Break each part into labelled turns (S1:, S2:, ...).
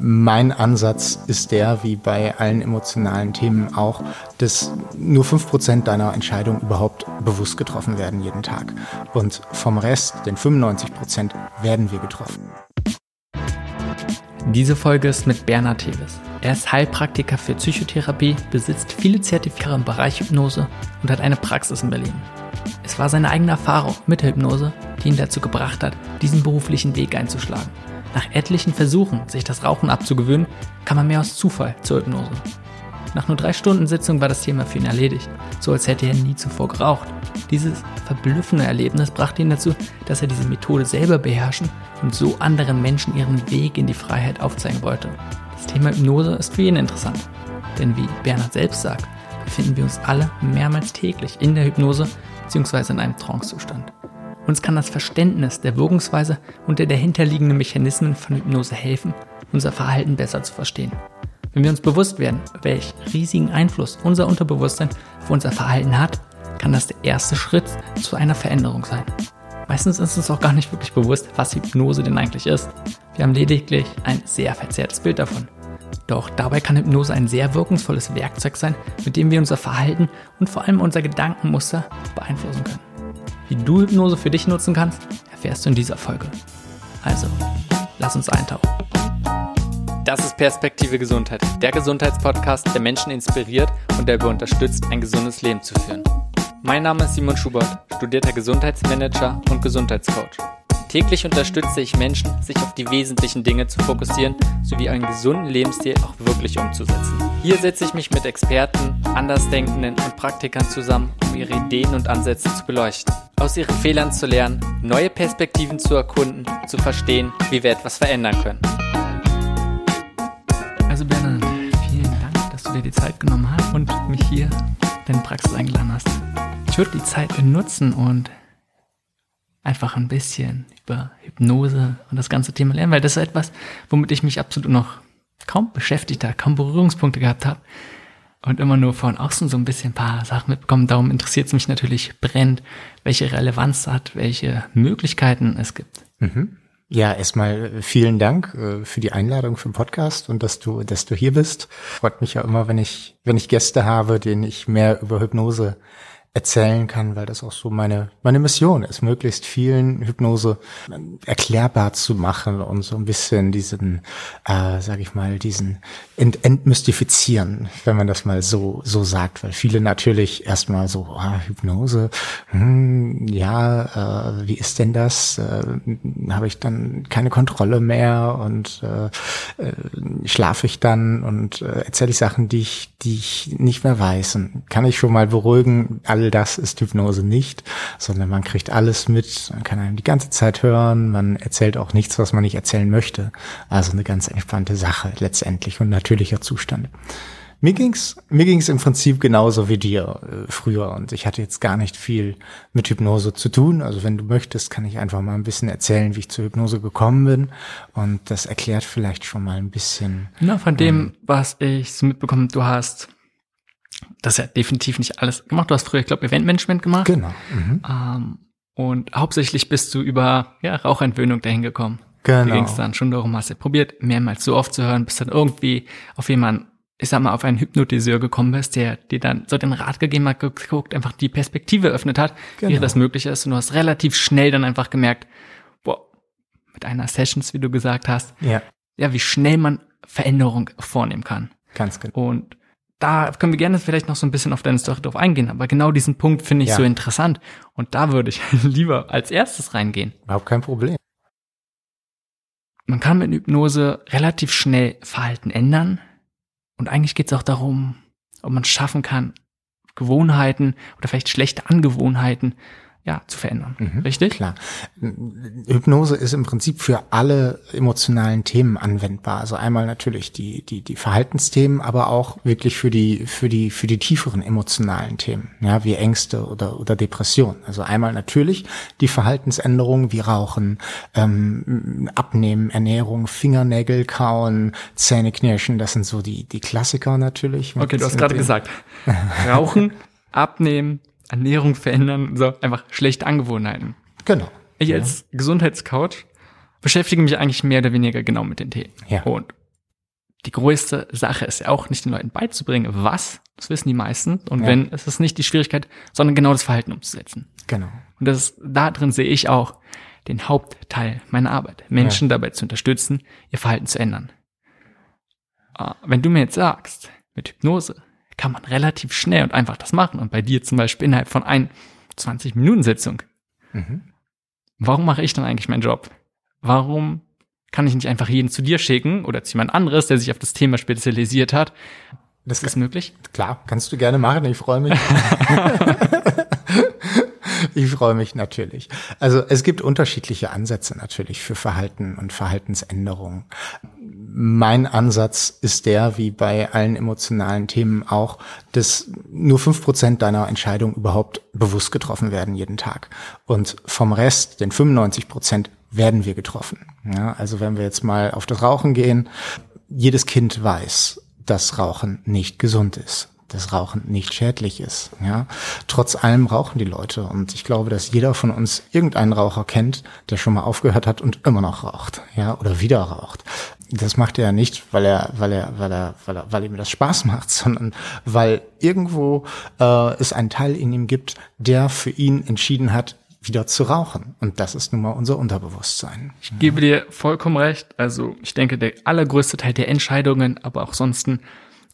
S1: mein Ansatz ist der, wie bei allen emotionalen Themen auch, dass nur fünf Prozent deiner Entscheidungen überhaupt bewusst getroffen werden jeden Tag. Und vom Rest, den 95%, Prozent, werden wir getroffen.
S2: Diese Folge ist mit Bernhard Teves. Er ist Heilpraktiker für Psychotherapie, besitzt viele Zertifikate im Bereich Hypnose und hat eine Praxis in Berlin. Es war seine eigene Erfahrung mit Hypnose, die ihn dazu gebracht hat, diesen beruflichen Weg einzuschlagen. Nach etlichen Versuchen, sich das Rauchen abzugewöhnen, kam er mehr aus Zufall zur Hypnose. Nach nur drei Stunden Sitzung war das Thema für ihn erledigt, so als hätte er nie zuvor geraucht. Dieses verblüffende Erlebnis brachte ihn dazu, dass er diese Methode selber beherrschen und so anderen Menschen ihren Weg in die Freiheit aufzeigen wollte. Das Thema Hypnose ist für ihn interessant, denn wie Bernhard selbst sagt, befinden wir uns alle mehrmals täglich in der Hypnose bzw. in einem Trancezustand. Uns kann das Verständnis der Wirkungsweise und der dahinterliegenden Mechanismen von Hypnose helfen, unser Verhalten besser zu verstehen. Wenn wir uns bewusst werden, welch riesigen Einfluss unser Unterbewusstsein auf unser Verhalten hat, kann das der erste Schritt zu einer Veränderung sein. Meistens ist uns auch gar nicht wirklich bewusst, was Hypnose denn eigentlich ist. Wir haben lediglich ein sehr verzerrtes Bild davon. Doch dabei kann Hypnose ein sehr wirkungsvolles Werkzeug sein, mit dem wir unser Verhalten und vor allem unser Gedankenmuster beeinflussen können. Wie du Hypnose für dich nutzen kannst, erfährst du in dieser Folge. Also, lass uns eintauchen. Das ist Perspektive Gesundheit, der Gesundheitspodcast, der Menschen inspiriert und der unterstützt, ein gesundes Leben zu führen. Mein Name ist Simon Schubert, studierter Gesundheitsmanager und Gesundheitscoach. Täglich unterstütze ich Menschen, sich auf die wesentlichen Dinge zu fokussieren sowie einen gesunden Lebensstil auch wirklich umzusetzen. Hier setze ich mich mit Experten, Andersdenkenden und Praktikern zusammen, um ihre Ideen und Ansätze zu beleuchten, aus ihren Fehlern zu lernen, neue Perspektiven zu erkunden, zu verstehen, wie wir etwas verändern können. Also Bernhard, vielen Dank, dass du dir die Zeit genommen hast und mich hier in deine Praxis eingeladen hast. Ich würde die Zeit benutzen und einfach ein bisschen über Hypnose und das ganze Thema lernen, weil das ist etwas, womit ich mich absolut noch kaum beschäftigt habe, kaum Berührungspunkte gehabt habe und immer nur von außen so ein bisschen ein paar Sachen mitbekommen. Darum interessiert es mich natürlich brennend, welche Relevanz hat, welche Möglichkeiten es gibt.
S1: Mhm. Ja, erstmal vielen Dank äh, für die Einladung für den Podcast und dass du, dass du hier bist. Freut mich ja immer, wenn ich, wenn ich Gäste habe, denen ich mehr über Hypnose erzählen kann, weil das auch so meine, meine Mission ist, möglichst vielen Hypnose erklärbar zu machen und so ein bisschen diesen, äh, sag ich mal, diesen ent entmystifizieren, wenn man das mal so, so sagt, weil viele natürlich erstmal so, ah, Hypnose, hm, ja, äh, wie ist denn das? Äh, Habe ich dann keine Kontrolle mehr und äh, äh, schlafe ich dann und äh, erzähle ich Sachen, die ich, die ich nicht mehr weiß. Und kann ich schon mal beruhigen, alle all das ist Hypnose nicht, sondern man kriegt alles mit, man kann einem die ganze Zeit hören, man erzählt auch nichts, was man nicht erzählen möchte. Also eine ganz entspannte Sache letztendlich und natürlicher Zustand. Mir ging's, mir ging's im Prinzip genauso wie dir äh, früher und ich hatte jetzt gar nicht viel mit Hypnose zu tun. Also wenn du möchtest, kann ich einfach mal ein bisschen erzählen, wie ich zur Hypnose gekommen bin und das erklärt vielleicht schon mal ein bisschen.
S2: Na, von dem, ähm, was ich so mitbekommen, du hast das ist ja definitiv nicht alles gemacht. Du hast früher, ich glaube, Eventmanagement gemacht.
S1: Genau.
S2: Mhm. Ähm, und hauptsächlich bist du über ja, Rauchentwöhnung dahin gekommen.
S1: Genau.
S2: Da ging es dann schon darum, hast du probiert, mehrmals so oft zu hören, bis dann irgendwie auf jemanden, ich sag mal, auf einen Hypnotiseur gekommen bist, der dir dann so den Rat gegeben hat, geguckt, einfach die Perspektive eröffnet hat, genau. wie das möglich ist. Und du hast relativ schnell dann einfach gemerkt, boah, mit einer Sessions, wie du gesagt hast,
S1: ja,
S2: ja wie schnell man Veränderung vornehmen kann.
S1: Ganz genau.
S2: Und da können wir gerne vielleicht noch so ein bisschen auf deine Story drauf eingehen, aber genau diesen Punkt finde ich ja. so interessant und da würde ich lieber als erstes reingehen.
S1: Überhaupt kein Problem.
S2: Man kann mit Hypnose relativ schnell Verhalten ändern und eigentlich geht es auch darum, ob man es schaffen kann, Gewohnheiten oder vielleicht schlechte Angewohnheiten ja, zu verändern. Mhm, Richtig?
S1: Klar. Hypnose ist im Prinzip für alle emotionalen Themen anwendbar. Also einmal natürlich die, die, die Verhaltensthemen, aber auch wirklich für die, für die, für die tieferen emotionalen Themen, ja, wie Ängste oder, oder Depression. Also einmal natürlich die Verhaltensänderungen wie Rauchen, ähm, Abnehmen, Ernährung, Fingernägel kauen, Zähne knirschen, das sind so die, die Klassiker natürlich.
S2: Okay, du hast gerade gesagt, Rauchen, Abnehmen, Ernährung verändern, so einfach schlechte Angewohnheiten.
S1: Genau.
S2: Ich ja. als Gesundheitscoach beschäftige mich eigentlich mehr oder weniger genau mit den Themen.
S1: Ja.
S2: Und die größte Sache ist ja auch nicht den Leuten beizubringen, was, das wissen die meisten. Und ja. wenn, es ist nicht die Schwierigkeit, sondern genau das Verhalten umzusetzen.
S1: Genau.
S2: Und das ist, da drin sehe ich auch den Hauptteil meiner Arbeit, Menschen ja. dabei zu unterstützen, ihr Verhalten zu ändern. Ah, wenn du mir jetzt sagst, mit Hypnose kann man relativ schnell und einfach das machen und bei dir zum Beispiel innerhalb von ein 20 Minuten Sitzung. Mhm. Warum mache ich dann eigentlich meinen Job? Warum kann ich nicht einfach jeden zu dir schicken oder zu jemand anderes, der sich auf das Thema spezialisiert hat?
S1: Das ist möglich? Klar, kannst du gerne machen. Ich freue mich. ich freue mich natürlich. Also es gibt unterschiedliche Ansätze natürlich für Verhalten und Verhaltensänderungen. Mein Ansatz ist der, wie bei allen emotionalen Themen auch, dass nur fünf Prozent deiner Entscheidungen überhaupt bewusst getroffen werden jeden Tag. Und vom Rest, den 95 Prozent, werden wir getroffen. Ja, also wenn wir jetzt mal auf das Rauchen gehen, jedes Kind weiß, dass Rauchen nicht gesund ist das Rauchen nicht schädlich ist. Ja, trotz allem rauchen die Leute und ich glaube, dass jeder von uns irgendeinen Raucher kennt, der schon mal aufgehört hat und immer noch raucht, ja, oder wieder raucht. Das macht er ja nicht, weil er, weil er, weil er, weil er, weil ihm das Spaß macht, sondern weil irgendwo äh, es einen Teil in ihm gibt, der für ihn entschieden hat, wieder zu rauchen. Und das ist nun mal unser Unterbewusstsein.
S2: Ich gebe dir vollkommen recht. Also ich denke, der allergrößte Teil der Entscheidungen, aber auch sonst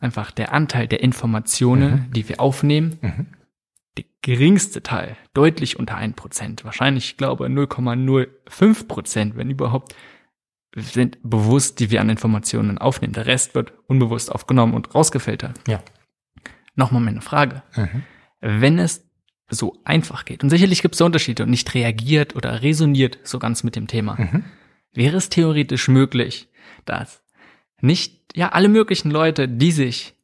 S2: einfach der Anteil der Informationen, mhm. die wir aufnehmen, mhm. der geringste Teil, deutlich unter ein Prozent, wahrscheinlich, ich glaube, 0,05 Prozent, wenn überhaupt, sind bewusst, die wir an Informationen aufnehmen. Der Rest wird unbewusst aufgenommen und rausgefiltert.
S1: Ja.
S2: Nochmal meine Frage. Mhm. Wenn es so einfach geht, und sicherlich gibt es Unterschiede und nicht reagiert oder resoniert so ganz mit dem Thema, mhm. wäre es theoretisch möglich, dass nicht ja, alle möglichen Leute, die sich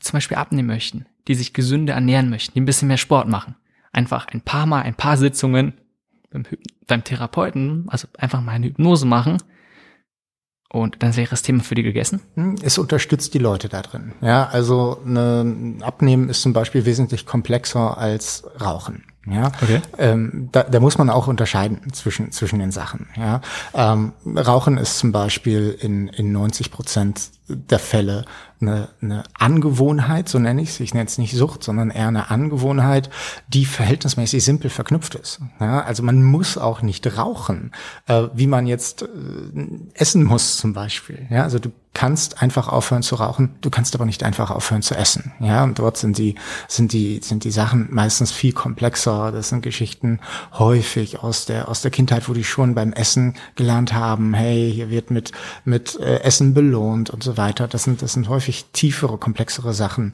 S2: zum Beispiel abnehmen möchten, die sich gesünder ernähren möchten, die ein bisschen mehr Sport machen. Einfach ein paar Mal, ein paar Sitzungen beim, beim Therapeuten, also einfach mal eine Hypnose machen. Und dann wäre das Thema für die gegessen?
S1: Hm, es unterstützt die Leute da drin. Ja, also eine Abnehmen ist zum Beispiel wesentlich komplexer als Rauchen. Ja, okay. ähm, da, da muss man auch unterscheiden zwischen zwischen den Sachen. Ja, ähm, Rauchen ist zum Beispiel in in 90 Prozent der Fälle eine, eine Angewohnheit, so nenne ich es. Ich nenne es nicht Sucht, sondern eher eine Angewohnheit, die verhältnismäßig simpel verknüpft ist. Ja, also man muss auch nicht rauchen, äh, wie man jetzt äh, essen muss zum Beispiel. Ja, also du kannst einfach aufhören zu rauchen, du kannst aber nicht einfach aufhören zu essen. Ja, und dort sind die, sind die, sind die Sachen meistens viel komplexer. Das sind Geschichten häufig aus der, aus der Kindheit, wo die schon beim Essen gelernt haben, hey, hier wird mit, mit äh, Essen belohnt und so weiter. Das sind, das sind häufig tiefere, komplexere Sachen,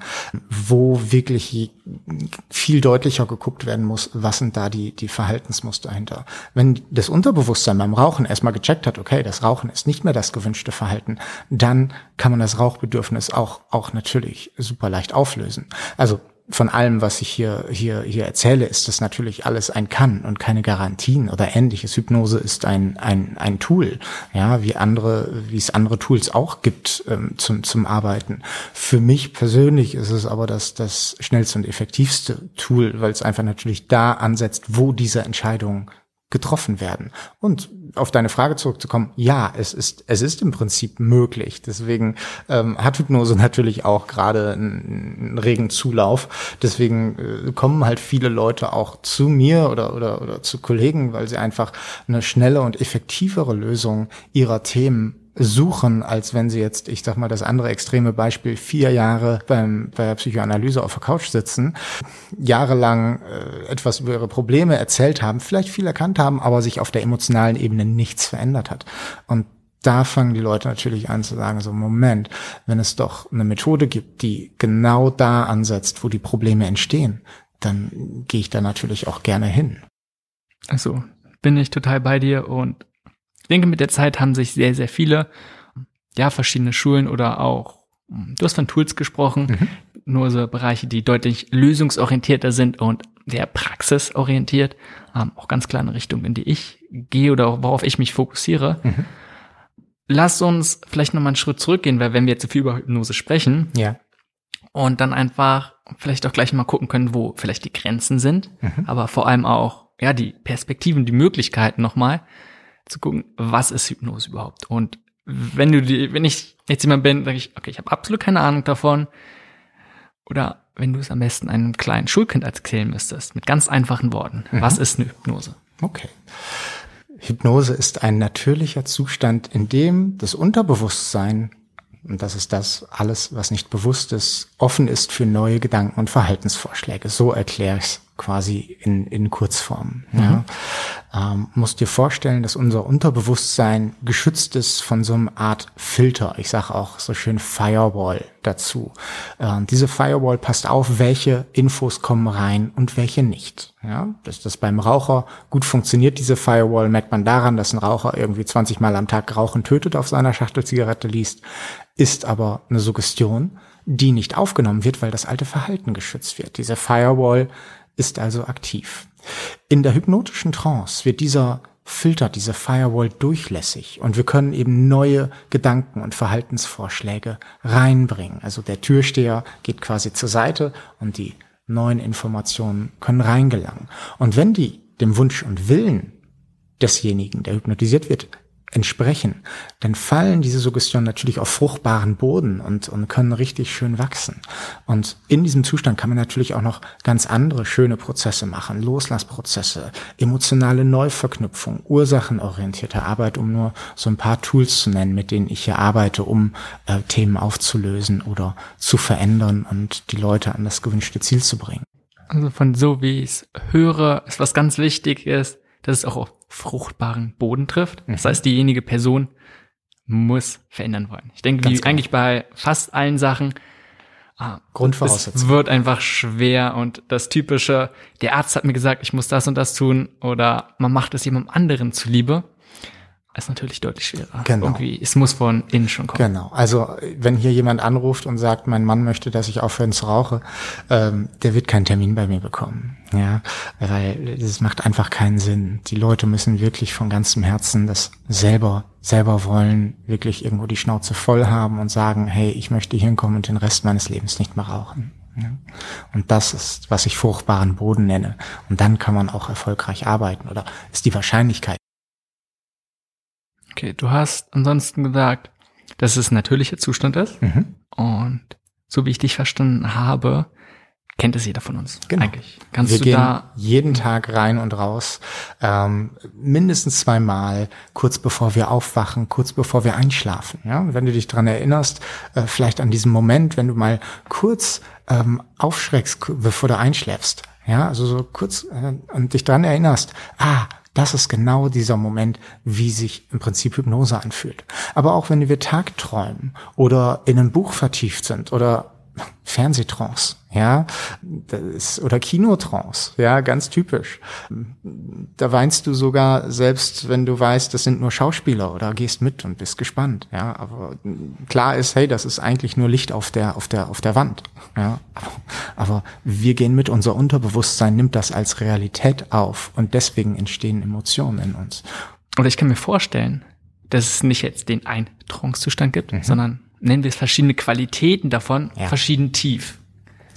S1: wo wirklich viel deutlicher geguckt werden muss, was sind da die, die Verhaltensmuster dahinter. Wenn das Unterbewusstsein beim Rauchen erstmal gecheckt hat, okay, das Rauchen ist nicht mehr das gewünschte Verhalten, dann dann kann man das Rauchbedürfnis auch, auch natürlich super leicht auflösen. Also von allem, was ich hier, hier, hier erzähle, ist das natürlich alles ein Kann und keine Garantien oder ähnliches. Hypnose ist ein, ein, ein Tool, ja, wie andere, wie es andere Tools auch gibt ähm, zum, zum Arbeiten. Für mich persönlich ist es aber das, das schnellste und effektivste Tool, weil es einfach natürlich da ansetzt, wo diese Entscheidung getroffen werden. Und auf deine Frage zurückzukommen, ja, es ist, es ist im Prinzip möglich. Deswegen ähm, hat Hypnose natürlich auch gerade einen, einen regen Zulauf. Deswegen äh, kommen halt viele Leute auch zu mir oder, oder, oder zu Kollegen, weil sie einfach eine schnelle und effektivere Lösung ihrer Themen suchen, als wenn sie jetzt, ich sag mal, das andere extreme Beispiel, vier Jahre beim, bei der Psychoanalyse auf der Couch sitzen, jahrelang äh, etwas über ihre Probleme erzählt haben, vielleicht viel erkannt haben, aber sich auf der emotionalen Ebene nichts verändert hat. Und da fangen die Leute natürlich an zu sagen, so Moment, wenn es doch eine Methode gibt, die genau da ansetzt, wo die Probleme entstehen, dann gehe ich da natürlich auch gerne hin.
S2: Also bin ich total bei dir und ich denke, mit der Zeit haben sich sehr, sehr viele, ja, verschiedene Schulen oder auch, du hast von Tools gesprochen, mhm. nur so Bereiche, die deutlich lösungsorientierter sind und sehr praxisorientiert, ähm, auch ganz klar eine Richtung, in die ich gehe oder worauf ich mich fokussiere. Mhm. Lass uns vielleicht nochmal einen Schritt zurückgehen, weil wenn wir jetzt so viel über Hypnose sprechen,
S1: ja.
S2: und dann einfach vielleicht auch gleich mal gucken können, wo vielleicht die Grenzen sind, mhm. aber vor allem auch, ja, die Perspektiven, die Möglichkeiten nochmal, zu gucken, was ist Hypnose überhaupt und wenn du die, wenn ich jetzt jemand bin, sage ich, okay, ich habe absolut keine Ahnung davon. Oder wenn du es am besten einem kleinen Schulkind erzählen müsstest, mit ganz einfachen Worten. Mhm. Was ist eine Hypnose?
S1: Okay. Hypnose ist ein natürlicher Zustand, in dem das Unterbewusstsein, und das ist das alles, was nicht bewusst ist, offen ist für neue Gedanken und Verhaltensvorschläge. So erkläre ich es quasi in, in Kurzform. Mhm. Ja. Ähm, musst dir vorstellen, dass unser Unterbewusstsein geschützt ist von so einer Art Filter. Ich sage auch so schön Firewall dazu. Ähm, diese Firewall passt auf, welche Infos kommen rein und welche nicht. Ja, dass das beim Raucher gut funktioniert, diese Firewall, merkt man daran, dass ein Raucher irgendwie 20 Mal am Tag Rauchen tötet auf seiner Schachtel Zigarette liest, ist aber eine Suggestion, die nicht aufgenommen wird, weil das alte Verhalten geschützt wird. Diese Firewall ist also aktiv. In der hypnotischen Trance wird dieser Filter, diese Firewall durchlässig und wir können eben neue Gedanken und Verhaltensvorschläge reinbringen. Also der Türsteher geht quasi zur Seite und die neuen Informationen können reingelangen. Und wenn die dem Wunsch und Willen desjenigen, der hypnotisiert wird, entsprechen, dann fallen diese Suggestionen natürlich auf fruchtbaren Boden und, und können richtig schön wachsen. Und in diesem Zustand kann man natürlich auch noch ganz andere schöne Prozesse machen, Loslassprozesse, emotionale Neuverknüpfung, ursachenorientierte Arbeit, um nur so ein paar Tools zu nennen, mit denen ich hier arbeite, um äh, Themen aufzulösen oder zu verändern und die Leute an das gewünschte Ziel zu bringen.
S2: Also von so wie ich es höre, ist was ganz wichtig ist, dass es auch fruchtbaren Boden trifft. Das mhm. heißt, diejenige Person muss verändern wollen. Ich denke, wie genau. eigentlich bei fast allen Sachen,
S1: ah, Grundvoraussetzung.
S2: Es wird einfach schwer und das typische, der Arzt hat mir gesagt, ich muss das und das tun oder man macht es jemandem anderen zuliebe ist natürlich deutlich schwerer. Genau. Irgendwie, es muss von innen schon kommen.
S1: Genau. Also wenn hier jemand anruft und sagt, mein Mann möchte, dass ich aufhören zu rauchen, ähm, der wird keinen Termin bei mir bekommen. Ja, weil das macht einfach keinen Sinn. Die Leute müssen wirklich von ganzem Herzen das selber, selber wollen, wirklich irgendwo die Schnauze voll haben und sagen, hey, ich möchte hier hinkommen und den Rest meines Lebens nicht mehr rauchen. Ja. Und das ist, was ich fruchtbaren Boden nenne. Und dann kann man auch erfolgreich arbeiten oder ist die Wahrscheinlichkeit
S2: Okay, du hast ansonsten gesagt, dass es ein natürlicher Zustand ist. Mhm. Und so wie ich dich verstanden habe, kennt es jeder von uns.
S1: Genau. Eigentlich. Kannst Wir du gehen da jeden Tag rein und raus, ähm, mindestens zweimal, kurz bevor wir aufwachen, kurz bevor wir einschlafen. Ja, wenn du dich dran erinnerst, äh, vielleicht an diesen Moment, wenn du mal kurz ähm, aufschreckst, bevor du einschläfst. Ja, also so kurz äh, und dich dran erinnerst. Ah, das ist genau dieser Moment, wie sich im Prinzip Hypnose anfühlt. Aber auch wenn wir tagträumen oder in ein Buch vertieft sind oder Fernsehtrance, ja, das, oder Kinotrance, ja, ganz typisch. Da weinst du sogar selbst, wenn du weißt, das sind nur Schauspieler oder gehst mit und bist gespannt, ja. Aber klar ist, hey, das ist eigentlich nur Licht auf der auf der auf der Wand, ja. Aber wir gehen mit, unser Unterbewusstsein nimmt das als Realität auf und deswegen entstehen Emotionen in uns.
S2: Oder ich kann mir vorstellen, dass es nicht jetzt den einen Trance-Zustand gibt, mhm. sondern nennen wir es verschiedene Qualitäten davon, ja. verschieden tief.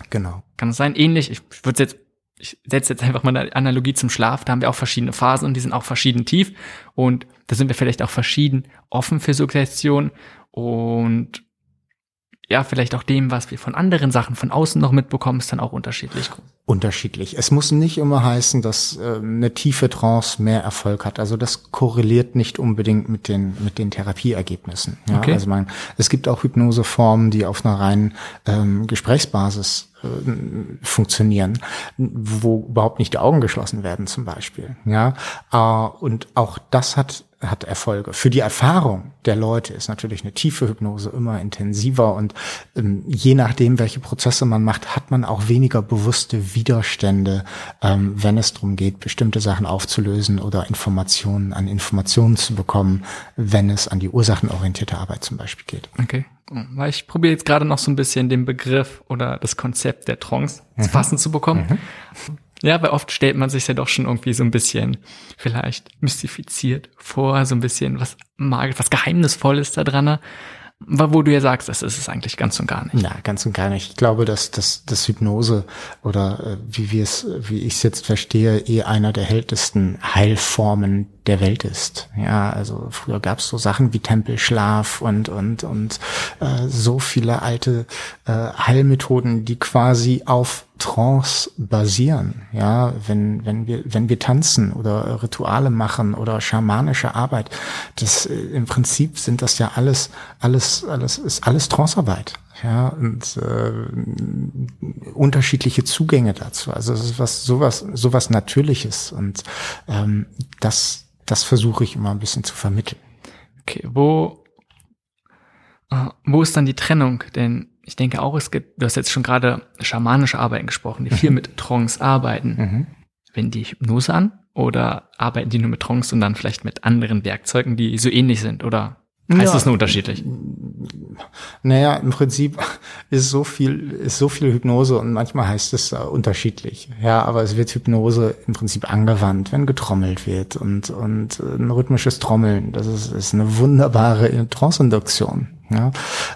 S1: Genau.
S2: Kann es sein? Ähnlich, ich würde jetzt, ich setze jetzt einfach mal eine Analogie zum Schlaf, da haben wir auch verschiedene Phasen und die sind auch verschieden tief und da sind wir vielleicht auch verschieden offen für Suggestion und ja, vielleicht auch dem, was wir von anderen Sachen von außen noch mitbekommen, ist dann auch unterschiedlich
S1: unterschiedlich. Es muss nicht immer heißen, dass äh, eine tiefe Trance mehr Erfolg hat. Also das korreliert nicht unbedingt mit den mit den Therapieergebnissen. Ja? Okay. Also man, es gibt auch Hypnoseformen, die auf einer reinen ähm, Gesprächsbasis äh, funktionieren, wo überhaupt nicht die Augen geschlossen werden zum Beispiel. Ja, äh, und auch das hat hat Erfolge. Für die Erfahrung der Leute ist natürlich eine tiefe Hypnose immer intensiver und ähm, je nachdem, welche Prozesse man macht, hat man auch weniger bewusste Widerstände, ähm, wenn es darum geht, bestimmte Sachen aufzulösen oder Informationen an Informationen zu bekommen, wenn es an die ursachenorientierte Arbeit zum Beispiel geht.
S2: Okay. Weil ich probiere jetzt gerade noch so ein bisschen den Begriff oder das Konzept der Trance mhm. zu fassen zu bekommen. Mhm. Ja, weil oft stellt man sich ja doch schon irgendwie so ein bisschen vielleicht mystifiziert vor, so ein bisschen was magisch, was Geheimnisvolles da dran. wo du ja sagst, das ist es eigentlich ganz und gar nicht.
S1: Ja, ganz und gar nicht. Ich glaube, dass dass das Hypnose oder äh, wie wir es, wie ich es jetzt verstehe, eh einer der ältesten Heilformen der Welt ist. Ja, also früher gab es so Sachen wie Tempelschlaf und und und äh, so viele alte äh, Heilmethoden, die quasi auf Trance basieren. Ja, wenn wenn wir wenn wir tanzen oder Rituale machen oder schamanische Arbeit, das äh, im Prinzip sind das ja alles alles alles ist alles Trancearbeit ja, und äh, unterschiedliche Zugänge dazu. Also es ist was sowas sowas Natürliches und ähm, das das versuche ich immer ein bisschen zu vermitteln.
S2: Okay, wo äh, wo ist dann die Trennung? Denn ich denke auch, es gibt, du hast jetzt schon gerade schamanische Arbeiten gesprochen, die viel mhm. mit Trance arbeiten. Mhm. Wenden die Hypnose an oder arbeiten die nur mit Trance und dann vielleicht mit anderen Werkzeugen, die so ähnlich sind? Oder heißt ja, das nur unterschiedlich?
S1: Naja, im Prinzip ist so viel, ist so viel Hypnose und manchmal heißt es uh, unterschiedlich. Ja, aber es wird Hypnose im Prinzip angewandt, wenn getrommelt wird und, und ein rhythmisches Trommeln. Das ist, ist eine wunderbare Trance-Induktion. Ja,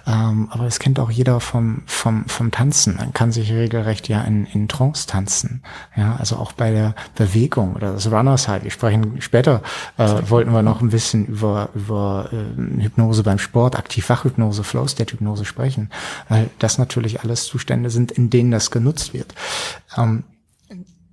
S1: ähm, aber es kennt auch jeder vom, vom, vom Tanzen. Man kann sich regelrecht ja in, in Trance tanzen. Ja, also auch bei der Bewegung oder das Runners High. Wir sprechen später, äh, wollten wir noch ein bisschen über, über äh, Hypnose beim Sport, Aktiv-Wachhypnose, Flow-State-Hypnose sprechen, weil das natürlich alles Zustände sind, in denen das genutzt wird. Ähm,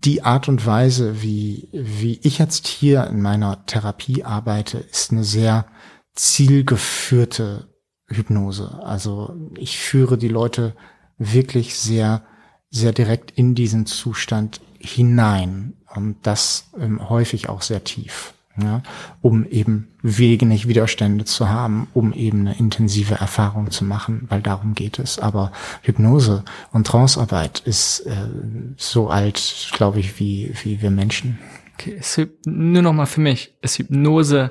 S1: die Art und Weise, wie, wie ich jetzt hier in meiner Therapie arbeite, ist eine sehr zielgeführte Hypnose. Also ich führe die Leute wirklich sehr, sehr direkt in diesen Zustand hinein und das ähm, häufig auch sehr tief, ja, um eben wenig Widerstände zu haben, um eben eine intensive Erfahrung zu machen, weil darum geht es. Aber Hypnose und Trancearbeit ist äh, so alt, glaube ich, wie, wie wir Menschen.
S2: Okay, nur noch mal für mich, ist Hypnose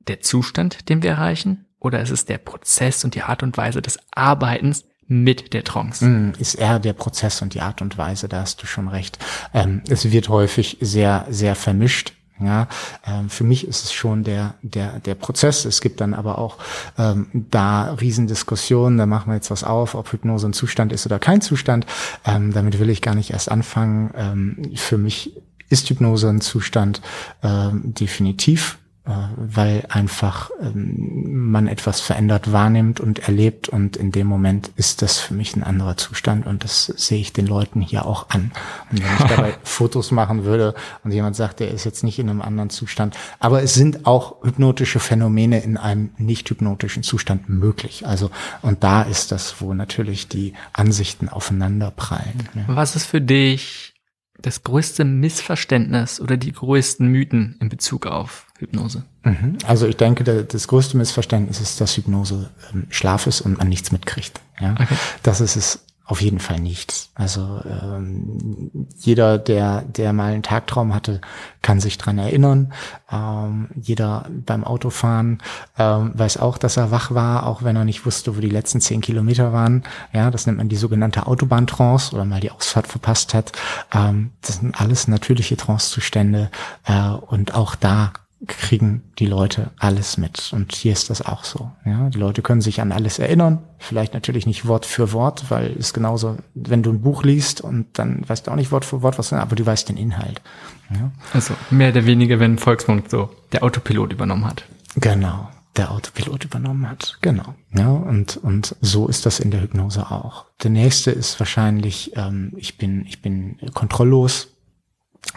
S2: der Zustand, den wir erreichen? Oder ist es der Prozess und die Art und Weise des Arbeitens mit der Trance?
S1: Mm, ist eher der Prozess und die Art und Weise, da hast du schon recht. Ähm, es wird häufig sehr, sehr vermischt. Ja, ähm, für mich ist es schon der, der, der Prozess. Es gibt dann aber auch ähm, da Riesendiskussionen, da machen wir jetzt was auf, ob Hypnose ein Zustand ist oder kein Zustand. Ähm, damit will ich gar nicht erst anfangen. Ähm, für mich ist Hypnose ein Zustand ähm, definitiv weil einfach ähm, man etwas verändert wahrnimmt und erlebt und in dem Moment ist das für mich ein anderer Zustand und das sehe ich den Leuten hier auch an. Und wenn ich dabei Fotos machen würde und jemand sagt, der ist jetzt nicht in einem anderen Zustand, aber es sind auch hypnotische Phänomene in einem nicht hypnotischen Zustand möglich. Also und da ist das, wo natürlich die Ansichten aufeinander prallen.
S2: Ja. Was ist für dich das größte Missverständnis oder die größten Mythen in Bezug auf Hypnose?
S1: Mhm. Also ich denke, das größte Missverständnis ist, dass Hypnose ähm, Schlaf ist und man nichts mitkriegt. Ja? Okay. Das ist es auf jeden Fall nicht. Also ähm, jeder, der, der mal einen Tagtraum hatte, kann sich dran erinnern. Ähm, jeder beim Autofahren ähm, weiß auch, dass er wach war, auch wenn er nicht wusste, wo die letzten zehn Kilometer waren. Ja, das nennt man die sogenannte Autobahntrance oder mal die Ausfahrt verpasst hat. Ähm, das sind alles natürliche Trancezustände äh, und auch da kriegen die Leute alles mit. Und hier ist das auch so. Ja, die Leute können sich an alles erinnern. Vielleicht natürlich nicht Wort für Wort, weil es genauso, wenn du ein Buch liest und dann weißt du auch nicht Wort für Wort was, aber du weißt den Inhalt.
S2: Ja. Also mehr oder weniger, wenn Volksmund so der Autopilot übernommen hat.
S1: Genau. Der Autopilot übernommen hat. Genau. Ja, und, und so ist das in der Hypnose auch. Der nächste ist wahrscheinlich, ähm, ich bin, ich bin kontrolllos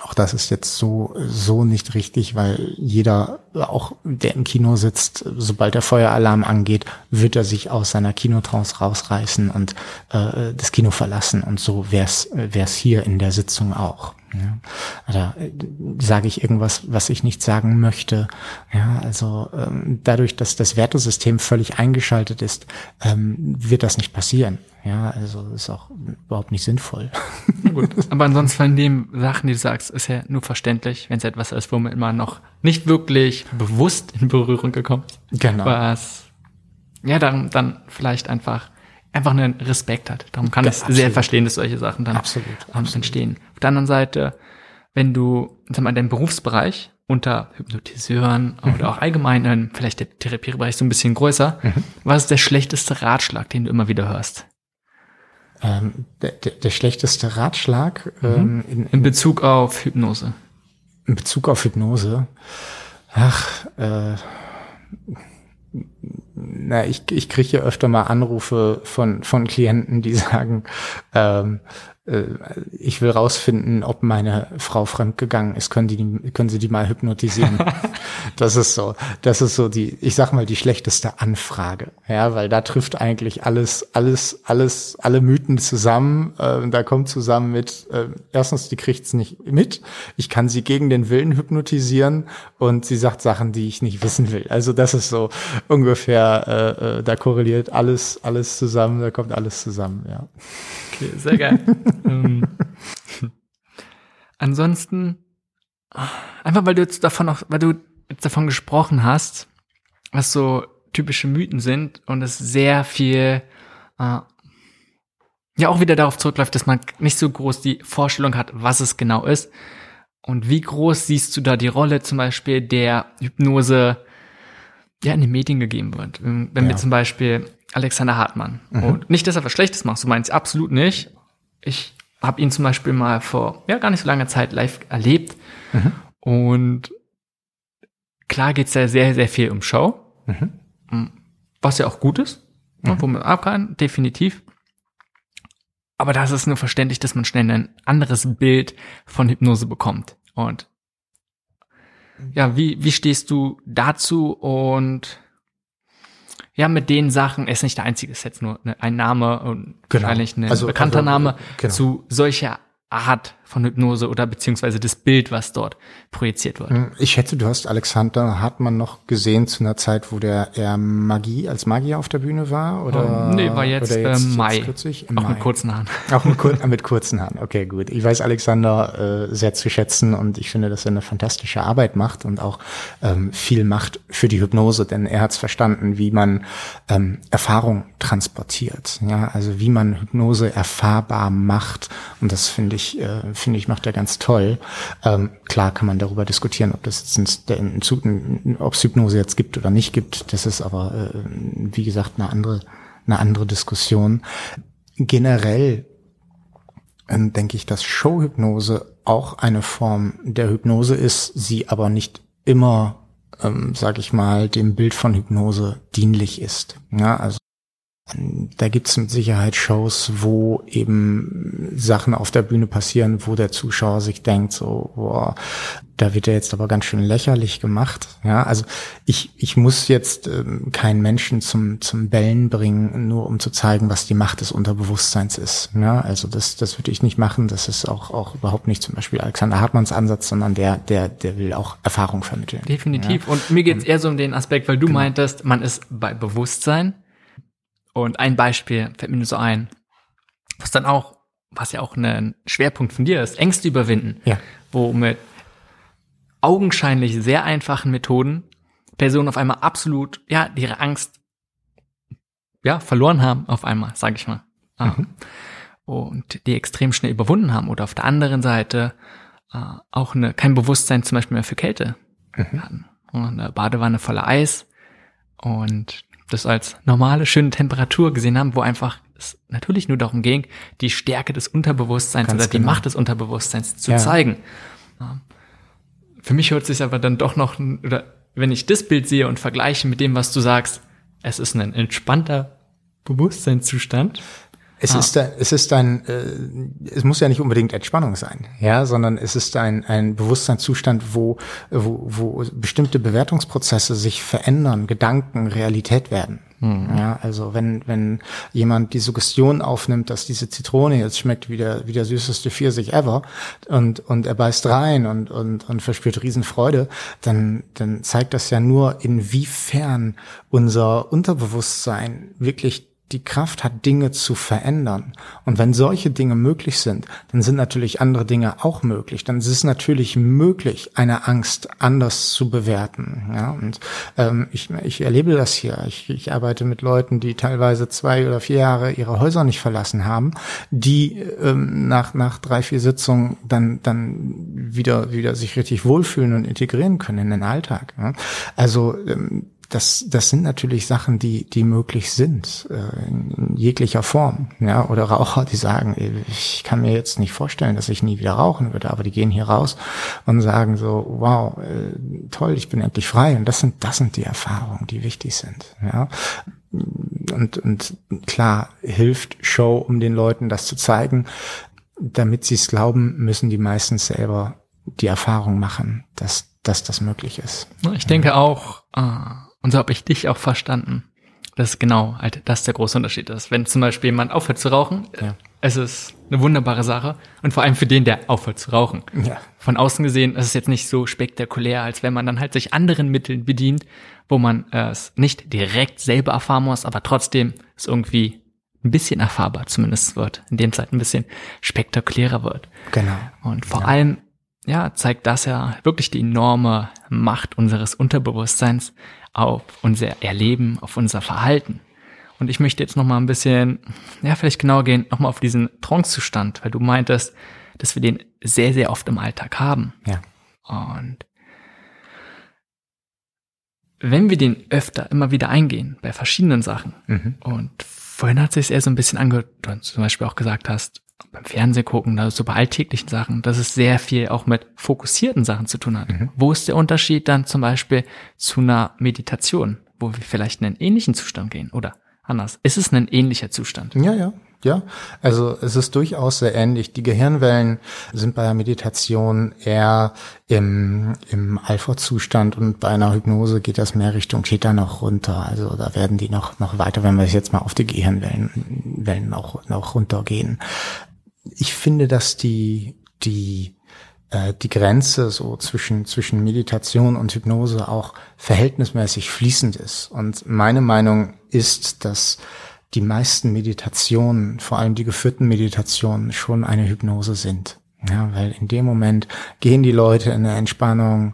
S1: auch das ist jetzt so, so nicht richtig, weil jeder, auch der im Kino sitzt, sobald der Feueralarm angeht, wird er sich aus seiner Kinotrance rausreißen und äh, das Kino verlassen. Und so wär's, wär's hier in der Sitzung auch. Ja. Oder äh, sage ich irgendwas, was ich nicht sagen möchte. Ja, also ähm, dadurch, dass das Wertesystem völlig eingeschaltet ist, ähm, wird das nicht passieren. Ja, also ist auch überhaupt nicht sinnvoll.
S2: Gut, aber ansonsten von den Sachen, die du sagst, ist ja nur verständlich, wenn es etwas ist, womit man noch nicht wirklich bewusst in Berührung gekommen ist.
S1: Genau.
S2: Was ja dann, dann vielleicht einfach einfach einen Respekt hat. Darum kann ja, es sehr verstehen, dass solche Sachen dann
S1: absolut, absolut.
S2: entstehen. Auf der anderen Seite, wenn du sag mal, deinen Berufsbereich unter Hypnotiseuren mhm. oder auch allgemein in vielleicht der Therapiebereich so ein bisschen größer. Mhm. Was ist der schlechteste Ratschlag, den du immer wieder hörst?
S1: Ähm, der, der, der, schlechteste Ratschlag
S2: mhm. ähm, in, in, in, Bezug auf Hypnose.
S1: In Bezug auf Hypnose. Ach, äh, na, ich, ich kriege ja öfter mal Anrufe von, von Klienten, die sagen, ähm, äh, ich will rausfinden, ob meine Frau fremdgegangen ist, können die, können Sie die mal hypnotisieren? das ist so, das ist so die, ich sag mal, die schlechteste Anfrage. Ja, weil da trifft eigentlich alles, alles, alles, alle Mythen zusammen. Äh, da kommt zusammen mit, äh, erstens, die kriegt's nicht mit. Ich kann sie gegen den Willen hypnotisieren und sie sagt Sachen, die ich nicht wissen will. Also das ist so ungefähr, äh, äh, da korreliert alles, alles zusammen, da kommt alles zusammen, ja.
S2: Okay, sehr geil. ähm, ansonsten, einfach weil du jetzt davon noch, weil du jetzt davon gesprochen hast, was so typische Mythen sind und es sehr viel äh, ja auch wieder darauf zurückläuft, dass man nicht so groß die Vorstellung hat, was es genau ist. Und wie groß siehst du da die Rolle zum Beispiel der Hypnose ja in den Medien gegeben wird? Wenn ja. wir zum Beispiel Alexander Hartmann. Mhm. Und nicht, dass er was Schlechtes macht, so meint es absolut nicht. Ich habe ihn zum Beispiel mal vor ja gar nicht so langer Zeit live erlebt. Mhm. Und klar geht's da sehr, sehr viel um Show. Mhm. Mm, was ja auch gut ist, mhm. wo man abkann, definitiv. Aber da ist es nur verständlich, dass man schnell ein anderes Bild von Hypnose bekommt. Und ja, wie, wie stehst du dazu und ja, mit den Sachen, ist nicht der einzige, ist jetzt nur ein Name und genau. wahrscheinlich ein also, bekannter also, Name genau. zu solcher Art von Hypnose oder beziehungsweise das Bild, was dort projiziert wird. Hm,
S1: ich schätze, du hast Alexander Hartmann noch gesehen zu einer Zeit, wo der eher Magie als Magier auf der Bühne war oder?
S2: Oh, nee, war jetzt, jetzt, äh, Mai. Jetzt kürzlich? Auch Mai. mit kurzen Haaren.
S1: Auch mit, kur mit kurzen Haaren. Okay, gut. Ich weiß Alexander äh, sehr zu schätzen und ich finde, dass er eine fantastische Arbeit macht und auch ähm, viel macht für die Hypnose, denn er hat es verstanden, wie man ähm, Erfahrung transportiert. Ja, also wie man Hypnose erfahrbar macht und das finde ich, äh, finde ich, macht er ganz toll. Ähm, klar kann man darüber diskutieren, ob das jetzt ein, ein, ob es Hypnose jetzt gibt oder nicht gibt. Das ist aber, äh, wie gesagt, eine andere, eine andere Diskussion. Generell äh, denke ich, dass Showhypnose auch eine Form der Hypnose ist, sie aber nicht immer, ähm, sage ich mal, dem Bild von Hypnose dienlich ist. Ja, also da gibt's mit Sicherheit Shows, wo eben Sachen auf der Bühne passieren, wo der Zuschauer sich denkt, so, boah, da wird er jetzt aber ganz schön lächerlich gemacht. Ja, also ich, ich muss jetzt ähm, keinen Menschen zum, zum Bellen bringen, nur um zu zeigen, was die Macht des Unterbewusstseins ist. Ja, also das, das würde ich nicht machen. Das ist auch, auch überhaupt nicht zum Beispiel Alexander Hartmanns Ansatz, sondern der, der, der will auch Erfahrung vermitteln.
S2: Definitiv. Ja? Und mir geht's eher so um den Aspekt, weil du genau. meintest, man ist bei Bewusstsein und ein Beispiel fällt mir nur so ein, was dann auch, was ja auch ein Schwerpunkt von dir ist, Ängste überwinden.
S1: Ja.
S2: Wo mit augenscheinlich sehr einfachen Methoden Personen auf einmal absolut, ja, ihre Angst, ja, verloren haben auf einmal, sage ich mal. Ah. Mhm. Und die extrem schnell überwunden haben. Oder auf der anderen Seite äh, auch eine, kein Bewusstsein zum Beispiel mehr für Kälte mhm. hatten. Und eine Badewanne voller Eis und das als normale, schöne Temperatur gesehen haben, wo einfach es natürlich nur darum ging, die Stärke des Unterbewusstseins Ganz oder genau. die Macht des Unterbewusstseins zu ja. zeigen. Für mich hört sich aber dann doch noch, oder wenn ich das Bild sehe und vergleiche mit dem, was du sagst, es ist ein entspannter Bewusstseinszustand.
S1: Es ah. ist, ein, es ist ein, äh, es muss ja nicht unbedingt Entspannung sein, ja, sondern es ist ein, ein Bewusstseinszustand, wo, wo, wo bestimmte Bewertungsprozesse sich verändern, Gedanken Realität werden. Mhm. Ja, also wenn, wenn jemand die Suggestion aufnimmt, dass diese Zitrone jetzt schmeckt wie der, wie der süßeste Pfirsich ever und, und er beißt rein und, und, und verspürt Riesenfreude, dann, dann zeigt das ja nur, inwiefern unser Unterbewusstsein wirklich die Kraft hat, Dinge zu verändern. Und wenn solche Dinge möglich sind, dann sind natürlich andere Dinge auch möglich. Dann ist es natürlich möglich, eine Angst anders zu bewerten. Ja, und ähm, ich, ich erlebe das hier. Ich, ich arbeite mit Leuten, die teilweise zwei oder vier Jahre ihre Häuser nicht verlassen haben, die ähm, nach nach drei vier Sitzungen dann dann wieder wieder sich richtig wohlfühlen und integrieren können in den Alltag. Ja? Also ähm, das, das sind natürlich Sachen, die, die möglich sind, äh, in jeglicher Form. Ja, oder Raucher, die sagen, ich kann mir jetzt nicht vorstellen, dass ich nie wieder rauchen würde, aber die gehen hier raus und sagen so, wow, äh, toll, ich bin endlich frei. Und das sind, das sind die Erfahrungen, die wichtig sind. Ja. Und, und klar, hilft Show, um den Leuten das zu zeigen. Damit sie es glauben, müssen die meistens selber die Erfahrung machen, dass, dass das möglich ist.
S2: Ich denke auch, ah und so habe ich dich auch verstanden. Das ist genau, halt, das ist der große Unterschied ist. Wenn zum Beispiel jemand aufhört zu rauchen, ja. es ist eine wunderbare Sache. Und vor allem für den, der aufhört zu rauchen. Ja. Von außen gesehen ist es jetzt nicht so spektakulär, als wenn man dann halt sich anderen Mitteln bedient, wo man es nicht direkt selber erfahren muss, aber trotzdem es irgendwie ein bisschen erfahrbar zumindest wird. In dem Zeit ein bisschen spektakulärer wird.
S1: Genau.
S2: Und vor ja. allem, ja, zeigt das ja wirklich die enorme Macht unseres Unterbewusstseins, auf unser Erleben, auf unser Verhalten. Und ich möchte jetzt noch mal ein bisschen, ja, vielleicht genauer gehen, noch mal auf diesen Trancezustand, weil du meintest, dass wir den sehr, sehr oft im Alltag haben.
S1: Ja.
S2: Und wenn wir den öfter immer wieder eingehen, bei verschiedenen Sachen, mhm. und vorhin hat sich eher so ein bisschen angehört, du zum Beispiel auch gesagt hast, beim Fernsehen gucken, also so bei alltäglichen Sachen, dass es sehr viel auch mit fokussierten Sachen zu tun hat. Mhm. Wo ist der Unterschied dann zum Beispiel zu einer Meditation, wo wir vielleicht in einen ähnlichen Zustand gehen oder anders? Ist es ein ähnlicher Zustand?
S1: Ja, ja. Ja, also es ist durchaus sehr ähnlich. Die Gehirnwellen sind bei der Meditation eher im, im Alpha-Zustand und bei einer Hypnose geht das mehr Richtung Theta noch runter. Also da werden die noch, noch weiter, wenn wir jetzt mal auf die Gehirnwellen Wellen auch, noch runtergehen ich finde, dass die, die, äh, die Grenze so zwischen, zwischen Meditation und Hypnose auch verhältnismäßig fließend ist. Und meine Meinung ist, dass die meisten Meditationen, vor allem die geführten Meditationen, schon eine Hypnose sind. Ja, weil in dem Moment gehen die Leute in eine Entspannung,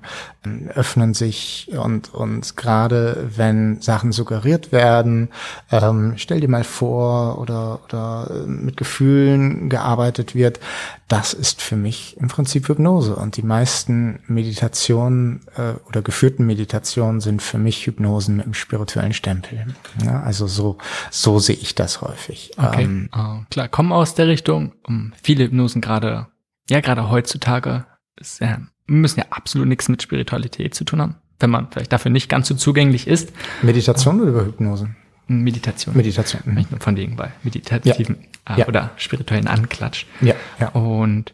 S1: öffnen sich und, und gerade wenn Sachen suggeriert werden, ähm, stell dir mal vor oder, oder mit Gefühlen gearbeitet wird, das ist für mich im Prinzip Hypnose. Und die meisten Meditationen äh, oder geführten Meditationen sind für mich Hypnosen mit einem spirituellen Stempel. Ja, also so, so sehe ich das häufig.
S2: Okay, ähm, oh, klar, kommen aus der Richtung. Um, viele Hypnosen gerade ja, gerade heutzutage ist, ja, müssen ja absolut nichts mit Spiritualität zu tun haben, wenn man vielleicht dafür nicht ganz so zugänglich ist.
S1: Meditation oder über Hypnose?
S2: Meditation.
S1: Meditation.
S2: Mhm. Nicht nur von wegen bei meditativen ja. Äh, ja. oder spirituellen Anklatsch.
S1: Ja, ja.
S2: Und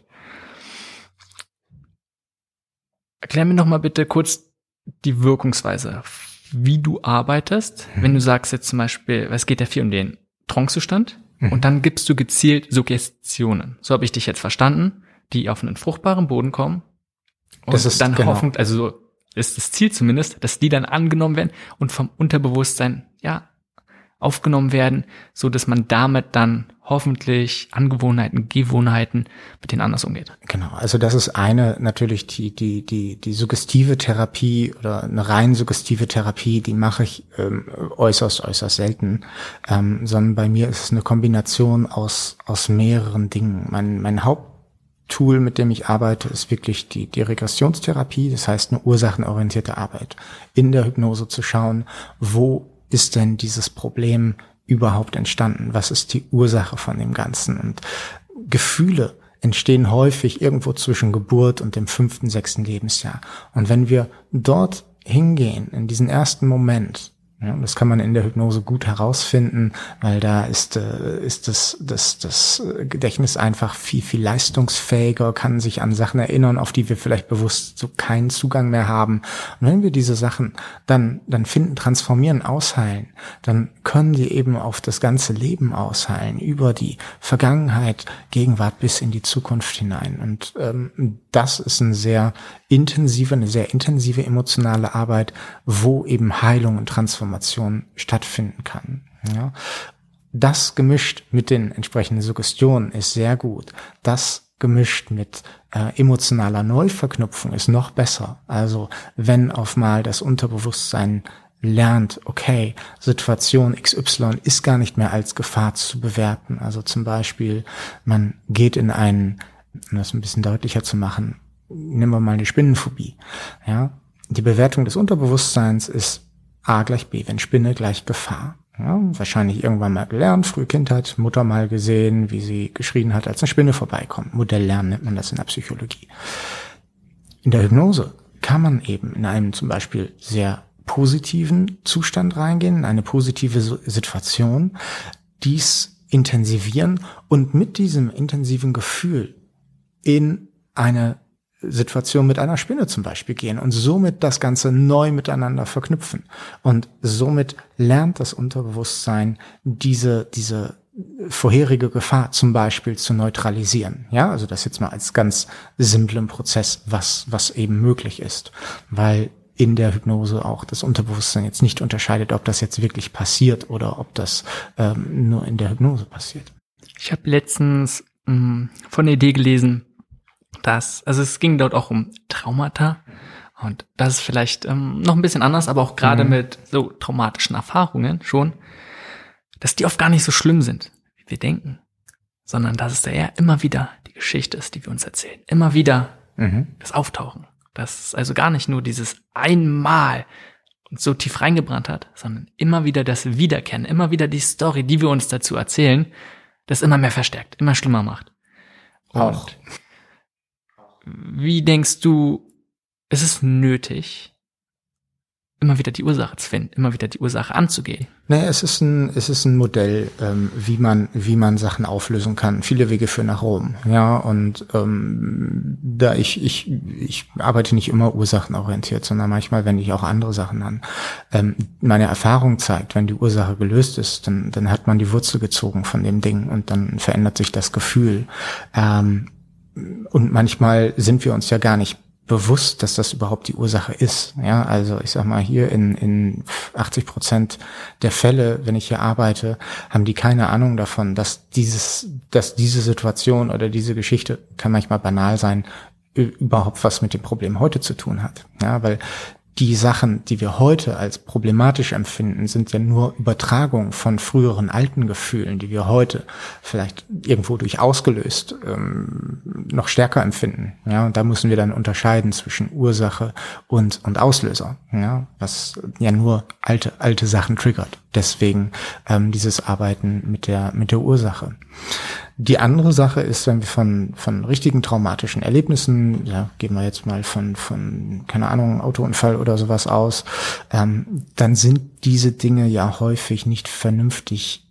S2: erklär mir noch mal bitte kurz die Wirkungsweise, wie du arbeitest, mhm. wenn du sagst jetzt zum Beispiel, es geht ja viel um den Trancezustand mhm. und dann gibst du gezielt Suggestionen. So habe ich dich jetzt verstanden die auf einen fruchtbaren Boden kommen und das ist, dann genau. hoffend, also so ist das Ziel zumindest, dass die dann angenommen werden und vom Unterbewusstsein, ja, aufgenommen werden, so dass man damit dann hoffentlich Angewohnheiten, Gewohnheiten mit denen anders umgeht.
S1: Genau, also das ist eine natürlich die die die die suggestive Therapie oder eine rein suggestive Therapie, die mache ich ähm, äußerst äußerst selten, ähm, sondern bei mir ist es eine Kombination aus aus mehreren Dingen. Mein mein Haupt Tool, mit dem ich arbeite, ist wirklich die, die Regressionstherapie, das heißt eine ursachenorientierte Arbeit. In der Hypnose zu schauen, wo ist denn dieses Problem überhaupt entstanden? Was ist die Ursache von dem Ganzen? Und Gefühle entstehen häufig irgendwo zwischen Geburt und dem fünften, sechsten Lebensjahr. Und wenn wir dort hingehen, in diesen ersten Moment, ja, das kann man in der Hypnose gut herausfinden, weil da ist, äh, ist das, das, das Gedächtnis einfach viel, viel leistungsfähiger, kann sich an Sachen erinnern, auf die wir vielleicht bewusst so keinen Zugang mehr haben. Und wenn wir diese Sachen dann, dann finden, transformieren, ausheilen, dann können die eben auf das ganze Leben ausheilen, über die Vergangenheit, Gegenwart bis in die Zukunft hinein. Und ähm, das ist ein sehr intensive, eine sehr intensive emotionale Arbeit, wo eben Heilung und Transformation stattfinden kann. Ja. das gemischt mit den entsprechenden Suggestionen ist sehr gut. Das gemischt mit äh, emotionaler Neuverknüpfung ist noch besser. Also wenn auf mal das Unterbewusstsein lernt, okay, Situation XY ist gar nicht mehr als Gefahr zu bewerten. Also zum Beispiel, man geht in einen, um das ein bisschen deutlicher zu machen, nehmen wir mal die Spinnenphobie. Ja, die Bewertung des Unterbewusstseins ist A gleich B, wenn Spinne gleich Gefahr. Ja, wahrscheinlich irgendwann mal gelernt, frühe Kindheit, Mutter mal gesehen, wie sie geschrien hat, als eine Spinne vorbeikommt. Modelllernen nennt man das in der Psychologie. In der Hypnose kann man eben in einem zum Beispiel sehr positiven Zustand reingehen, in eine positive Situation, dies intensivieren und mit diesem intensiven Gefühl in eine Situation mit einer Spinne zum Beispiel gehen und somit das Ganze neu miteinander verknüpfen. Und somit lernt das Unterbewusstsein diese, diese vorherige Gefahr zum Beispiel zu neutralisieren. Ja, also das jetzt mal als ganz simplen Prozess, was, was eben möglich ist. Weil in der Hypnose auch das Unterbewusstsein jetzt nicht unterscheidet, ob das jetzt wirklich passiert oder ob das ähm, nur in der Hypnose passiert.
S2: Ich habe letztens mh, mm, von der Idee gelesen, dass, also es ging dort auch um Traumata und das ist vielleicht ähm, noch ein bisschen anders, aber auch gerade mhm. mit so traumatischen Erfahrungen schon, dass die oft gar nicht so schlimm sind, wie wir denken, sondern dass es da eher immer wieder die Geschichte ist, die wir uns erzählen. Immer wieder mhm. das Auftauchen. Dass es also gar nicht nur dieses einmal uns so tief reingebrannt hat, sondern immer wieder das Wiederkennen, immer wieder die Story, die wir uns dazu erzählen, das immer mehr verstärkt, immer schlimmer macht. Und auch wie denkst du, ist es nötig, immer wieder die Ursache zu finden, immer wieder die Ursache anzugehen.
S1: Nee, es ist ein, es ist ein Modell, ähm, wie man, wie man Sachen auflösen kann. Viele Wege führen nach Rom. Ja, und ähm, da ich, ich, ich arbeite nicht immer ursachenorientiert, sondern manchmal wende ich auch andere Sachen an. Ähm, meine Erfahrung zeigt, wenn die Ursache gelöst ist, dann, dann hat man die Wurzel gezogen von dem Ding und dann verändert sich das Gefühl. Ähm, und manchmal sind wir uns ja gar nicht bewusst, dass das überhaupt die Ursache ist. Ja, also ich sag mal hier in, in 80 Prozent der Fälle, wenn ich hier arbeite, haben die keine Ahnung davon, dass dieses, dass diese Situation oder diese Geschichte kann manchmal banal sein, überhaupt was mit dem Problem heute zu tun hat. Ja, weil die Sachen, die wir heute als problematisch empfinden, sind ja nur Übertragung von früheren alten Gefühlen, die wir heute vielleicht irgendwo durch ausgelöst ähm, noch stärker empfinden. Ja, und da müssen wir dann unterscheiden zwischen Ursache und und Auslöser. Ja, was ja nur alte alte Sachen triggert. Deswegen ähm, dieses Arbeiten mit der mit der Ursache. Die andere Sache ist, wenn wir von, von richtigen traumatischen Erlebnissen, ja, gehen wir jetzt mal von, von, keine Ahnung, Autounfall oder sowas aus, ähm, dann sind diese Dinge ja häufig nicht vernünftig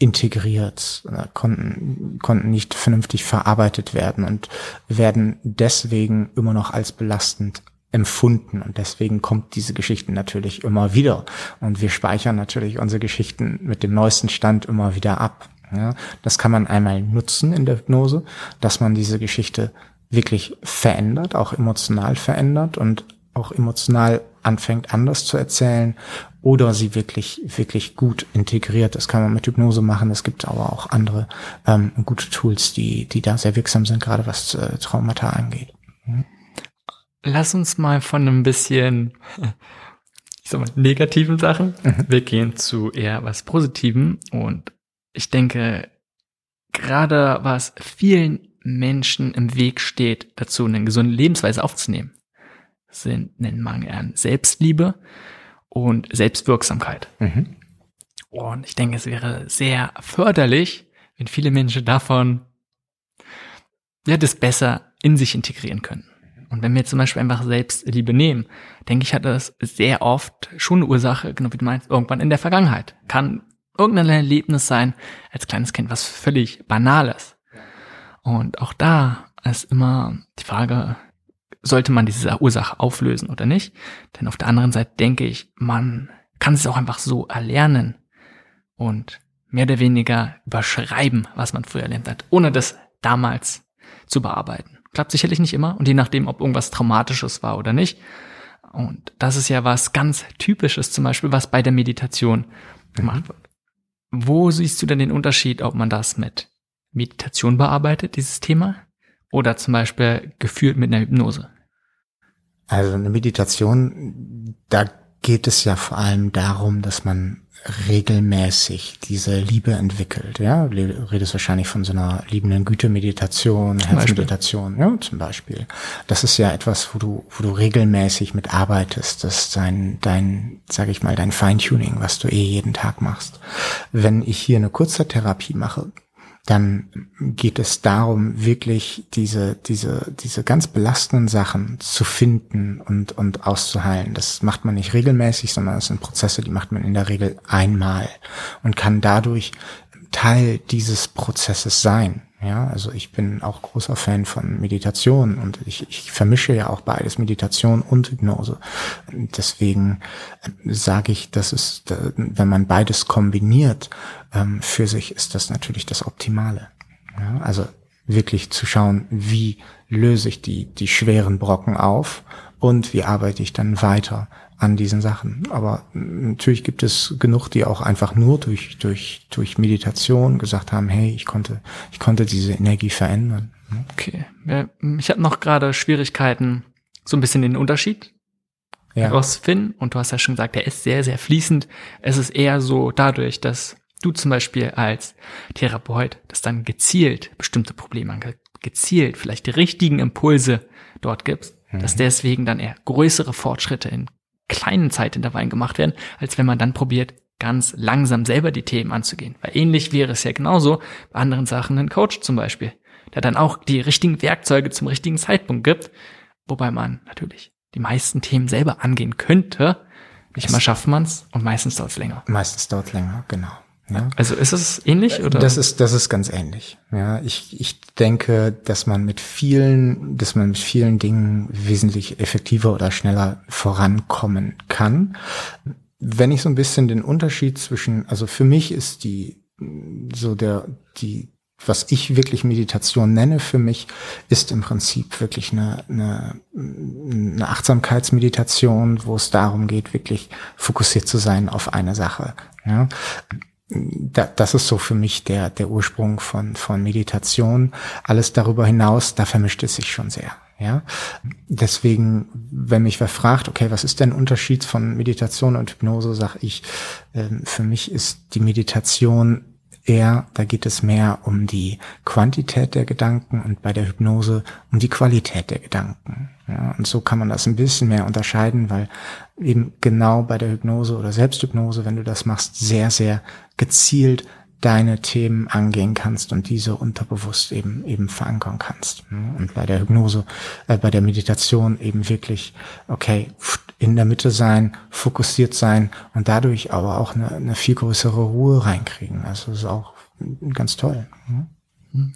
S1: integriert, äh, konnten, konnten nicht vernünftig verarbeitet werden und werden deswegen immer noch als belastend empfunden und deswegen kommt diese Geschichte natürlich immer wieder und wir speichern natürlich unsere Geschichten mit dem neuesten Stand immer wieder ab. Ja, das kann man einmal nutzen in der Hypnose, dass man diese Geschichte wirklich verändert, auch emotional verändert und auch emotional anfängt anders zu erzählen oder sie wirklich wirklich gut integriert. Das kann man mit Hypnose machen. Es gibt aber auch andere ähm, gute Tools, die die da sehr wirksam sind, gerade was äh, Traumata angeht.
S2: Mhm. Lass uns mal von einem bisschen ich sag mal, negativen Sachen. Mhm. Wir gehen zu eher was Positivem und ich denke, gerade was vielen Menschen im Weg steht, dazu eine gesunde Lebensweise aufzunehmen, sind, nennen man gern Selbstliebe und Selbstwirksamkeit. Mhm. Und ich denke, es wäre sehr förderlich, wenn viele Menschen davon ja, das besser in sich integrieren können. Und wenn wir zum Beispiel einfach Selbstliebe nehmen, denke ich, hat das sehr oft schon eine Ursache, genau wie du meinst, irgendwann in der Vergangenheit. Kann irgendein Erlebnis sein als kleines Kind, was völlig Banales. Und auch da ist immer die Frage, sollte man diese Ursache auflösen oder nicht? Denn auf der anderen Seite denke ich, man kann es auch einfach so erlernen und mehr oder weniger überschreiben, was man früher erlebt hat, ohne das damals zu bearbeiten. Klappt sicherlich nicht immer und je nachdem, ob irgendwas Traumatisches war oder nicht. Und das ist ja was ganz Typisches zum Beispiel, was bei der Meditation gemacht wird. Wo siehst du denn den Unterschied, ob man das mit Meditation bearbeitet, dieses Thema, oder zum Beispiel geführt mit einer Hypnose?
S1: Also eine Meditation, da geht es ja vor allem darum, dass man regelmäßig diese Liebe entwickelt. Ja, du redest wahrscheinlich von so einer liebenden Güte-Meditation, Herzmeditation, ja, zum Beispiel. Das ist ja etwas, wo du, wo du regelmäßig mit arbeitest. Das ist dein, dein, sag ich mal, dein Feintuning, was du eh jeden Tag machst. Wenn ich hier eine Kurzzeittherapie mache, dann geht es darum, wirklich diese, diese, diese ganz belastenden Sachen zu finden und, und auszuheilen. Das macht man nicht regelmäßig, sondern das sind Prozesse, die macht man in der Regel einmal und kann dadurch Teil dieses Prozesses sein. Ja, also ich bin auch großer Fan von Meditation und ich, ich vermische ja auch beides, Meditation und Hypnose. Deswegen äh, sage ich, dass es, wenn man beides kombiniert, ähm, für sich ist das natürlich das Optimale. Ja, also wirklich zu schauen, wie löse ich die, die schweren Brocken auf und wie arbeite ich dann weiter an diesen Sachen. Aber natürlich gibt es genug, die auch einfach nur durch, durch, durch Meditation gesagt haben, hey, ich konnte, ich konnte diese Energie verändern.
S2: Okay. Ich habe noch gerade Schwierigkeiten, so ein bisschen den Unterschied ja. herauszufinden. Und du hast ja schon gesagt, der ist sehr, sehr fließend. Es ist eher so dadurch, dass du zum Beispiel als Therapeut das dann gezielt bestimmte Probleme gezielt vielleicht die richtigen Impulse dort gibst, mhm. dass deswegen dann eher größere Fortschritte in kleinen Zeitintervallen gemacht werden, als wenn man dann probiert, ganz langsam selber die Themen anzugehen. Weil ähnlich wäre es ja genauso bei anderen Sachen, ein Coach zum Beispiel, der dann auch die richtigen Werkzeuge zum richtigen Zeitpunkt gibt, wobei man natürlich die meisten Themen selber angehen könnte. Nicht mal schafft man es und meistens dauert es länger.
S1: Meistens dauert es länger, genau.
S2: Ja. Also ist es ähnlich oder?
S1: Das ist das ist ganz ähnlich. Ja, ich ich denke, dass man mit vielen, dass man mit vielen Dingen wesentlich effektiver oder schneller vorankommen kann. Wenn ich so ein bisschen den Unterschied zwischen, also für mich ist die so der die was ich wirklich Meditation nenne für mich, ist im Prinzip wirklich eine, eine, eine Achtsamkeitsmeditation, wo es darum geht, wirklich fokussiert zu sein auf eine Sache. Ja da, das ist so für mich der, der Ursprung von, von Meditation. Alles darüber hinaus, da vermischt es sich schon sehr. Ja, deswegen, wenn mich wer fragt, okay, was ist denn Unterschied von Meditation und Hypnose, sage ich, äh, für mich ist die Meditation eher, da geht es mehr um die Quantität der Gedanken und bei der Hypnose um die Qualität der Gedanken. Ja, und so kann man das ein bisschen mehr unterscheiden, weil eben genau bei der Hypnose oder Selbsthypnose, wenn du das machst, sehr, sehr gezielt deine Themen angehen kannst und diese unterbewusst eben eben verankern kannst. Und bei der Hypnose, äh, bei der Meditation eben wirklich, okay, in der Mitte sein, fokussiert sein und dadurch aber auch eine, eine viel größere Ruhe reinkriegen. Also ist auch ganz toll.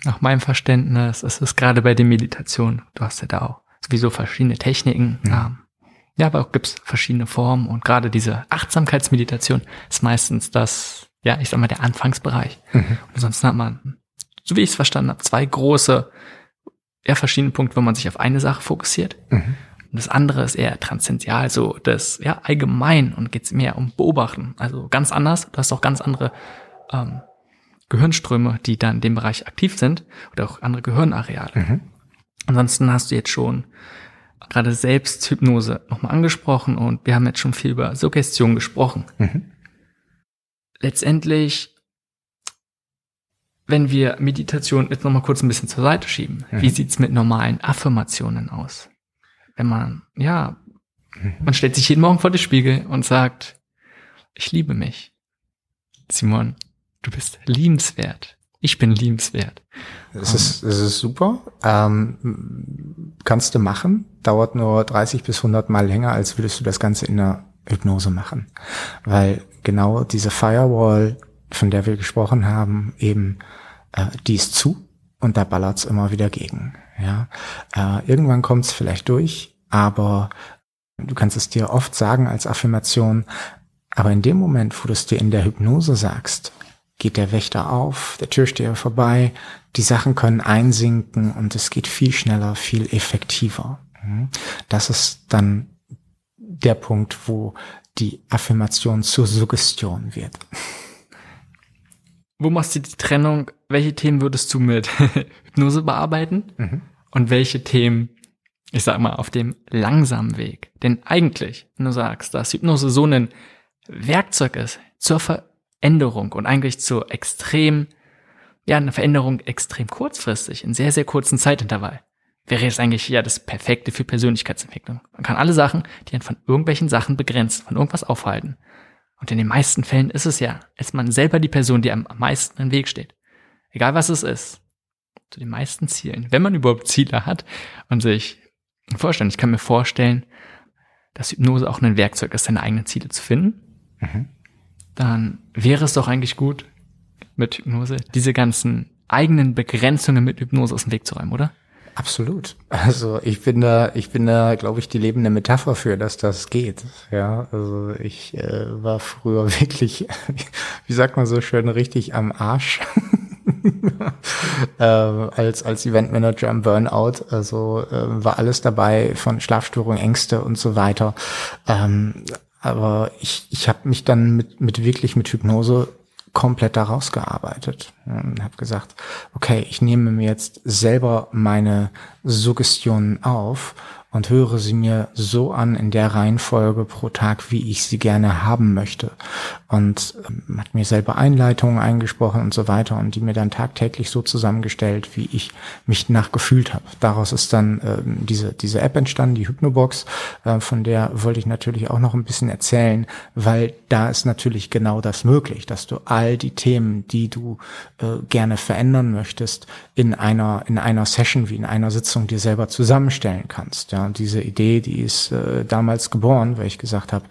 S2: Nach meinem Verständnis ist es gerade bei der Meditation, du hast ja da auch sowieso verschiedene Techniken, mhm. Ja, aber auch gibt's verschiedene Formen und gerade diese Achtsamkeitsmeditation ist meistens das, ja, ich sag mal, der Anfangsbereich. Mhm. Und ansonsten hat man, so wie ich es verstanden habe, zwei große, eher verschiedene Punkte, wo man sich auf eine Sache fokussiert. Mhm. Und das andere ist eher transzendial, so das, ja, allgemein und geht's mehr um Beobachten. Also ganz anders. Du hast auch ganz andere ähm, Gehirnströme, die dann in dem Bereich aktiv sind oder auch andere Gehirnareale. Mhm. Ansonsten hast du jetzt schon gerade Selbsthypnose nochmal angesprochen und wir haben jetzt schon viel über Suggestion gesprochen. Mhm. Letztendlich, wenn wir Meditation jetzt nochmal kurz ein bisschen zur Seite schieben, mhm. wie sieht's mit normalen Affirmationen aus? Wenn man, ja, mhm. man stellt sich jeden Morgen vor den Spiegel und sagt, ich liebe mich. Simon, du bist liebenswert. Ich bin liebenswert.
S1: Es ist, es ist super. Ähm, kannst du machen. Dauert nur 30 bis 100 Mal länger, als würdest du das Ganze in der Hypnose machen. Weil genau diese Firewall, von der wir gesprochen haben, eben, äh, die ist zu und da ballert's immer wieder gegen. Ja, äh, Irgendwann kommt's vielleicht durch, aber du kannst es dir oft sagen als Affirmation, aber in dem Moment, wo du es dir in der Hypnose sagst, geht der Wächter auf, der Türsteher vorbei, die Sachen können einsinken und es geht viel schneller, viel effektiver. Mhm. Das ist dann der Punkt, wo die Affirmation zur Suggestion wird.
S2: wo machst du die Trennung? Welche Themen würdest du mit Hypnose bearbeiten? Mhm. Und welche Themen, ich sag mal, auf dem langsamen Weg? Denn eigentlich, wenn du sagst, dass Hypnose so ein Werkzeug ist zur Veränderung und eigentlich zur extrem, ja, eine Veränderung extrem kurzfristig, in sehr, sehr kurzen Zeitintervall, wäre es eigentlich ja das Perfekte für Persönlichkeitsentwicklung. Man kann alle Sachen, die einen von irgendwelchen Sachen begrenzen, von irgendwas aufhalten, und in den meisten Fällen ist es ja, ist man selber die Person, die am meisten im Weg steht. Egal was es ist. Zu den meisten Zielen. Wenn man überhaupt Ziele hat und sich vorstellen, ich kann mir vorstellen, dass Hypnose auch ein Werkzeug ist, seine eigenen Ziele zu finden, mhm. Dann wäre es doch eigentlich gut, mit Hypnose diese ganzen eigenen Begrenzungen mit Hypnose aus dem Weg zu räumen, oder?
S1: Absolut. Also ich bin da, ich bin da, glaube ich, die lebende Metapher für, dass das geht. Ja, also ich äh, war früher wirklich, wie sagt man so schön, richtig am Arsch. äh, als als Eventmanager im Burnout, also äh, war alles dabei von Schlafstörungen, Ängste und so weiter. Ähm, aber ich, ich habe mich dann mit, mit wirklich mit Hypnose komplett daraus gearbeitet und habe gesagt, okay, ich nehme mir jetzt selber meine Suggestionen auf und höre sie mir so an in der Reihenfolge pro Tag, wie ich sie gerne haben möchte. Und ähm, hat mir selber Einleitungen eingesprochen und so weiter und die mir dann tagtäglich so zusammengestellt, wie ich mich nachgefühlt habe. Daraus ist dann ähm, diese, diese App entstanden, die Hypnobox, äh, von der wollte ich natürlich auch noch ein bisschen erzählen, weil da ist natürlich genau das möglich, dass du all die Themen, die du äh, gerne verändern möchtest, in einer, in einer Session wie in einer Sitzung dir selber zusammenstellen kannst. Ja, und diese Idee, die ist äh, damals geboren, weil ich gesagt habe,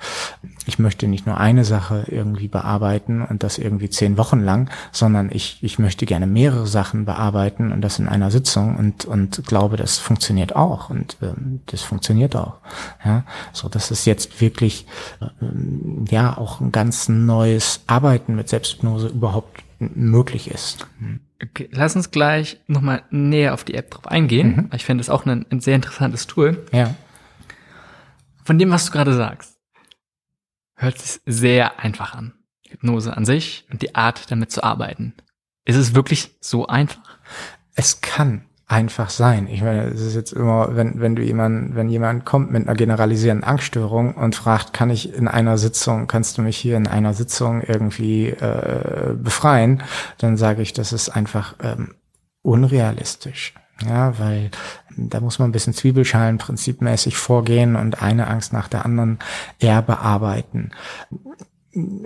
S1: ich möchte nicht nur eine Sache irgendwie bearbeiten und das irgendwie zehn Wochen lang, sondern ich, ich möchte gerne mehrere Sachen bearbeiten und das in einer Sitzung und, und glaube, das funktioniert auch und ähm, das funktioniert auch. Ja, so dass es jetzt wirklich ähm, ja auch ein ganz neues Arbeiten mit Selbsthypnose überhaupt möglich ist.
S2: Okay, lass uns gleich nochmal näher auf die App drauf eingehen. Mhm. Ich finde es auch ein, ein, sehr interessantes Tool.
S1: Ja.
S2: Von dem, was du gerade sagst, hört sich sehr einfach an. Hypnose an sich und die Art, damit zu arbeiten. Ist es wirklich so einfach?
S1: Es kann einfach sein. Ich meine, es ist jetzt immer, wenn, wenn du jemand, wenn jemand kommt mit einer generalisierenden Angststörung und fragt, kann ich in einer Sitzung, kannst du mich hier in einer Sitzung irgendwie äh, befreien, dann sage ich, das ist einfach ähm, unrealistisch. Ja, weil da muss man ein bisschen Zwiebelschalenprinzipmäßig vorgehen und eine Angst nach der anderen eher bearbeiten.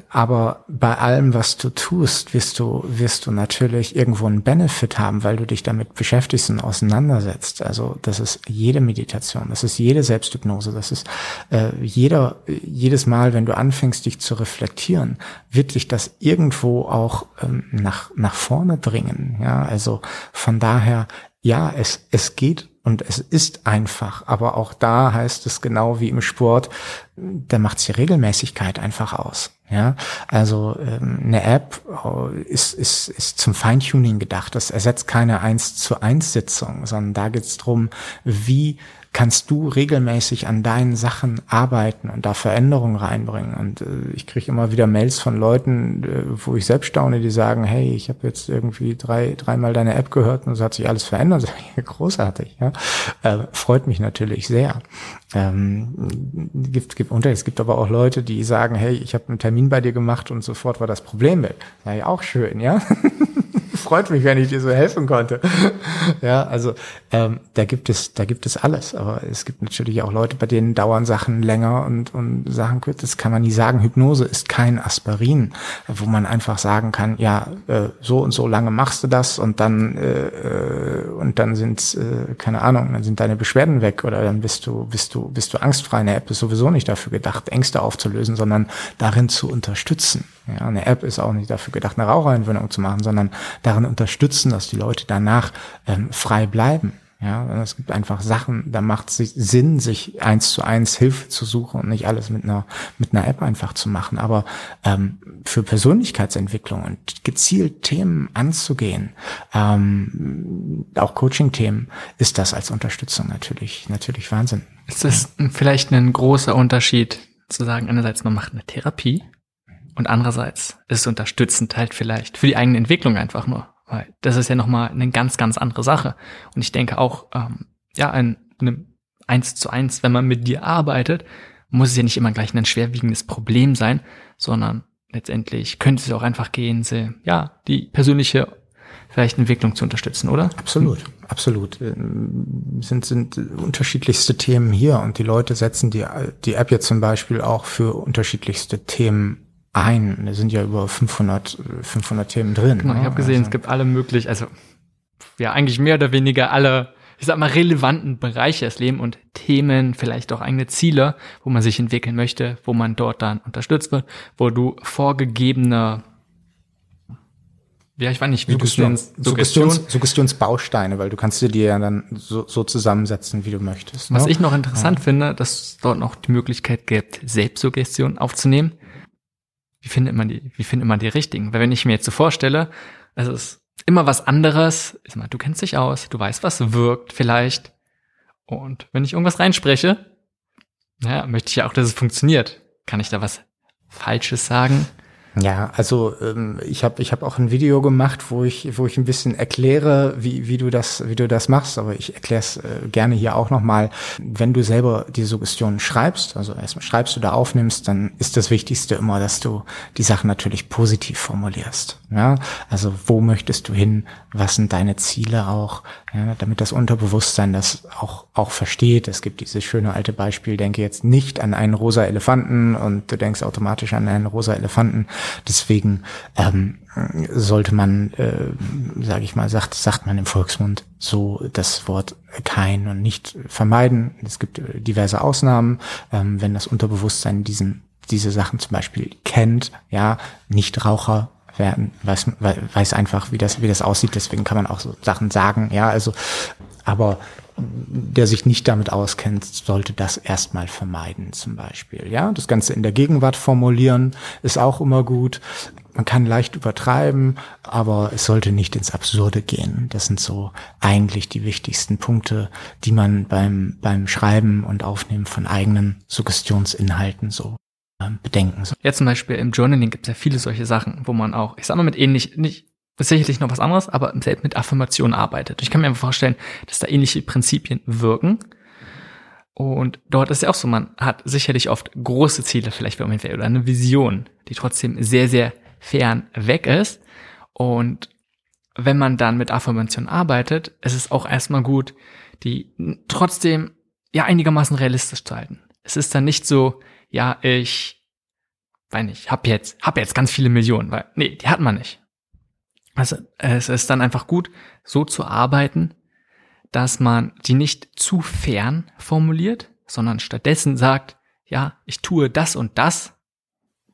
S1: Aber bei allem, was du tust, wirst du, wirst du natürlich irgendwo einen Benefit haben, weil du dich damit beschäftigst und auseinandersetzt. Also das ist jede Meditation, das ist jede Selbsthypnose, das ist äh, jeder, jedes Mal, wenn du anfängst, dich zu reflektieren, wird dich das irgendwo auch ähm, nach, nach vorne bringen. Ja, also von daher, ja, es, es geht und es ist einfach, aber auch da heißt es genau wie im Sport, da macht die Regelmäßigkeit einfach aus. Ja, also ähm, eine App äh, ist, ist, ist zum Feintuning gedacht. Das ersetzt keine eins zu eins Sitzung, sondern da geht es darum, wie kannst du regelmäßig an deinen Sachen arbeiten und da Veränderungen reinbringen. Und äh, ich kriege immer wieder Mails von Leuten, äh, wo ich selbst staune, die sagen, hey, ich habe jetzt irgendwie drei, dreimal deine App gehört und es hat sich alles verändert. Großartig, ja. Äh, freut mich natürlich sehr. Ähm, gibt, gibt unter, es gibt aber auch Leute, die sagen, hey, ich habe einen Termin bei dir gemacht und sofort war das Problem weg. Sei auch schön, ja. freut mich, wenn ich dir so helfen konnte. ja, also ähm, da gibt es, da gibt es alles. Aber es gibt natürlich auch Leute, bei denen dauern Sachen länger und, und Sachen kürzer. Das kann man nie sagen. Hypnose ist kein Aspirin, wo man einfach sagen kann, ja, äh, so und so lange machst du das und dann äh, äh und dann sind, äh, keine Ahnung, dann sind deine Beschwerden weg oder dann bist du, bist du, bist du angstfrei. Eine App ist sowieso nicht dafür gedacht, Ängste aufzulösen, sondern darin zu unterstützen. Ja, eine App ist auch nicht dafür gedacht, eine Raucherentwöhnung zu machen, sondern darin unterstützen, dass die Leute danach ähm, frei bleiben. Ja, es gibt einfach Sachen, da macht es Sinn, sich eins zu eins Hilfe zu suchen und nicht alles mit einer mit einer App einfach zu machen. Aber ähm, für Persönlichkeitsentwicklung und gezielt Themen anzugehen, ähm, auch Coaching-Themen, ist das als Unterstützung natürlich natürlich Wahnsinn.
S2: Ist das vielleicht ein großer Unterschied zu sagen, einerseits man macht eine Therapie Und andererseits ist es unterstützend halt vielleicht für die eigene Entwicklung einfach nur. Weil das ist ja nochmal eine ganz, ganz andere Sache. Und ich denke auch, ähm, ja, in einem eins zu eins, wenn man mit dir arbeitet, muss es ja nicht immer gleich ein schwerwiegendes Problem sein, sondern letztendlich könnte es auch einfach gehen, sie, ja, die persönliche vielleicht Entwicklung zu unterstützen, oder?
S1: Absolut, absolut. Ähm, sind, sind unterschiedlichste Themen hier und die Leute setzen die, die App jetzt zum Beispiel auch für unterschiedlichste Themen ein. Da sind ja über 500, 500 Themen drin.
S2: Genau, ich habe gesehen, also. es gibt alle möglich, also ja, eigentlich mehr oder weniger alle ich sag mal, relevanten Bereiche des Lebens und Themen, vielleicht auch eigene Ziele, wo man sich entwickeln möchte, wo man dort dann unterstützt wird, wo du vorgegebene ja, ich weiß nicht, wie
S1: Suggestion, du nennst. Suggestions, Suggestionsbausteine, weil du kannst dir die ja dann so, so zusammensetzen, wie du möchtest.
S2: Was ne? ich noch interessant ja. finde, dass dort noch die Möglichkeit gibt, Selbstsuggestion aufzunehmen. Wie findet man die, wie findet man die richtigen? Weil wenn ich mir jetzt so vorstelle, es ist immer was anderes. Sag mal, du kennst dich aus, du weißt, was wirkt vielleicht. Und wenn ich irgendwas reinspreche, naja, möchte ich ja auch, dass es funktioniert. Kann ich da was Falsches sagen?
S1: Ja, also ähm, ich habe ich hab auch ein Video gemacht, wo ich wo ich ein bisschen erkläre, wie wie du das wie du das machst, aber ich erkläre es äh, gerne hier auch nochmal. Wenn du selber die Suggestionen schreibst, also erstmal schreibst oder aufnimmst, dann ist das Wichtigste immer, dass du die Sachen natürlich positiv formulierst. Ja, also wo möchtest du hin? Was sind deine Ziele auch? Ja, damit das Unterbewusstsein das auch auch versteht. Es gibt dieses schöne alte Beispiel: Denke jetzt nicht an einen rosa Elefanten und du denkst automatisch an einen rosa Elefanten Deswegen ähm, sollte man, äh, sage ich mal, sagt, sagt man im Volksmund so das Wort kein und nicht vermeiden. Es gibt äh, diverse Ausnahmen, ähm, wenn das Unterbewusstsein diesen diese Sachen zum Beispiel kennt, ja, Nichtraucher werden, weiß, weiß einfach, wie das, wie das aussieht, deswegen kann man auch so Sachen sagen, ja, also, aber der sich nicht damit auskennt, sollte das erstmal vermeiden, zum Beispiel. Ja, das Ganze in der Gegenwart formulieren ist auch immer gut. Man kann leicht übertreiben, aber es sollte nicht ins Absurde gehen. Das sind so eigentlich die wichtigsten Punkte, die man beim, beim Schreiben und Aufnehmen von eigenen Suggestionsinhalten so ähm, bedenken soll.
S2: Ja, zum Beispiel im Journaling gibt es ja viele solche Sachen, wo man auch, ich sag mal mit ähnlich, nicht sicherlich noch was anderes, aber selbst mit Affirmationen arbeitet. Ich kann mir einfach vorstellen, dass da ähnliche Prinzipien wirken. Und dort ist ja auch so, man hat sicherlich oft große Ziele, vielleicht wenn man will, oder eine Vision, die trotzdem sehr, sehr fern weg ist. Und wenn man dann mit Affirmationen arbeitet, ist es auch erstmal gut, die trotzdem ja einigermaßen realistisch zu halten. Es ist dann nicht so, ja, ich, weiß nicht, hab jetzt, hab jetzt ganz viele Millionen, weil, nee, die hat man nicht. Also es ist dann einfach gut, so zu arbeiten, dass man die nicht zu fern formuliert, sondern stattdessen sagt, ja, ich tue das und das,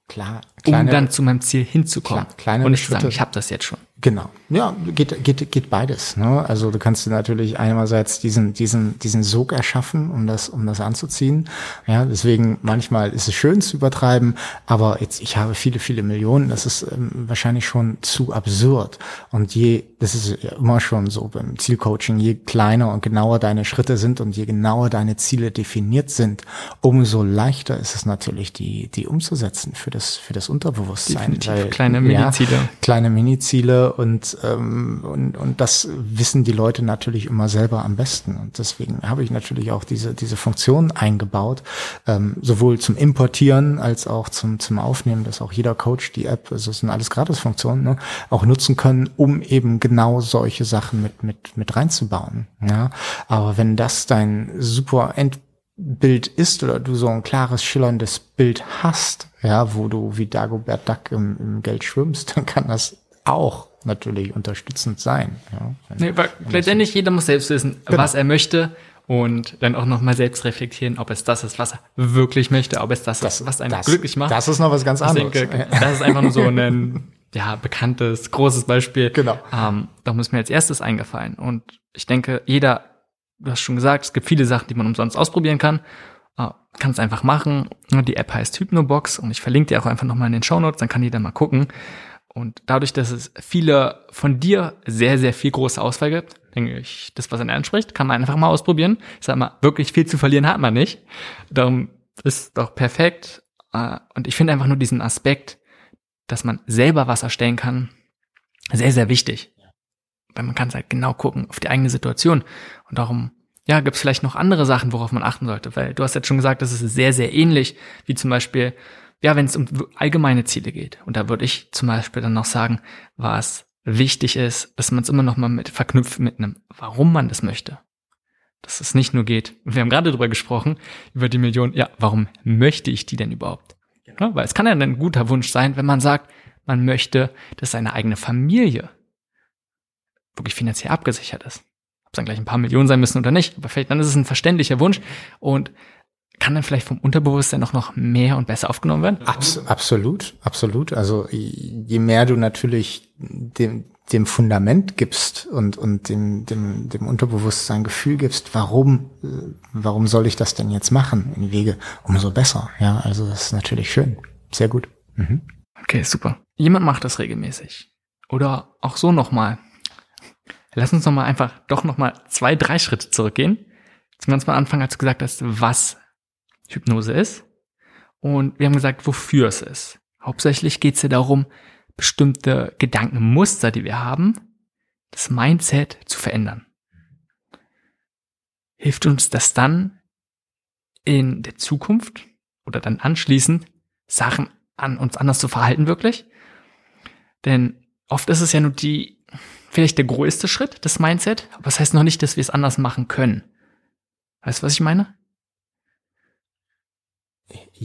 S1: Klar,
S2: kleine, um dann zu meinem Ziel hinzukommen.
S1: Klar, kleine
S2: und nicht Schritte. sagen, ich habe das jetzt schon.
S1: Genau. Ja, geht, geht, geht beides. Ne? Also du kannst natürlich einerseits diesen, diesen, diesen Sog erschaffen, um das, um das anzuziehen. Ja, deswegen manchmal ist es schön zu übertreiben, aber jetzt, ich habe viele, viele Millionen, das ist ähm, wahrscheinlich schon zu absurd. Und je, das ist ja immer schon so beim Zielcoaching, je kleiner und genauer deine Schritte sind und je genauer deine Ziele definiert sind, umso leichter ist es natürlich, die, die umzusetzen für das, für das Unterbewusstsein.
S2: Definitiv. Weil, kleine Miniziele. Ja,
S1: kleine Miniziele und, ähm, und, und das wissen die Leute natürlich immer selber am besten. Und deswegen habe ich natürlich auch diese, diese Funktion eingebaut, ähm, sowohl zum Importieren als auch zum, zum Aufnehmen, dass auch jeder Coach die App, also es sind alles Gratisfunktionen, ne, auch nutzen können, um eben genau solche Sachen mit, mit, mit reinzubauen. Ja, aber wenn das dein super Endbild ist oder du so ein klares, schillerndes Bild hast, ja, wo du wie Dagobert Duck im, im Geld schwimmst, dann kann das auch natürlich unterstützend sein. Ja,
S2: nee, weil letztendlich jeder muss selbst wissen, genau. was er möchte und dann auch nochmal selbst reflektieren, ob es das ist, was er wirklich möchte, ob es das, das ist, was einen
S1: das,
S2: glücklich macht.
S1: Das ist noch was ganz anderes.
S2: Denke, das ist einfach nur so ein ja, bekanntes, großes Beispiel.
S1: Genau.
S2: Ähm, da muss mir als erstes eingefallen. Und ich denke, jeder, du hast schon gesagt, es gibt viele Sachen, die man umsonst ausprobieren kann. Äh, kann es einfach machen. Die App heißt Hypnobox und ich verlinke dir auch einfach nochmal in den Show Notes, dann kann jeder mal gucken. Und dadurch, dass es viele von dir sehr, sehr viel große Auswahl gibt, denke ich, das, was er anspricht, kann man einfach mal ausprobieren. Ich sag mal, wirklich viel zu verlieren hat man nicht. Darum ist doch perfekt. Äh, und ich finde einfach nur diesen Aspekt, dass man selber was erstellen kann, sehr, sehr wichtig. Weil man kann halt genau gucken auf die eigene Situation. Und darum, ja, gibt es vielleicht noch andere Sachen, worauf man achten sollte. Weil du hast jetzt schon gesagt, das ist sehr, sehr ähnlich, wie zum Beispiel, ja, wenn es um allgemeine Ziele geht. Und da würde ich zum Beispiel dann noch sagen, was wichtig ist, dass man es immer noch mal mit verknüpft mit einem, warum man das möchte. Dass es nicht nur geht, wir haben gerade drüber gesprochen, über die Million, ja, warum möchte ich die denn überhaupt? Genau. Ja, weil es kann ja ein guter Wunsch sein, wenn man sagt, man möchte, dass seine eigene Familie wirklich finanziell abgesichert ist. Ob es dann gleich ein paar Millionen sein müssen oder nicht, aber vielleicht dann ist es ein verständlicher Wunsch und kann dann vielleicht vom Unterbewusstsein noch noch mehr und besser aufgenommen werden?
S1: Abs absolut, absolut. Also je mehr du natürlich dem, dem Fundament gibst und, und dem, dem, dem Unterbewusstsein Gefühl gibst, warum, warum soll ich das denn jetzt machen in Wege, umso besser. Ja, also das ist natürlich schön. Sehr gut. Mhm.
S2: Okay, super. Jemand macht das regelmäßig. Oder auch so nochmal. Lass uns nochmal einfach doch nochmal zwei, drei Schritte zurückgehen. Zum ganz mal Anfang, als du gesagt hast, was Hypnose ist. Und wir haben gesagt, wofür es ist. Hauptsächlich geht es ja darum, bestimmte Gedankenmuster, die wir haben, das Mindset zu verändern. Hilft uns das dann in der Zukunft oder dann anschließend Sachen an uns anders zu verhalten wirklich? Denn oft ist es ja nur die, vielleicht der größte Schritt, das Mindset, aber das heißt noch nicht, dass wir es anders machen können. Weißt du, was ich meine?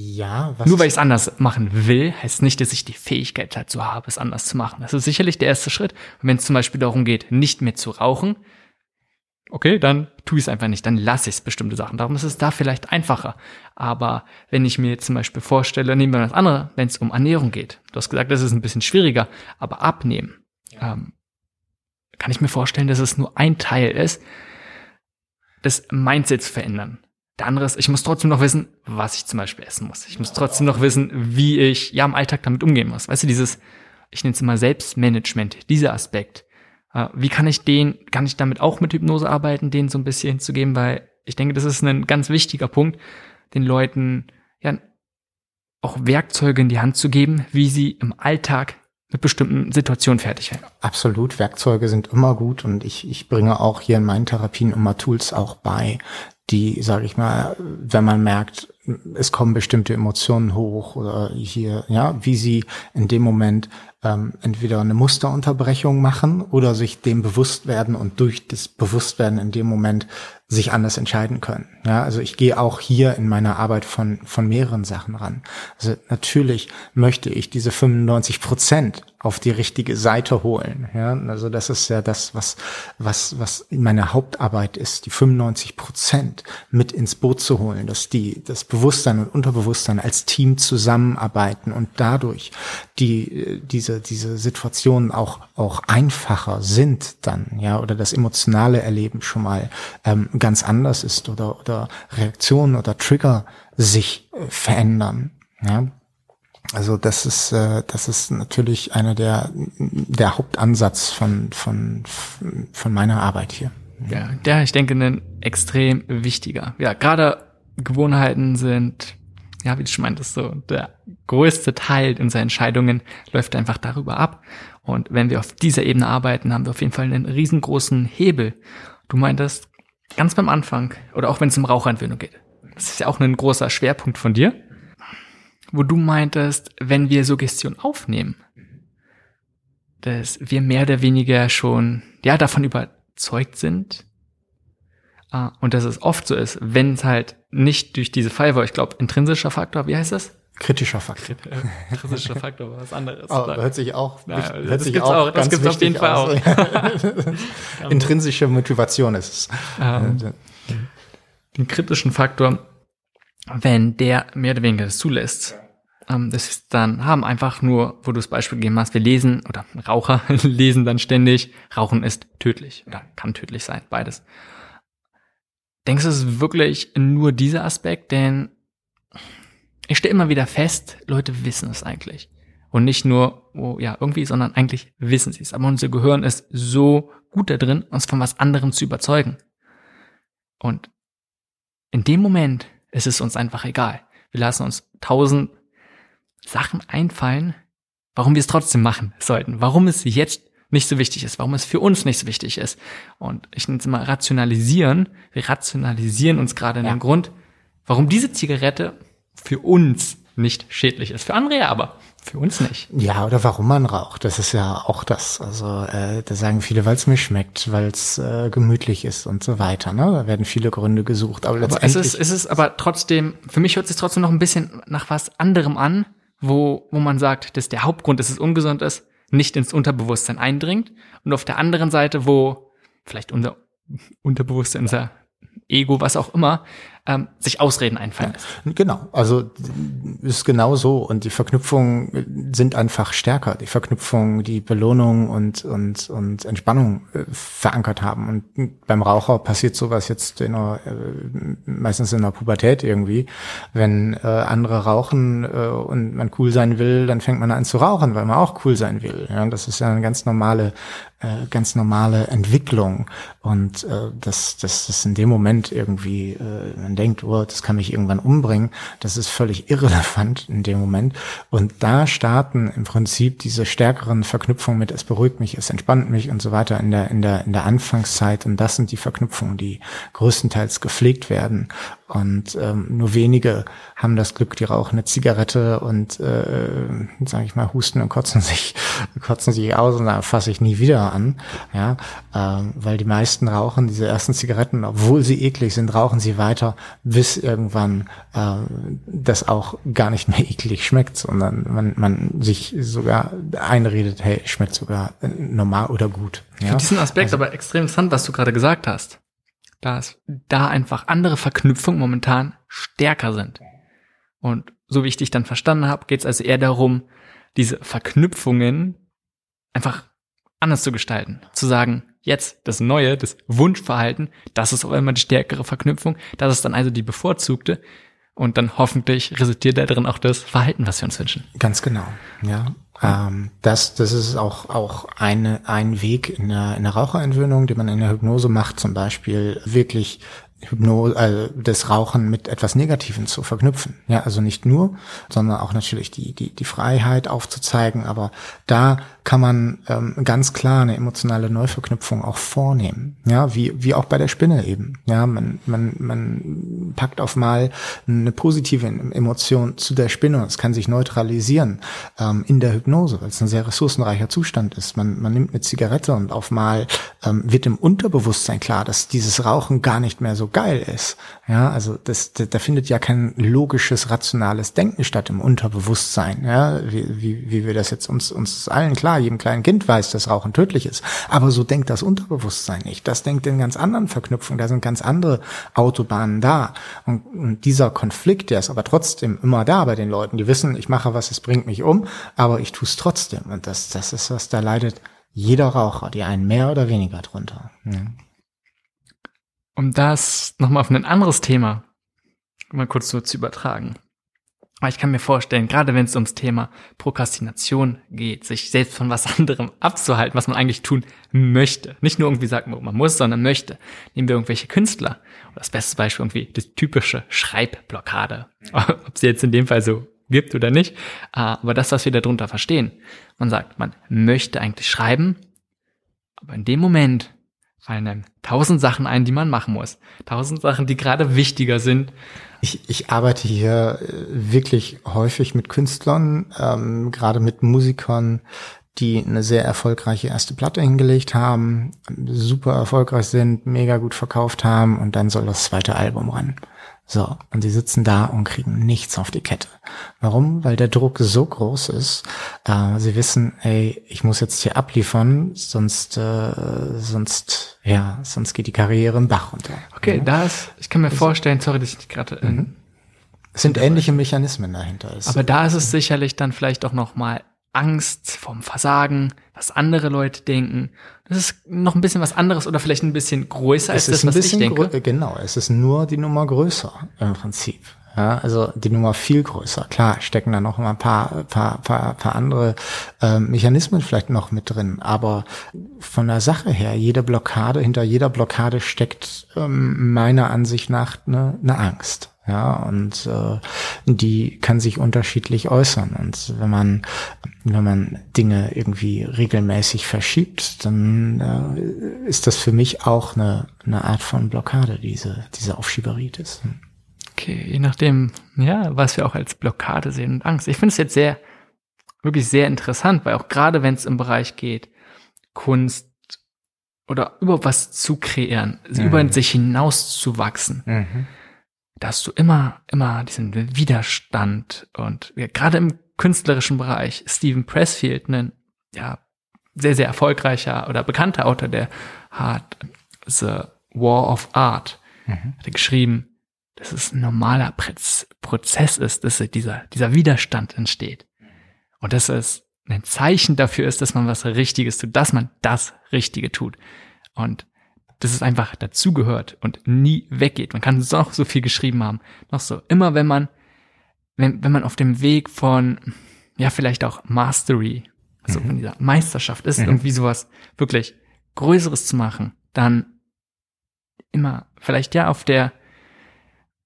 S1: Ja,
S2: was Nur weil ich es anders machen will, heißt nicht, dass ich die Fähigkeit dazu habe, es anders zu machen. Das ist sicherlich der erste Schritt. Und wenn es zum Beispiel darum geht, nicht mehr zu rauchen, okay, dann tue ich es einfach nicht, dann lasse ich es bestimmte Sachen. Darum ist es da vielleicht einfacher. Aber wenn ich mir zum Beispiel vorstelle, nehmen wir das andere, wenn es um Ernährung geht. Du hast gesagt, das ist ein bisschen schwieriger, aber abnehmen. Ja. Ähm, kann ich mir vorstellen, dass es nur ein Teil ist, das Mindset zu verändern. Der andere ist, ich muss trotzdem noch wissen, was ich zum Beispiel essen muss. Ich muss trotzdem noch wissen, wie ich ja im Alltag damit umgehen muss. Weißt du, dieses, ich nenne es immer Selbstmanagement, dieser Aspekt. Äh, wie kann ich den, kann ich damit auch mit Hypnose arbeiten, den so ein bisschen hinzugeben, weil ich denke, das ist ein ganz wichtiger Punkt, den Leuten ja auch Werkzeuge in die Hand zu geben, wie sie im Alltag mit bestimmten Situationen fertig werden.
S1: Absolut, Werkzeuge sind immer gut und ich, ich bringe auch hier in meinen Therapien immer Tools auch bei, die, sage ich mal, wenn man merkt, es kommen bestimmte Emotionen hoch oder hier, ja, wie sie in dem Moment ähm, entweder eine Musterunterbrechung machen oder sich dem bewusst werden und durch das Bewusstwerden in dem Moment sich anders entscheiden können. Ja, also ich gehe auch hier in meiner Arbeit von, von mehreren Sachen ran. Also natürlich möchte ich diese 95 Prozent auf die richtige Seite holen. Ja, also das ist ja das, was, was, was meine Hauptarbeit ist, die 95 Prozent mit ins Boot zu holen, dass die, das Bewusstsein und Unterbewusstsein als Team zusammenarbeiten und dadurch die, diese, diese Situationen auch, auch einfacher sind dann, ja, oder das emotionale Erleben schon mal ähm, ganz anders ist oder, oder Reaktionen oder Trigger sich äh, verändern. Ja, also das ist äh, das ist natürlich einer der der Hauptansatz von von von meiner Arbeit hier.
S2: Ja, der ich denke ein extrem wichtiger. Ja, gerade Gewohnheiten sind ja, wie du schon meintest, so der größte Teil unserer Entscheidungen läuft einfach darüber ab. Und wenn wir auf dieser Ebene arbeiten, haben wir auf jeden Fall einen riesengroßen Hebel. Du meintest, ganz beim Anfang, oder auch wenn es um Rauchentwöhnung geht, das ist ja auch ein großer Schwerpunkt von dir, wo du meintest, wenn wir Suggestion aufnehmen, dass wir mehr oder weniger schon, ja, davon überzeugt sind, uh, und dass es oft so ist, wenn es halt nicht durch diese Firewall, ich glaube, intrinsischer Faktor, wie heißt das?
S1: Kritischer Faktor.
S2: Äh, kritischer Faktor, was anderes.
S1: Oh, hört sich auch,
S2: ja, hört das sich auch, auch das gibt's auf jeden Fall aus.
S1: auch. Intrinsische Motivation ist es. Ähm,
S2: den kritischen Faktor, wenn der mehr oder weniger das zulässt, ähm, das ist dann, haben einfach nur, wo du das Beispiel gegeben hast, wir lesen, oder Raucher lesen dann ständig, Rauchen ist tödlich oder kann tödlich sein, beides. Denkst du, es ist wirklich nur dieser Aspekt? Denn ich stelle immer wieder fest, Leute wissen es eigentlich. Und nicht nur, oh, ja, irgendwie, sondern eigentlich wissen sie es. Aber unser Gehirn ist so gut da drin, uns von was anderem zu überzeugen. Und in dem Moment ist es uns einfach egal. Wir lassen uns tausend Sachen einfallen, warum wir es trotzdem machen sollten, warum es jetzt nicht so wichtig ist, warum es für uns nicht so wichtig ist. Und ich nenne es mal rationalisieren. Wir rationalisieren uns gerade in ja. den Grund, warum diese Zigarette für uns nicht schädlich ist. Für andere ja, aber für uns nicht.
S1: Ja, oder warum man raucht. Das ist ja auch das. Also äh, da sagen viele, weil es mir schmeckt, weil es äh, gemütlich ist und so weiter. Ne? Da werden viele Gründe gesucht. Aber,
S2: aber es ist, es ist aber trotzdem, für mich hört es sich trotzdem noch ein bisschen nach was anderem an, wo, wo man sagt, dass der Hauptgrund, dass es ungesund ist, nicht ins Unterbewusstsein eindringt. Und auf der anderen Seite, wo vielleicht unser Unterbewusstsein, unser Ego, was auch immer, ähm, sich Ausreden einfallen
S1: lässt. Genau, also ist genau so und die Verknüpfungen sind einfach stärker. Die Verknüpfungen, die Belohnung und und und Entspannung äh, verankert haben und beim Raucher passiert sowas jetzt in einer, äh, meistens in der Pubertät irgendwie, wenn äh, andere rauchen äh, und man cool sein will, dann fängt man an zu rauchen, weil man auch cool sein will. Ja, das ist ja eine ganz normale äh, ganz normale Entwicklung und äh, das das ist in dem Moment irgendwie äh, denkt, oh, das kann mich irgendwann umbringen, das ist völlig irrelevant in dem Moment. Und da starten im Prinzip diese stärkeren Verknüpfungen mit, es beruhigt mich, es entspannt mich und so weiter in der, in der, in der Anfangszeit. Und das sind die Verknüpfungen, die größtenteils gepflegt werden. Und ähm, nur wenige haben das Glück, die rauchen eine Zigarette und, äh, sage ich mal, husten und kotzen sich, kotzen sich aus und dann fasse ich nie wieder an. Ja, ähm, weil die meisten rauchen diese ersten Zigaretten, obwohl sie eklig sind, rauchen sie weiter, bis irgendwann äh, das auch gar nicht mehr eklig schmeckt, sondern man, man sich sogar einredet, hey, schmeckt sogar normal oder gut.
S2: Ja? Ich diesen Aspekt also, aber extrem interessant, was du gerade gesagt hast dass da einfach andere Verknüpfungen momentan stärker sind. Und so wie ich dich dann verstanden habe, geht es also eher darum, diese Verknüpfungen einfach anders zu gestalten. Zu sagen, jetzt das Neue, das Wunschverhalten, das ist auch immer die stärkere Verknüpfung, das ist dann also die bevorzugte. Und dann hoffentlich resultiert darin auch das Verhalten, was wir uns wünschen.
S1: Ganz genau, ja. Ähm, das, das ist auch, auch eine, ein Weg in der, in der Raucherentwöhnung, den man in der Hypnose macht, zum Beispiel wirklich Hypnose, äh, das Rauchen mit etwas Negativem zu verknüpfen. Ja, also nicht nur, sondern auch natürlich die, die, die Freiheit aufzuzeigen. Aber da kann man ähm, ganz klar eine emotionale Neuverknüpfung auch vornehmen. Ja, wie, wie auch bei der Spinne eben. Ja, man, man, man packt auf mal eine positive Emotion zu der Spinne. Es kann sich neutralisieren ähm, in der Hypnose, weil es ein sehr ressourcenreicher Zustand ist. Man, man nimmt eine Zigarette und auf mal ähm, wird im Unterbewusstsein klar, dass dieses Rauchen gar nicht mehr so geil ist. Ja, also das, da, da findet ja kein logisches, rationales Denken statt im Unterbewusstsein. Ja, wie, wie, wie wir das jetzt uns, uns allen klar, jedem kleinen Kind weiß, dass Rauchen tödlich ist. Aber so denkt das Unterbewusstsein nicht. Das denkt in ganz anderen Verknüpfungen. Da sind ganz andere Autobahnen da. Und, und dieser Konflikt, der ist aber trotzdem immer da bei den Leuten. Die wissen, ich mache was, es bringt mich um, aber ich tue es trotzdem. Und das, das ist was, da leidet jeder Raucher, die einen mehr oder weniger drunter. Ja
S2: um das nochmal auf ein anderes Thema mal kurz so zu übertragen. Aber ich kann mir vorstellen, gerade wenn es ums Thema Prokrastination geht, sich selbst von was anderem abzuhalten, was man eigentlich tun möchte. Nicht nur irgendwie sagen, man muss, sondern möchte. Nehmen wir irgendwelche Künstler. Das beste Beispiel irgendwie das typische Schreibblockade. Ob sie jetzt in dem Fall so gibt oder nicht. Aber das, was wir darunter verstehen. Man sagt, man möchte eigentlich schreiben, aber in dem Moment fallen einem tausend Sachen ein, die man machen muss. Tausend Sachen, die gerade wichtiger sind.
S1: Ich, ich arbeite hier äh, wirklich häufig mit Künstlern, ähm, gerade mit Musikern, die eine sehr erfolgreiche erste Platte hingelegt haben, super erfolgreich sind, mega gut verkauft haben und dann soll das zweite Album ran. So, und sie sitzen da und kriegen nichts auf die Kette. Warum? Weil der Druck so groß ist. Äh, sie wissen, ey, ich muss jetzt hier abliefern, sonst, äh, sonst, ja, sonst geht die Karriere im Bach runter.
S2: Okay, ja. da ist, ich kann mir vorstellen, sorry, dass ich gerade. Äh, mhm.
S1: Es sind ähnliche Mechanismen dahinter.
S2: Aber da ist es sicherlich dann vielleicht auch noch mal Angst vom Versagen, was andere Leute denken. Das ist noch ein bisschen was anderes oder vielleicht ein bisschen größer
S1: es
S2: als das, was ich denke.
S1: Genau, es ist nur die Nummer größer im Prinzip. Ja, also die Nummer viel größer. Klar, stecken da noch mal ein paar, paar, paar, paar andere äh, Mechanismen vielleicht noch mit drin. Aber von der Sache her, jede Blockade, hinter jeder Blockade steckt ähm, meiner Ansicht nach eine, eine Angst. Ja, und äh, die kann sich unterschiedlich äußern. Und wenn man, wenn man Dinge irgendwie regelmäßig verschiebt, dann äh, ist das für mich auch eine, eine Art von Blockade, diese, diese Aufschieberitis.
S2: Okay, je nachdem, ja, was wir auch als Blockade sehen und Angst. Ich finde es jetzt sehr, wirklich sehr interessant, weil auch gerade wenn es im Bereich geht, Kunst oder über was zu kreieren, mhm. über sich hinaus zu wachsen. Mhm da hast du immer, immer diesen Widerstand und ja, gerade im künstlerischen Bereich, Stephen Pressfield, ein ja, sehr, sehr erfolgreicher oder bekannter Autor, der hat The War of Art, mhm. hat geschrieben, dass es ein normaler Prozess ist, dass dieser, dieser Widerstand entsteht. Und dass es ein Zeichen dafür ist, dass man was Richtiges tut, dass man das Richtige tut. Und dass es einfach dazugehört und nie weggeht. Man kann noch so viel geschrieben haben, noch so. Immer wenn man, wenn, wenn man auf dem Weg von, ja, vielleicht auch Mastery, also mhm. von dieser Meisterschaft ist, mhm. irgendwie sowas wirklich Größeres zu machen, dann immer vielleicht ja auf der,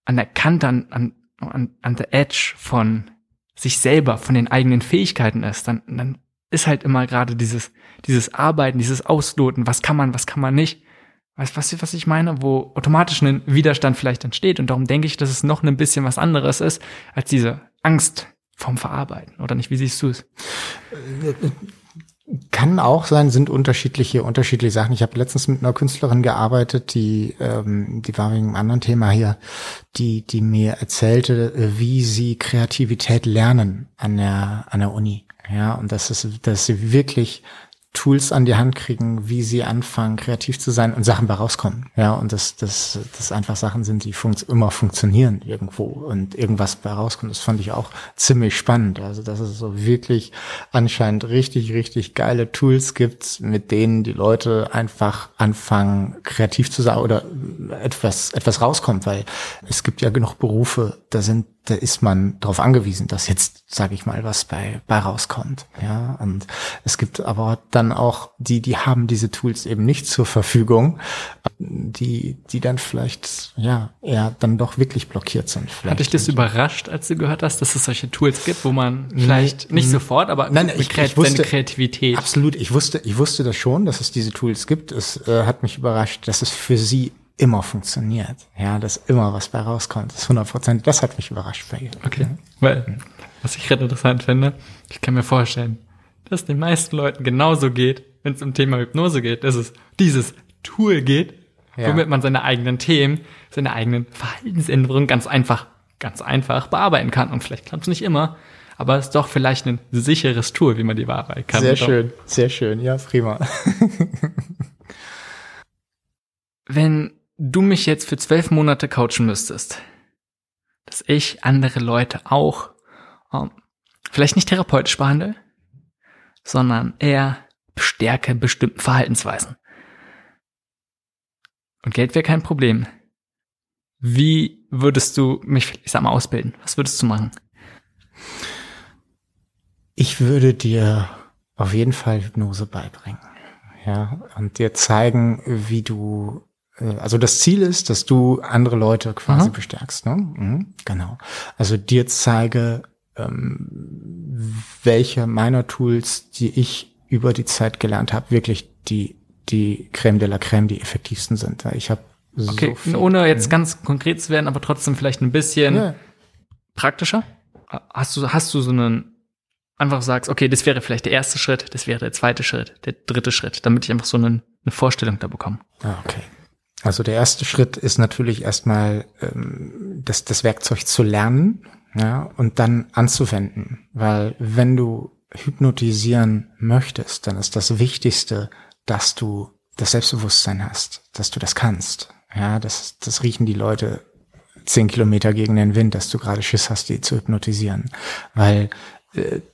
S2: an der Kante, an, an, an, an der Edge von sich selber, von den eigenen Fähigkeiten ist, dann, dann ist halt immer gerade dieses, dieses Arbeiten, dieses Ausloten, was kann man, was kann man nicht. Weißt du, was, ich meine? Wo automatisch ein Widerstand vielleicht entsteht. Und darum denke ich, dass es noch ein bisschen was anderes ist, als diese Angst vom Verarbeiten. Oder nicht? Wie siehst du es?
S1: Kann auch sein, sind unterschiedliche, unterschiedliche Sachen. Ich habe letztens mit einer Künstlerin gearbeitet, die, ähm, die war wegen einem anderen Thema hier, die, die mir erzählte, wie sie Kreativität lernen an der, an der Uni. Ja, und das ist, dass sie wirklich Tools an die Hand kriegen, wie sie anfangen, kreativ zu sein und Sachen bei rauskommen. Ja, und das, das, das einfach Sachen sind, die funkt, immer funktionieren irgendwo und irgendwas bei rauskommt. Das fand ich auch ziemlich spannend. Also, dass es so wirklich anscheinend richtig, richtig geile Tools gibt, mit denen die Leute einfach anfangen, kreativ zu sein oder etwas, etwas rauskommt, weil es gibt ja genug Berufe, da sind da ist man darauf angewiesen, dass jetzt, sage ich mal, was bei, bei rauskommt. Ja, und es gibt aber dann auch die, die haben diese Tools eben nicht zur Verfügung, die, die dann vielleicht, ja, eher dann doch wirklich blockiert sind.
S2: Hat dich das überrascht, als du gehört hast, dass es solche Tools gibt, wo man vielleicht nee, nicht sofort, aber
S1: nein, ich, ich wusste,
S2: Kreativität.
S1: Absolut, ich wusste, ich wusste das schon, dass es diese Tools gibt. Es äh, hat mich überrascht, dass es für sie immer funktioniert. Ja, dass immer was bei rauskommt. Das ist 100 Prozent. Das hat mich überrascht bei ihr.
S2: Okay. Weil, was ich gerade interessant finde, ich kann mir vorstellen, dass den meisten Leuten genauso geht, wenn es um Thema Hypnose geht, dass es dieses Tool geht, ja. womit man seine eigenen Themen, seine eigenen Verhaltensänderungen ganz einfach, ganz einfach bearbeiten kann. Und vielleicht klappt es nicht immer, aber es ist doch vielleicht ein sicheres Tool, wie man die bearbeiten kann.
S1: Sehr schön, sehr schön. Ja, prima.
S2: wenn du mich jetzt für zwölf Monate coachen müsstest, dass ich andere Leute auch um, ähm, vielleicht nicht therapeutisch behandle, sondern eher stärke bestimmten Verhaltensweisen. Und Geld wäre kein Problem. Wie würdest du mich, ich sag mal, ausbilden? Was würdest du machen?
S1: Ich würde dir auf jeden Fall Hypnose beibringen. Ja, und dir zeigen, wie du also das Ziel ist, dass du andere Leute quasi mhm. bestärkst. Ne? Mhm, genau. Also dir zeige, ähm, welche meiner Tools, die ich über die Zeit gelernt habe, wirklich die die Creme de la Creme, die effektivsten sind. Ich habe
S2: so okay, viel, ohne jetzt ganz konkret zu werden, aber trotzdem vielleicht ein bisschen ja. praktischer. Hast du hast du so einen einfach sagst, okay, das wäre vielleicht der erste Schritt, das wäre der zweite Schritt, der dritte Schritt, damit ich einfach so eine, eine Vorstellung da bekomme.
S1: Ah, okay. Also der erste Schritt ist natürlich erstmal ähm, das, das Werkzeug zu lernen ja, und dann anzuwenden. Weil wenn du hypnotisieren möchtest, dann ist das Wichtigste, dass du das Selbstbewusstsein hast, dass du das kannst. Ja, das, das riechen die Leute zehn Kilometer gegen den Wind, dass du gerade Schiss hast, die zu hypnotisieren. Weil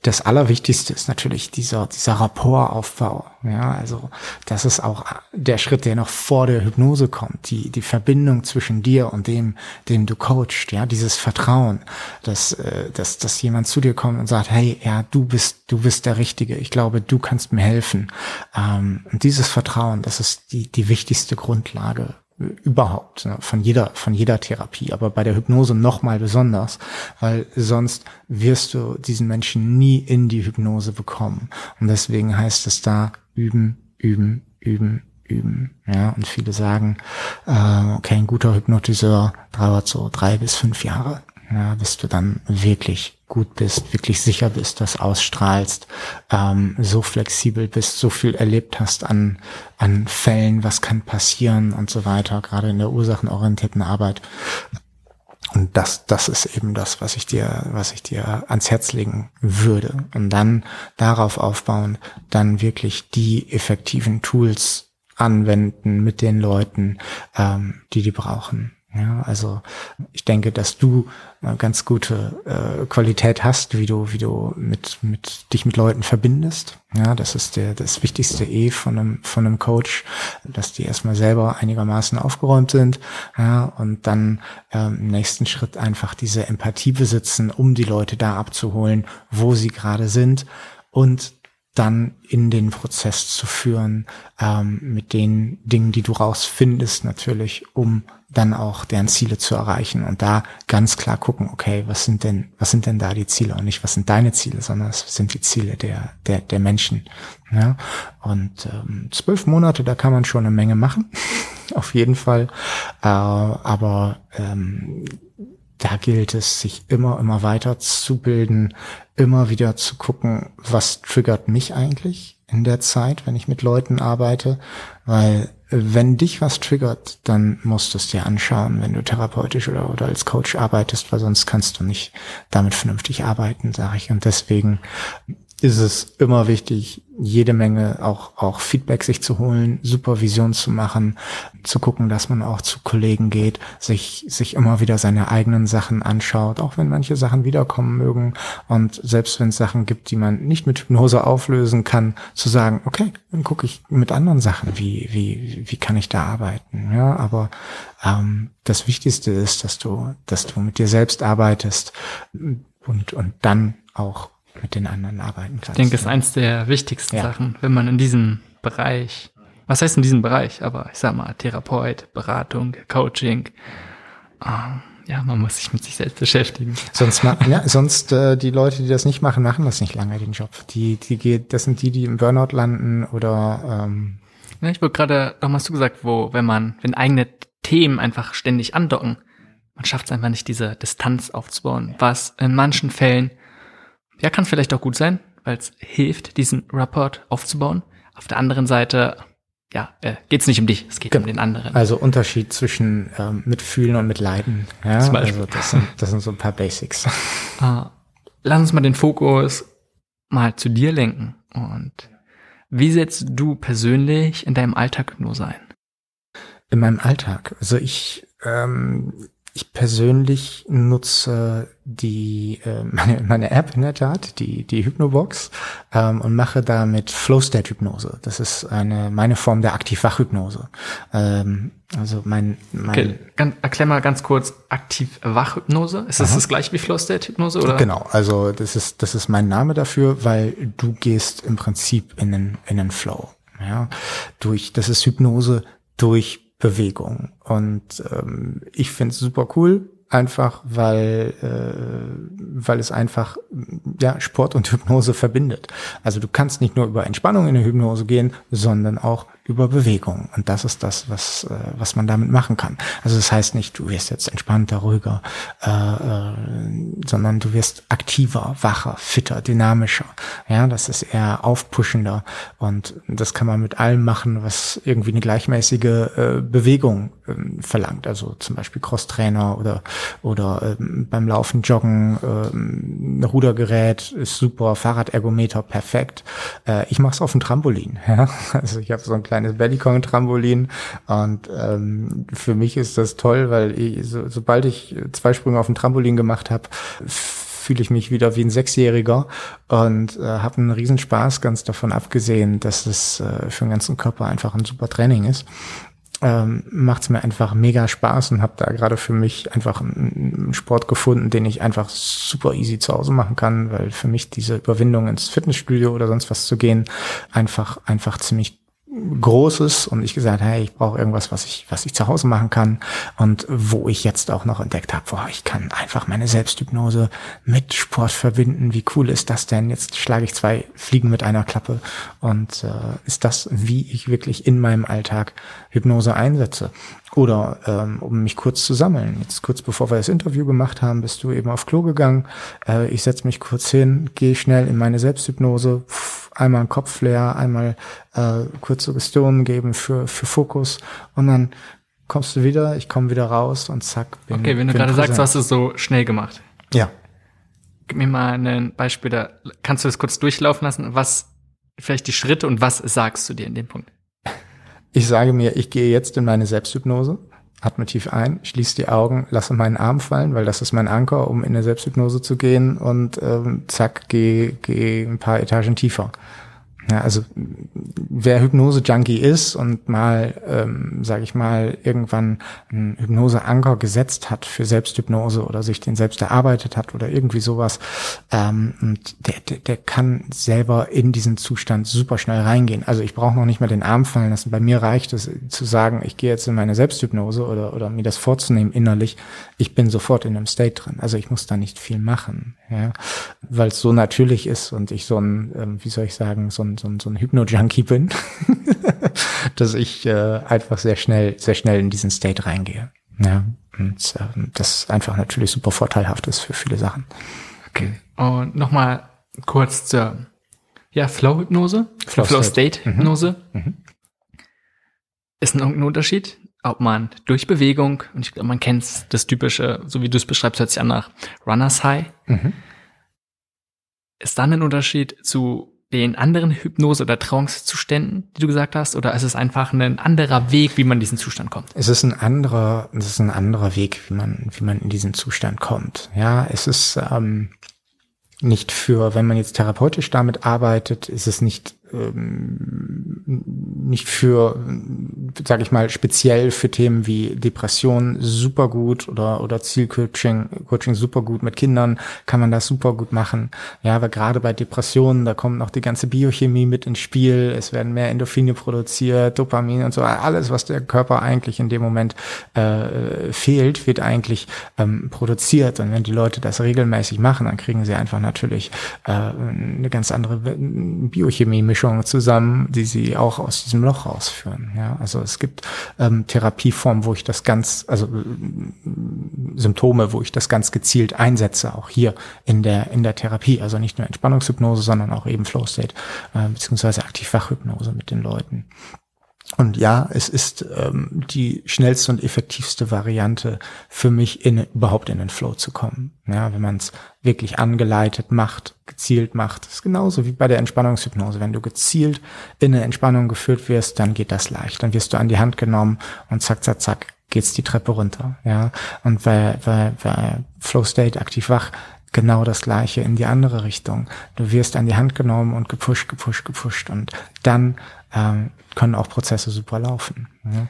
S1: das Allerwichtigste ist natürlich dieser, dieser Rapportaufbau. Ja, also das ist auch der Schritt, der noch vor der Hypnose kommt. Die, die Verbindung zwischen dir und dem, dem du coachst. Ja, dieses Vertrauen, dass, äh, dass, dass jemand zu dir kommt und sagt, hey, ja, du bist, du bist der Richtige. Ich glaube, du kannst mir helfen. Ähm, und dieses Vertrauen, das ist die, die wichtigste Grundlage überhaupt, ne, von jeder, von jeder Therapie, aber bei der Hypnose nochmal besonders, weil sonst wirst du diesen Menschen nie in die Hypnose bekommen. Und deswegen heißt es da üben, üben, üben, üben. Ja, und viele sagen, äh, okay, ein guter Hypnotiseur dauert so drei bis fünf Jahre, ja, bis du dann wirklich gut bist, wirklich sicher bist, das ausstrahlst, ähm, so flexibel bist, so viel erlebt hast an, an Fällen, was kann passieren und so weiter, gerade in der ursachenorientierten Arbeit. Und das, das ist eben das, was ich dir, was ich dir ans Herz legen würde. Und dann darauf aufbauen, dann wirklich die effektiven Tools anwenden mit den Leuten, ähm, die die brauchen. Ja, also ich denke, dass du eine ganz gute äh, Qualität hast, wie du, wie du mit, mit dich mit Leuten verbindest. Ja, das ist der das wichtigste E von einem von einem Coach, dass die erstmal selber einigermaßen aufgeräumt sind. Ja, und dann ähm, im nächsten Schritt einfach diese Empathie besitzen, um die Leute da abzuholen, wo sie gerade sind und dann in den Prozess zu führen ähm, mit den Dingen, die du rausfindest, natürlich, um dann auch deren Ziele zu erreichen und da ganz klar gucken, okay, was sind denn, was sind denn da die Ziele und nicht, was sind deine Ziele, sondern was sind die Ziele der, der, der Menschen. Ja? Und ähm, zwölf Monate, da kann man schon eine Menge machen, auf jeden Fall. Äh, aber ähm, da gilt es, sich immer, immer weiter zu bilden, immer wieder zu gucken, was triggert mich eigentlich in der Zeit, wenn ich mit Leuten arbeite, weil wenn dich was triggert, dann musst du es dir anschauen, wenn du therapeutisch oder, oder als Coach arbeitest, weil sonst kannst du nicht damit vernünftig arbeiten, sage ich. Und deswegen ist es immer wichtig, jede Menge auch, auch Feedback sich zu holen, Supervision zu machen, zu gucken, dass man auch zu Kollegen geht, sich, sich immer wieder seine eigenen Sachen anschaut, auch wenn manche Sachen wiederkommen mögen. Und selbst wenn es Sachen gibt, die man nicht mit Hypnose auflösen kann, zu sagen, okay, dann gucke ich mit anderen Sachen, wie, wie, wie kann ich da arbeiten, ja, aber ähm, das Wichtigste ist, dass du, dass du mit dir selbst arbeitest und, und dann auch mit den anderen arbeiten kannst.
S2: Ich denke, es ist eins der wichtigsten ja. Sachen, wenn man in diesem Bereich, was heißt in diesem Bereich, aber ich sag mal, Therapeut, Beratung, Coaching, ähm, ja, man muss sich mit sich selbst beschäftigen.
S1: Sonst, ja, sonst äh, die Leute, die das nicht machen, machen das nicht lange, den Job. Die, die geht, das sind die, die im Burnout landen oder ähm,
S2: ja, ich wurde gerade, noch hast du gesagt, wo, wenn man, wenn eigene Themen einfach ständig andocken, man schafft es einfach nicht, diese Distanz aufzubauen, was in manchen Fällen ja, kann vielleicht auch gut sein, weil es hilft, diesen Rapport aufzubauen. Auf der anderen Seite, ja, äh, geht es nicht um dich, es geht genau. um den anderen.
S1: Also Unterschied zwischen ähm, Mitfühlen und Mitleiden. Ja, Zum Beispiel. also das sind, das sind so ein paar Basics.
S2: Uh, lass uns mal den Fokus mal zu dir lenken. Und wie setzt du persönlich in deinem Alltag Hypnose ein?
S1: In meinem Alltag. Also ich ähm, ich persönlich nutze die äh, meine, meine App in der Tat, die die Hypnobox ähm, und mache damit Flow State Hypnose. Das ist eine meine Form der Aktiv-Wach-Hypnose. Ähm, also mein, mein
S2: okay, ganz, erklär mal ganz kurz Aktiv-Wach-Hypnose. Ist das Aha. das gleiche wie Flow State Hypnose oder?
S1: Genau, also das ist das ist mein Name dafür, weil du gehst im Prinzip in den in den Flow. Ja, durch das ist Hypnose durch Bewegung. Und ähm, ich finde es super cool, einfach weil, äh, weil es einfach ja, Sport und Hypnose verbindet. Also du kannst nicht nur über Entspannung in eine Hypnose gehen, sondern auch über Bewegung. Und das ist das, was, äh, was man damit machen kann. Also das heißt nicht, du wirst jetzt entspannter, ruhiger, äh, äh, sondern du wirst aktiver, wacher, fitter, dynamischer. Ja, das ist eher aufpushender. Und das kann man mit allem machen, was irgendwie eine gleichmäßige äh, Bewegung äh, verlangt. Also zum Beispiel Crosstrainer oder, oder äh, beim Laufen, Joggen, äh, Rudergerät ist super, Fahrradergometer perfekt. Äh, ich mache es auf dem Trampolin. Ja? Also ich habe so ein kleines kleines Bellycon-Trampolin. Und ähm, für mich ist das toll, weil ich, so, sobald ich zwei Sprünge auf dem Trampolin gemacht habe, fühle ich mich wieder wie ein Sechsjähriger und äh, habe einen Riesenspaß, ganz davon abgesehen, dass es äh, für den ganzen Körper einfach ein super Training ist. Ähm, macht es mir einfach mega Spaß und habe da gerade für mich einfach einen Sport gefunden, den ich einfach super easy zu Hause machen kann, weil für mich diese Überwindung ins Fitnessstudio oder sonst was zu gehen einfach einfach ziemlich Großes und ich gesagt, hey, ich brauche irgendwas, was ich, was ich zu Hause machen kann und wo ich jetzt auch noch entdeckt habe, boah, ich kann einfach meine Selbsthypnose mit Sport verbinden. Wie cool ist das denn? Jetzt schlage ich zwei Fliegen mit einer Klappe und äh, ist das, wie ich wirklich in meinem Alltag Hypnose einsetze. Oder ähm, um mich kurz zu sammeln. Jetzt kurz bevor wir das Interview gemacht haben, bist du eben auf Klo gegangen. Äh, ich setze mich kurz hin, gehe schnell in meine Selbsthypnose, pff, einmal einen Kopf leer, einmal äh, kurz Suggestionen geben für, für Fokus und dann kommst du wieder, ich komme wieder raus und zack.
S2: Bin, okay, wenn du gerade sagst, du hast es so schnell gemacht.
S1: Ja.
S2: Gib mir mal ein Beispiel, da kannst du das kurz durchlaufen lassen, was vielleicht die Schritte und was sagst du dir in dem Punkt?
S1: Ich sage mir, ich gehe jetzt in meine Selbsthypnose, atme tief ein, schließe die Augen, lasse meinen Arm fallen, weil das ist mein Anker, um in eine Selbsthypnose zu gehen und ähm, zack, gehe geh ein paar Etagen tiefer. Ja, also wer Hypnose-Junkie ist und mal, ähm, sage ich mal, irgendwann einen Hypnose-Anker gesetzt hat für Selbsthypnose oder sich den selbst erarbeitet hat oder irgendwie sowas, ähm, und der, der, der kann selber in diesen Zustand super schnell reingehen. Also ich brauche noch nicht mal den Arm fallen lassen. Bei mir reicht es zu sagen, ich gehe jetzt in meine Selbsthypnose oder, oder mir das vorzunehmen innerlich. Ich bin sofort in einem State drin. Also ich muss da nicht viel machen, ja, weil es so natürlich ist und ich so ein, ähm, wie soll ich sagen, so ein so ein, so ein Hypno-Junkie bin, dass ich äh, einfach sehr schnell, sehr schnell in diesen State reingehe. Ja, und äh, das einfach natürlich super vorteilhaft ist für viele Sachen.
S2: Okay. Und nochmal kurz zur ja, Flow-Hypnose, Flow-State-Hypnose. Mhm. Mhm. Ist ein irgendein Unterschied, ob man durch Bewegung, und ich glaube, man kennt das typische, so wie du es beschreibst, hört sich an nach Runners High. Mhm. Ist dann ein Unterschied zu den anderen Hypnose- oder Trance-Zuständen, die du gesagt hast, oder ist es einfach ein anderer Weg, wie man in diesen Zustand kommt?
S1: Es ist ein anderer, es ist ein anderer Weg, wie man, wie man in diesen Zustand kommt. Ja, es ist ähm, nicht für, wenn man jetzt therapeutisch damit arbeitet, ist es nicht nicht für, sage ich mal, speziell für Themen wie Depression super gut oder oder Zielcoaching, Coaching super gut mit Kindern kann man das super gut machen. Ja, aber gerade bei Depressionen, da kommt noch die ganze Biochemie mit ins Spiel. Es werden mehr Endorphine produziert, Dopamin und so alles, was der Körper eigentlich in dem Moment äh, fehlt, wird eigentlich ähm, produziert. Und wenn die Leute das regelmäßig machen, dann kriegen sie einfach natürlich äh, eine ganz andere Biochemie Mischungen zusammen, die sie auch aus diesem Loch rausführen. Ja, also es gibt ähm, Therapieformen, wo ich das ganz, also äh, Symptome, wo ich das ganz gezielt einsetze, auch hier in der in der Therapie. Also nicht nur Entspannungshypnose, sondern auch eben Flow State äh, beziehungsweise Aktivwachhypnose mit den Leuten. Und ja, es ist ähm, die schnellste und effektivste Variante für mich, in, überhaupt in den Flow zu kommen. Ja, wenn man es wirklich angeleitet macht, gezielt macht, das ist genauso wie bei der Entspannungshypnose. Wenn du gezielt in eine Entspannung geführt wirst, dann geht das leicht. Dann wirst du an die Hand genommen und zack, zack, zack, geht's die Treppe runter. Ja, und bei, bei, bei Flow State aktiv wach genau das Gleiche in die andere Richtung. Du wirst an die Hand genommen und gepusht, gepusht, gepusht und dann ähm, können auch Prozesse super laufen. Ja.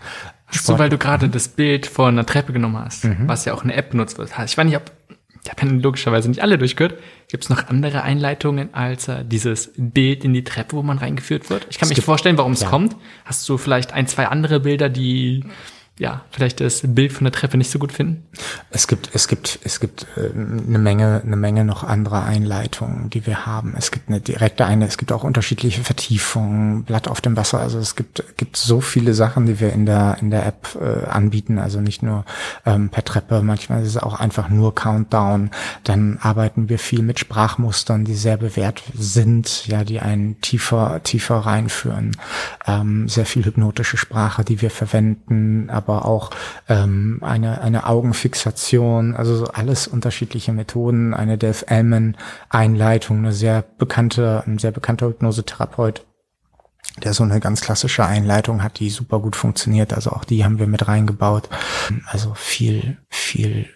S2: So, weil du gerade das Bild von einer Treppe genommen hast, mhm. was ja auch eine App benutzt wird. Ich weiß nicht, ob, ich habe logischerweise nicht alle durchgehört. Gibt es noch andere Einleitungen als äh, dieses Bild in die Treppe, wo man reingeführt wird? Ich kann es mir nicht vorstellen, warum es ja. kommt. Hast du vielleicht ein, zwei andere Bilder, die ja, vielleicht das Bild von der Treppe nicht so gut finden?
S1: Es gibt, es gibt, es gibt äh, eine Menge, eine Menge noch anderer Einleitungen, die wir haben. Es gibt eine direkte eine, es gibt auch unterschiedliche Vertiefungen, Blatt auf dem Wasser. Also es gibt, gibt so viele Sachen, die wir in der, in der App äh, anbieten. Also nicht nur ähm, per Treppe, manchmal ist es auch einfach nur Countdown. Dann arbeiten wir viel mit Sprachmustern, die sehr bewährt sind, ja, die einen tiefer, tiefer reinführen. Ähm, sehr viel hypnotische Sprache, die wir verwenden, aber aber auch ähm, eine, eine Augenfixation, also so alles unterschiedliche Methoden, eine Death Elman Einleitung, eine sehr bekannte, ein sehr bekannter Hypnosetherapeut, der so eine ganz klassische Einleitung hat, die super gut funktioniert. Also auch die haben wir mit reingebaut. Also viel, viel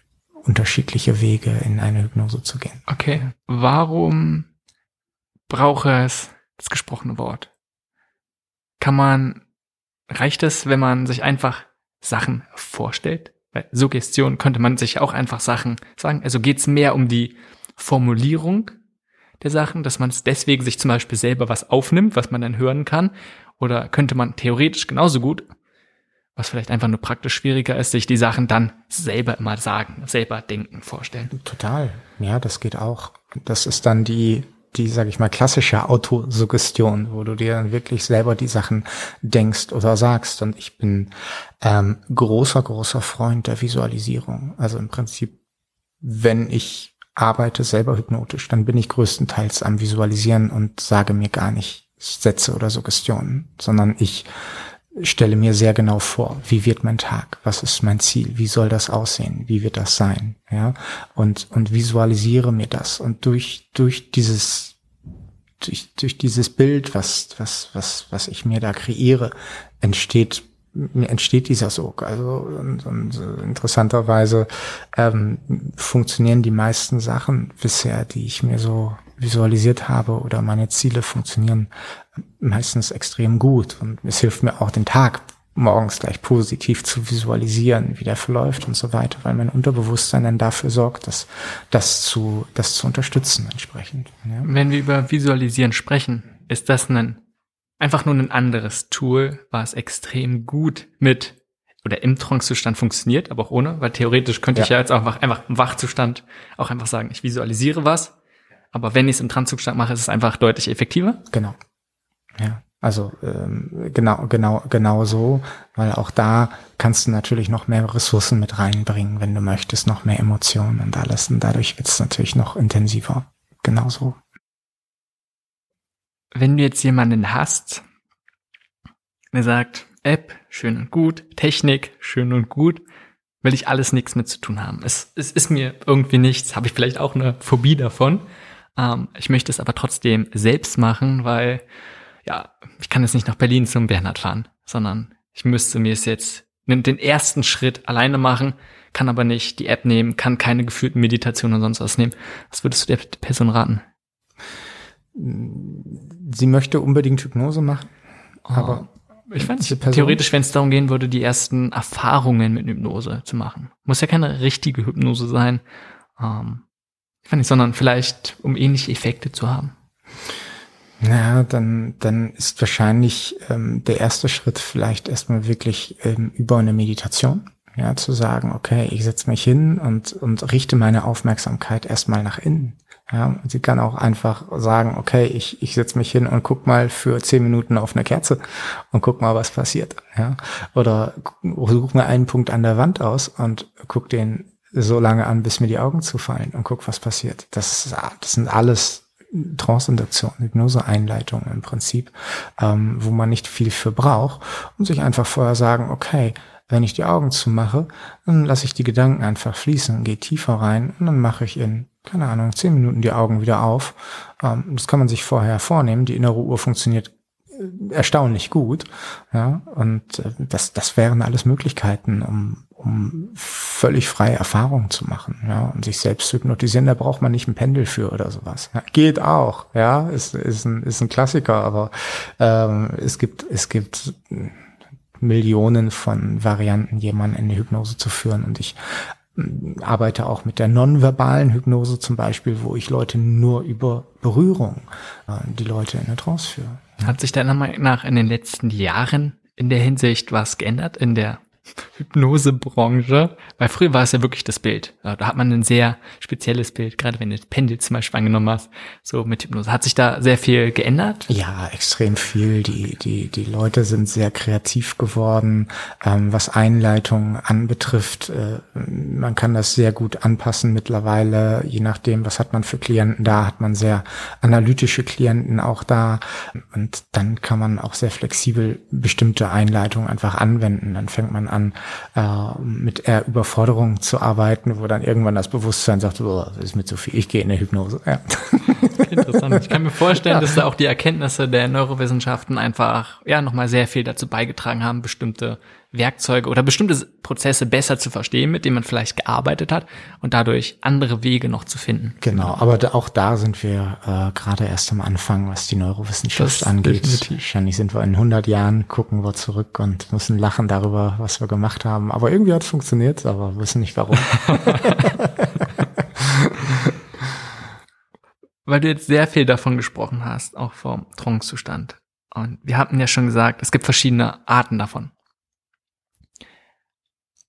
S1: unterschiedliche Wege in eine Hypnose zu gehen.
S2: Okay. Warum brauche es das gesprochene Wort? Kann man, reicht es, wenn man sich einfach Sachen vorstellt. Weil Suggestion könnte man sich auch einfach Sachen sagen. Also geht es mehr um die Formulierung der Sachen, dass man es deswegen sich zum Beispiel selber was aufnimmt, was man dann hören kann. Oder könnte man theoretisch genauso gut, was vielleicht einfach nur praktisch schwieriger ist, sich die Sachen dann selber immer sagen, selber denken, vorstellen?
S1: Total. Ja, das geht auch. Das ist dann die, die, sage ich mal, klassische Autosuggestion, wo du dir dann wirklich selber die Sachen denkst oder sagst. Und ich bin ähm, großer, großer Freund der Visualisierung. Also im Prinzip, wenn ich arbeite selber hypnotisch, dann bin ich größtenteils am Visualisieren und sage mir gar nicht Sätze oder Suggestionen, sondern ich stelle mir sehr genau vor, wie wird mein Tag, was ist mein Ziel, wie soll das aussehen, wie wird das sein, ja, und, und visualisiere mir das. Und durch, durch dieses, durch, durch dieses Bild, was, was, was, was ich mir da kreiere, entsteht mir entsteht dieser Sog. Also und, und interessanterweise ähm, funktionieren die meisten Sachen bisher, die ich mir so visualisiert habe oder meine Ziele funktionieren meistens extrem gut. Und es hilft mir auch den Tag morgens gleich positiv zu visualisieren, wie der verläuft und so weiter, weil mein Unterbewusstsein dann dafür sorgt, dass das zu, das zu unterstützen entsprechend.
S2: Ja. Wenn wir über Visualisieren sprechen, ist das ein, einfach nur ein anderes Tool, was extrem gut mit oder im Trancezustand funktioniert, aber auch ohne, weil theoretisch könnte ja. ich ja jetzt auch einfach, einfach im Wachzustand auch einfach sagen, ich visualisiere was aber wenn ich es im Transzustand mache, ist es einfach deutlich effektiver.
S1: Genau. Ja. Also ähm, genau, genau, genau so, weil auch da kannst du natürlich noch mehr Ressourcen mit reinbringen, wenn du möchtest, noch mehr Emotionen und alles. Und dadurch wird es natürlich noch intensiver. Genauso.
S2: Wenn du jetzt jemanden hast, der sagt, App, schön und gut, Technik, schön und gut, will ich alles nichts mit zu tun haben. Es, es ist mir irgendwie nichts, habe ich vielleicht auch eine Phobie davon. Ähm, ich möchte es aber trotzdem selbst machen, weil ja, ich kann jetzt nicht nach Berlin zum Bernhard fahren, sondern ich müsste mir es jetzt den ersten Schritt alleine machen, kann aber nicht die App nehmen, kann keine geführten Meditationen und sonst was nehmen. Was würdest du der Person raten?
S1: Sie möchte unbedingt Hypnose machen,
S2: oh, aber ich fand theoretisch, wenn es darum gehen würde, die ersten Erfahrungen mit Hypnose zu machen. Muss ja keine richtige Hypnose sein. Ähm, Kann nicht, sondern vielleicht, um ähnliche Effekte zu haben.
S1: Ja, dann, dann ist wahrscheinlich ähm, der erste Schritt vielleicht erstmal wirklich ähm, über eine Meditation. Ja, zu sagen, okay, ich setze mich hin und, und richte meine Aufmerksamkeit erstmal nach innen. Ja, sie kann auch einfach sagen, okay, ich, ich setze mich hin und guck mal für zehn Minuten auf eine Kerze und guck mal, was passiert. Ja, oder such mir einen Punkt an der Wand aus und guck den so lange an, bis mir die Augen zufallen und guck, was passiert. Das, das sind alles Trance-Induktionen, Hypnose-Einleitungen im Prinzip, ähm, wo man nicht viel für braucht und sich einfach vorher sagen, okay, wenn ich die Augen zumache, dann lasse ich die Gedanken einfach fließen, gehe tiefer rein und dann mache ich in, keine Ahnung, zehn Minuten die Augen wieder auf. Ähm, das kann man sich vorher vornehmen. Die innere Uhr funktioniert äh, erstaunlich gut. Ja, und äh, das, das wären alles Möglichkeiten, um, um völlig freie Erfahrungen zu machen, ja, und sich selbst zu hypnotisieren, da braucht man nicht ein Pendel für oder sowas. Ja, geht auch, ja, ist, ist, ein, ist ein Klassiker, aber ähm, es gibt, es gibt Millionen von Varianten, jemanden in die Hypnose zu führen. Und ich mm, arbeite auch mit der nonverbalen Hypnose zum Beispiel, wo ich Leute nur über Berührung äh, die Leute in eine Trance führe.
S2: Hat sich deiner Meinung nach in den letzten Jahren in der Hinsicht was geändert in der Hypnosebranche, weil früher war es ja wirklich das Bild. Da hat man ein sehr spezielles Bild, gerade wenn du Pendel zum Beispiel angenommen hast, so mit Hypnose. Hat sich da sehr viel geändert?
S1: Ja, extrem viel. Die, die, die Leute sind sehr kreativ geworden, ähm, was Einleitungen anbetrifft. Äh, man kann das sehr gut anpassen mittlerweile, je nachdem, was hat man für Klienten da, hat man sehr analytische Klienten auch da. Und dann kann man auch sehr flexibel bestimmte Einleitungen einfach anwenden. Dann fängt man an, äh, mit eher Überforderung zu arbeiten, wo dann irgendwann das Bewusstsein sagt, oh, das ist mir zu viel, ich gehe in eine Hypnose. Ja.
S2: Interessant. Ich kann mir vorstellen, ja. dass da auch die Erkenntnisse der Neurowissenschaften einfach ja nochmal sehr viel dazu beigetragen haben, bestimmte Werkzeuge oder bestimmte Prozesse besser zu verstehen, mit denen man vielleicht gearbeitet hat und dadurch andere Wege noch zu finden.
S1: Genau, aber da, auch da sind wir äh, gerade erst am Anfang, was die Neurowissenschaft das angeht. Definitiv. Wahrscheinlich sind wir in 100 Jahren, gucken wir zurück und müssen lachen darüber, was wir gemacht haben. Aber irgendwie hat es funktioniert, aber wir wissen nicht warum.
S2: Weil du jetzt sehr viel davon gesprochen hast, auch vom Trancezustand. Und wir hatten ja schon gesagt, es gibt verschiedene Arten davon.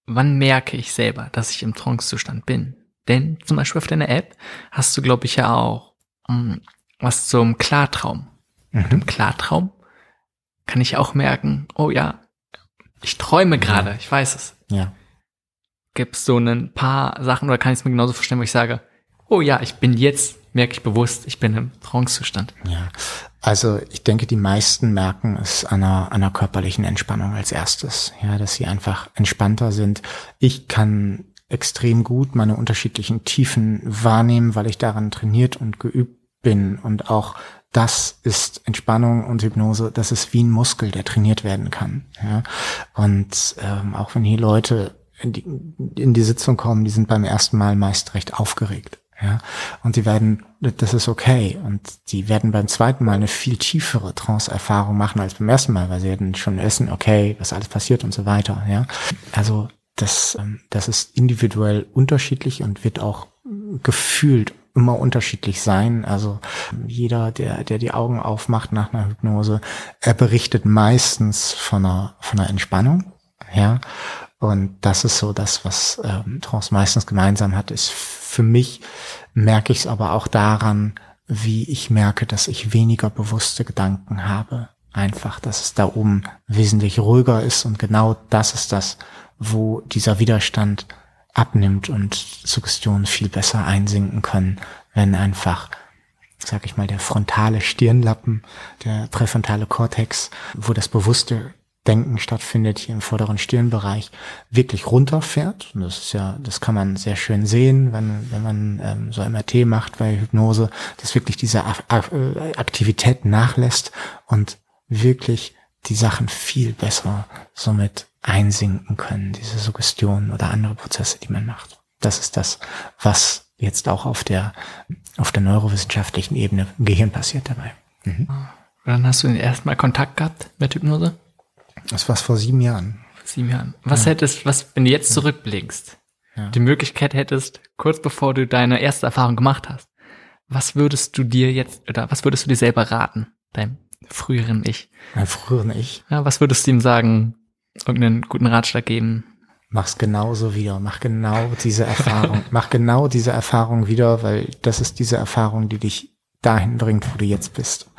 S2: Wann merke ich selber, dass ich im Trance-Zustand bin? Denn zum Beispiel auf deiner App hast du, glaube ich, ja auch um, hm, was zum Klartraum. Mhm. Und im Klartraum kann ich auch merken, oh ja, ich träume gerade, ja. ich weiß es.
S1: Ja.
S2: Gibt es so ein paar Sachen oder kann ich es mir genauso vorstellen, wo ich sage, oh ja, ich bin jetzt, merke ich bewusst, ich bin im Trance-Zustand.
S1: Ja, also ich denke, die meisten merken es an einer, einer körperlichen Entspannung als erstes. Ja, dass sie einfach entspannter sind. Ich kann extrem gut meine unterschiedlichen Tiefen wahrnehmen, weil ich daran trainiert und geübt bin und auch das ist Entspannung und Hypnose, das ist wie ein Muskel, der trainiert werden kann. Ja? Und ähm, auch wenn hier Leute in die, in die Sitzung kommen, die sind beim ersten Mal meist recht aufgeregt. Ja, und die werden, das ist okay. Und die werden beim zweiten Mal eine viel tiefere Trance-Erfahrung machen als beim ersten Mal, weil sie werden schon wissen, okay, was alles passiert und so weiter. Ja, also das, ähm, das ist individuell unterschiedlich und wird auch gefühlt immer unterschiedlich sein. Also jeder, der, der die Augen aufmacht nach einer Hypnose, er berichtet meistens von einer, von einer Entspannung. Ja, und das ist so das, was ähm, Trance meistens gemeinsam hat, ist für mich merke ich es aber auch daran, wie ich merke, dass ich weniger bewusste Gedanken habe. Einfach, dass es da oben wesentlich ruhiger ist und genau das ist das, wo dieser Widerstand abnimmt und Suggestionen viel besser einsinken können, wenn einfach, sag ich mal, der frontale Stirnlappen, der präfrontale Kortex, wo das bewusste Denken stattfindet, hier im vorderen Stirnbereich, wirklich runterfährt. Und das ist ja, das kann man sehr schön sehen, wenn, wenn man ähm, so MRT macht bei Hypnose, dass wirklich diese äh, Aktivität nachlässt und wirklich die Sachen viel besser somit einsinken können, diese Suggestionen oder andere Prozesse, die man macht. Das ist das, was jetzt auch auf der, auf der neurowissenschaftlichen Ebene im Gehirn passiert dabei.
S2: Mhm. Dann hast du den ersten Mal Kontakt gehabt mit Hypnose?
S1: Das war vor sieben Jahren.
S2: Vor sieben Jahren. Was ja. hättest, was, wenn du jetzt zurückblickst, ja. die Möglichkeit hättest, kurz bevor du deine erste Erfahrung gemacht hast, was würdest du dir jetzt, oder was würdest du dir selber raten, deinem früheren Ich?
S1: Mein früheren Ich?
S2: Ja, was würdest du ihm sagen? Irgendeinen guten Ratschlag geben?
S1: Mach's genauso wieder. Mach genau diese Erfahrung. Mach genau diese Erfahrung wieder, weil das ist diese Erfahrung, die dich dahin bringt, wo du jetzt bist.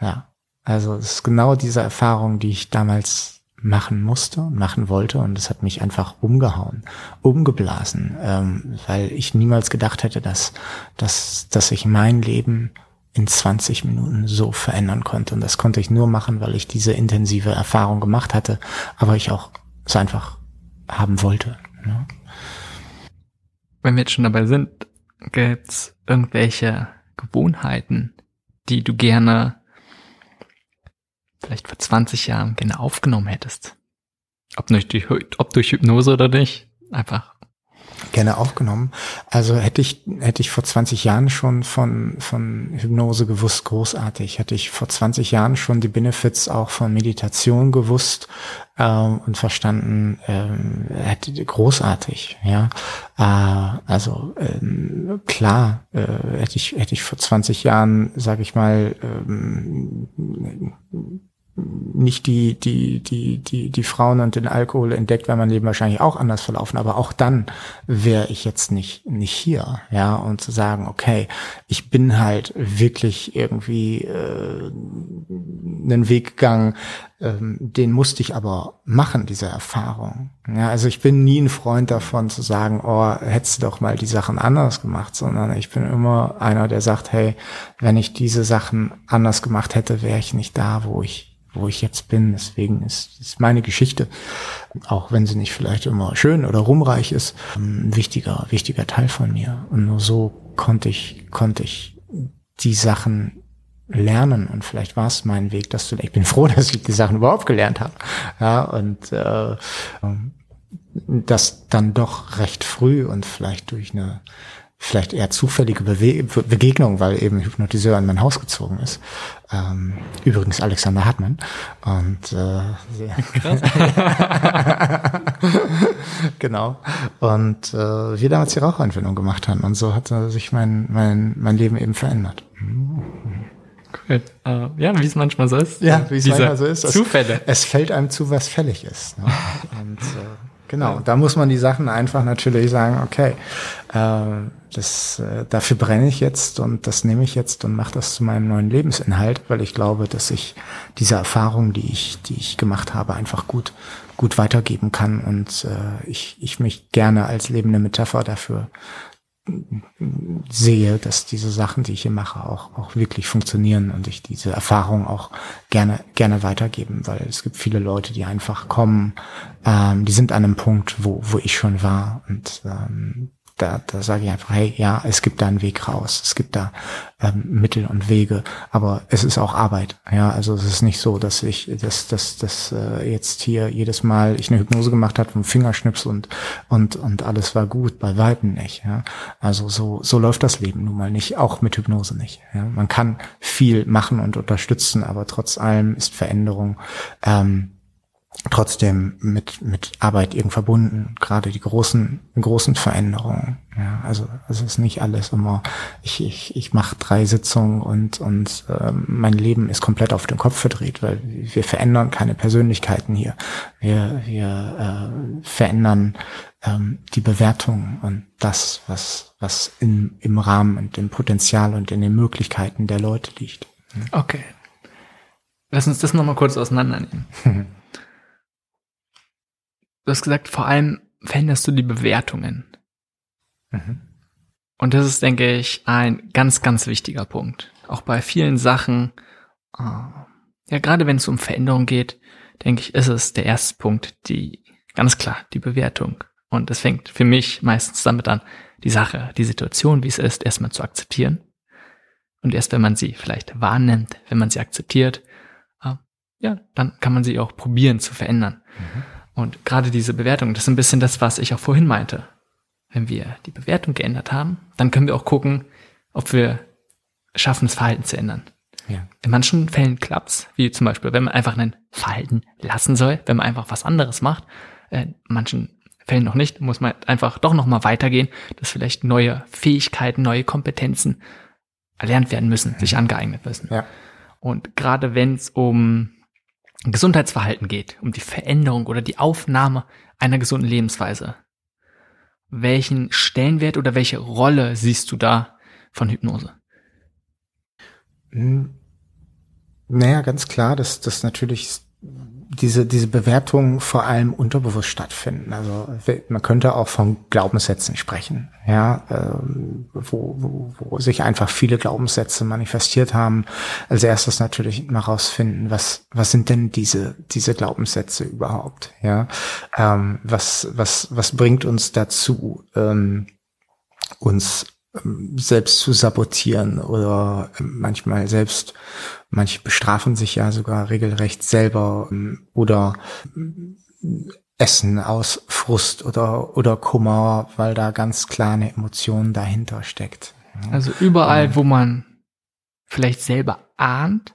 S1: Ja. Also es ist genau diese Erfahrung, die ich damals machen musste und machen wollte und es hat mich einfach umgehauen, umgeblasen, ähm, weil ich niemals gedacht hätte, dass, dass, dass ich mein Leben in 20 Minuten so verändern konnte. Und das konnte ich nur machen, weil ich diese intensive Erfahrung gemacht hatte, aber ich auch es einfach haben wollte. Ne?
S2: Wenn wir jetzt schon dabei sind, gibt's irgendwelche Gewohnheiten, die du gerne vielleicht vor 20 Jahren gerne aufgenommen hättest? Ob durch, ob durch Hypnose oder nicht? Einfach
S1: gerne aufgenommen. Also hätte ich, hätte ich vor 20 Jahren schon von, von Hypnose gewusst, großartig. Hätte ich vor 20 Jahren schon die Benefits auch von Meditation gewusst ähm, und verstanden, ähm, hätte großartig, ja. Äh, also ähm, klar, äh, hätte ich, hätte ich vor 20 Jahren, sage ich mal, ähm, nicht die, die, die, die, die Frauen und den Alkohol entdeckt, wäre mein Leben wahrscheinlich auch anders verlaufen. Aber auch dann wäre ich jetzt nicht, nicht hier, ja, und zu sagen, okay, ich bin halt wirklich irgendwie äh, einen Weg gegangen, ähm, den musste ich aber machen, diese Erfahrung. Ja, also ich bin nie ein Freund davon zu sagen, oh, hättest du doch mal die Sachen anders gemacht, sondern ich bin immer einer, der sagt, hey, wenn ich diese Sachen anders gemacht hätte, wäre ich nicht da, wo ich wo ich jetzt bin. Deswegen ist, ist meine Geschichte, auch wenn sie nicht vielleicht immer schön oder rumreich ist, ein wichtiger, wichtiger Teil von mir. Und nur so konnte ich, konnte ich die Sachen lernen und vielleicht war es mein Weg, dass du, ich bin froh, dass ich die Sachen überhaupt gelernt habe. Ja, und äh, das dann doch recht früh und vielleicht durch eine vielleicht eher zufällige Bewe Begegnung, weil eben Hypnotiseur in mein Haus gezogen ist. Ähm, übrigens Alexander Hartmann. Und äh, genau. Und äh, wir damals die Raucheinfindung gemacht haben. Und so hat sich mein, mein, mein Leben eben verändert.
S2: Cool. Uh, ja, wie es manchmal so ist.
S1: Ja, wie es manchmal so ist.
S2: Zufälle.
S1: Es, es fällt einem zu, was fällig ist. Ne? Und äh, genau, da muss man die Sachen einfach natürlich sagen, okay, äh, das, äh, dafür brenne ich jetzt und das nehme ich jetzt und mache das zu meinem neuen Lebensinhalt, weil ich glaube, dass ich diese Erfahrung, die ich, die ich gemacht habe, einfach gut, gut weitergeben kann. Und äh, ich, ich mich gerne als lebende Metapher dafür sehe, dass diese Sachen, die ich hier mache, auch, auch wirklich funktionieren und ich diese Erfahrung auch gerne, gerne weitergeben, weil es gibt viele Leute, die einfach kommen, ähm, die sind an einem Punkt, wo, wo ich schon war und ähm, da, da sage ich einfach, hey, ja, es gibt da einen Weg raus, es gibt da ähm, Mittel und Wege, aber es ist auch Arbeit. Ja, also es ist nicht so, dass ich, dass, dass, dass äh, jetzt hier jedes Mal ich eine Hypnose gemacht habe, mit Fingerschnips und und und alles war gut, bei weitem nicht. Ja, also so so läuft das Leben nun mal nicht, auch mit Hypnose nicht. Ja, man kann viel machen und unterstützen, aber trotz allem ist Veränderung ähm, trotzdem mit mit Arbeit irgend verbunden, gerade die großen großen Veränderungen. Ja, also es ist nicht alles immer ich ich ich mache drei Sitzungen und und äh, mein Leben ist komplett auf den Kopf verdreht, weil wir verändern keine Persönlichkeiten hier. Wir wir äh, verändern ähm, die Bewertung und das was was in, im Rahmen und im Potenzial und in den Möglichkeiten der Leute liegt.
S2: Okay. Lass uns das nochmal kurz auseinandernehmen. Du hast gesagt, vor allem veränderst du die Bewertungen. Mhm. Und das ist, denke ich, ein ganz, ganz wichtiger Punkt. Auch bei vielen Sachen, äh, ja, gerade wenn es um Veränderung geht, denke ich, ist es der erste Punkt, die, ganz klar, die Bewertung. Und es fängt für mich meistens damit an, die Sache, die Situation, wie es ist, erstmal zu akzeptieren. Und erst wenn man sie vielleicht wahrnimmt, wenn man sie akzeptiert, äh, ja, dann kann man sie auch probieren zu verändern. Mhm. Und gerade diese Bewertung, das ist ein bisschen das, was ich auch vorhin meinte. Wenn wir die Bewertung geändert haben, dann können wir auch gucken, ob wir schaffen, das Verhalten zu ändern. Ja. In manchen Fällen klappt's, wie zum Beispiel, wenn man einfach ein Verhalten lassen soll, wenn man einfach was anderes macht. Äh, in manchen Fällen noch nicht, muss man einfach doch nochmal weitergehen, dass vielleicht neue Fähigkeiten, neue Kompetenzen erlernt werden müssen, mhm. sich angeeignet müssen. Ja. Und gerade wenn es um Gesundheitsverhalten geht, um die Veränderung oder die Aufnahme einer gesunden Lebensweise. Welchen Stellenwert oder welche Rolle siehst du da von Hypnose?
S1: Hm. Naja, ganz klar, dass das natürlich diese, diese Bewertungen vor allem unterbewusst stattfinden. Also man könnte auch von Glaubenssätzen sprechen, ja, ähm, wo, wo, wo sich einfach viele Glaubenssätze manifestiert haben. Als erstes natürlich mal rausfinden, was, was sind denn diese, diese Glaubenssätze überhaupt, ja, ähm, was, was, was bringt uns dazu, ähm, uns selbst zu sabotieren oder ähm, manchmal selbst, manche bestrafen sich ja sogar regelrecht selber ähm, oder essen aus Frust oder, oder Kummer, weil da ganz kleine Emotionen dahinter steckt.
S2: Also überall, wo man vielleicht selber ahnt,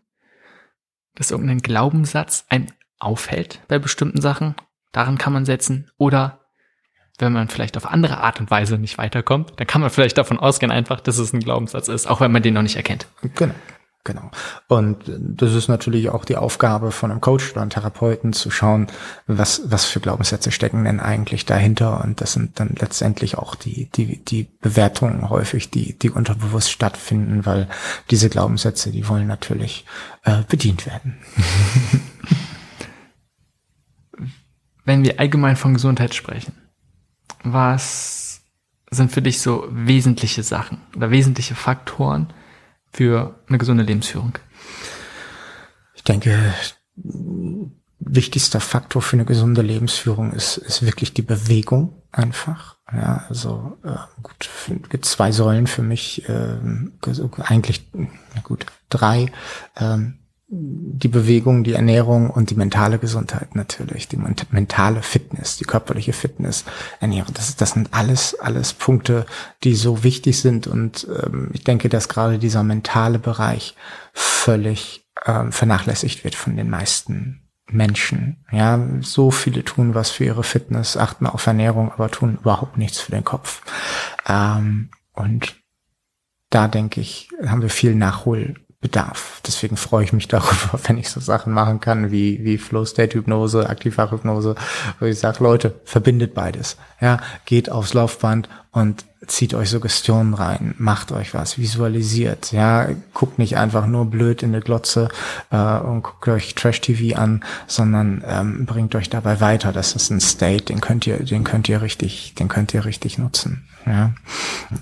S2: dass irgendein Glaubenssatz einen aufhält bei bestimmten Sachen, daran kann man setzen oder wenn man vielleicht auf andere Art und Weise nicht weiterkommt, dann kann man vielleicht davon ausgehen einfach, dass es ein Glaubenssatz ist, auch wenn man den noch nicht erkennt.
S1: Genau. Genau. Und das ist natürlich auch die Aufgabe von einem Coach oder einem Therapeuten zu schauen, was, was für Glaubenssätze stecken denn eigentlich dahinter. Und das sind dann letztendlich auch die, die, die Bewertungen häufig, die, die unterbewusst stattfinden, weil diese Glaubenssätze, die wollen natürlich äh, bedient werden.
S2: Wenn wir allgemein von Gesundheit sprechen, was sind für dich so wesentliche Sachen oder wesentliche Faktoren für eine gesunde Lebensführung?
S1: Ich denke, wichtigster Faktor für eine gesunde Lebensführung ist, ist wirklich die Bewegung einfach. Ja, also äh, gut, gibt zwei Säulen für mich, äh, eigentlich gut drei. Ähm, die Bewegung, die Ernährung und die mentale Gesundheit natürlich, die mentale Fitness, die körperliche Fitness, Ernährung. Das, das sind alles, alles Punkte, die so wichtig sind und ähm, ich denke, dass gerade dieser mentale Bereich völlig ähm, vernachlässigt wird von den meisten Menschen. Ja, so viele tun was für ihre Fitness, achten auf Ernährung, aber tun überhaupt nichts für den Kopf. Ähm, und da denke ich, haben wir viel Nachhol Bedarf. Deswegen freue ich mich darüber, wenn ich so Sachen machen kann wie, wie Flow-State-Hypnose, Aktivfachhypnose, wo ich sage, Leute, verbindet beides. Ja, geht aufs Laufband und zieht euch Suggestionen rein, macht euch was, visualisiert, ja, guckt nicht einfach nur blöd in der Glotze äh, und guckt euch Trash-TV an, sondern ähm, bringt euch dabei weiter. Das ist ein State, den könnt ihr, den könnt ihr richtig, den könnt ihr richtig nutzen. Ja,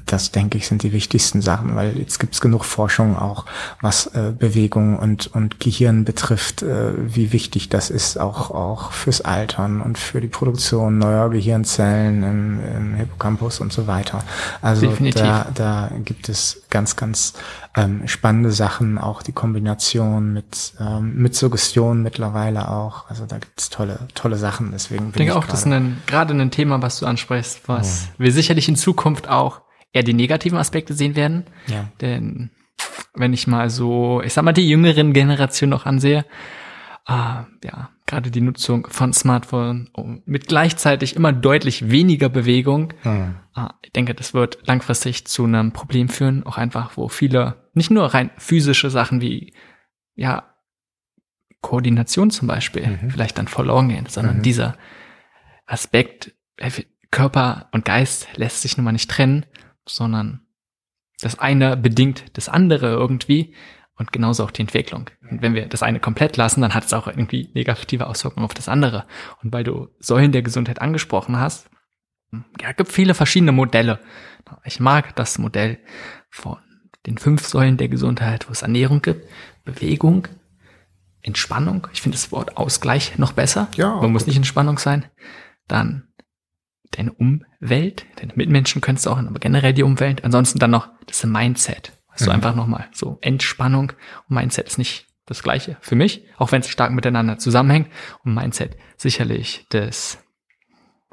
S1: das denke ich sind die wichtigsten Sachen, weil jetzt gibt es genug Forschung auch, was äh, Bewegung und und Gehirn betrifft, äh, wie wichtig das ist auch auch fürs Altern und für die Produktion neuer Gehirnzellen im, im Hippocampus und so weiter. Also Definitiv. da da gibt es ganz ganz ähm, spannende Sachen, auch die Kombination mit ähm, mit Suggestion mittlerweile auch. Also da gibt es tolle tolle Sachen. Deswegen bin
S2: ich denke ich auch, das ist gerade ein Thema, was du ansprichst, was oh. wir sicherlich in Zukunft auch eher die negativen Aspekte sehen werden. Ja. Denn wenn ich mal so, ich sag mal, die jüngeren Generationen noch ansehe, äh, ja, gerade die Nutzung von Smartphone mit gleichzeitig immer deutlich weniger Bewegung. Mhm. Äh, ich denke, das wird langfristig zu einem Problem führen, auch einfach, wo viele, nicht nur rein physische Sachen wie, ja, Koordination zum Beispiel mhm. vielleicht dann verloren gehen, sondern mhm. dieser Aspekt, äh, Körper und Geist lässt sich nun mal nicht trennen, sondern das eine bedingt das andere irgendwie und genauso auch die Entwicklung. Und wenn wir das eine komplett lassen, dann hat es auch irgendwie negative Auswirkungen auf das andere. Und weil du Säulen der Gesundheit angesprochen hast, ja, gibt viele verschiedene Modelle. Ich mag das Modell von den fünf Säulen der Gesundheit, wo es Ernährung gibt, Bewegung, Entspannung. Ich finde das Wort Ausgleich noch besser. Ja. Man muss nicht Entspannung sein. Dann deine Umwelt, deine Mitmenschen könntest du auch, aber generell die Umwelt. Ansonsten dann noch das Mindset. So mhm. einfach nochmal so Entspannung und Mindset ist nicht das gleiche für mich, auch wenn es stark miteinander zusammenhängt. Und Mindset sicherlich das,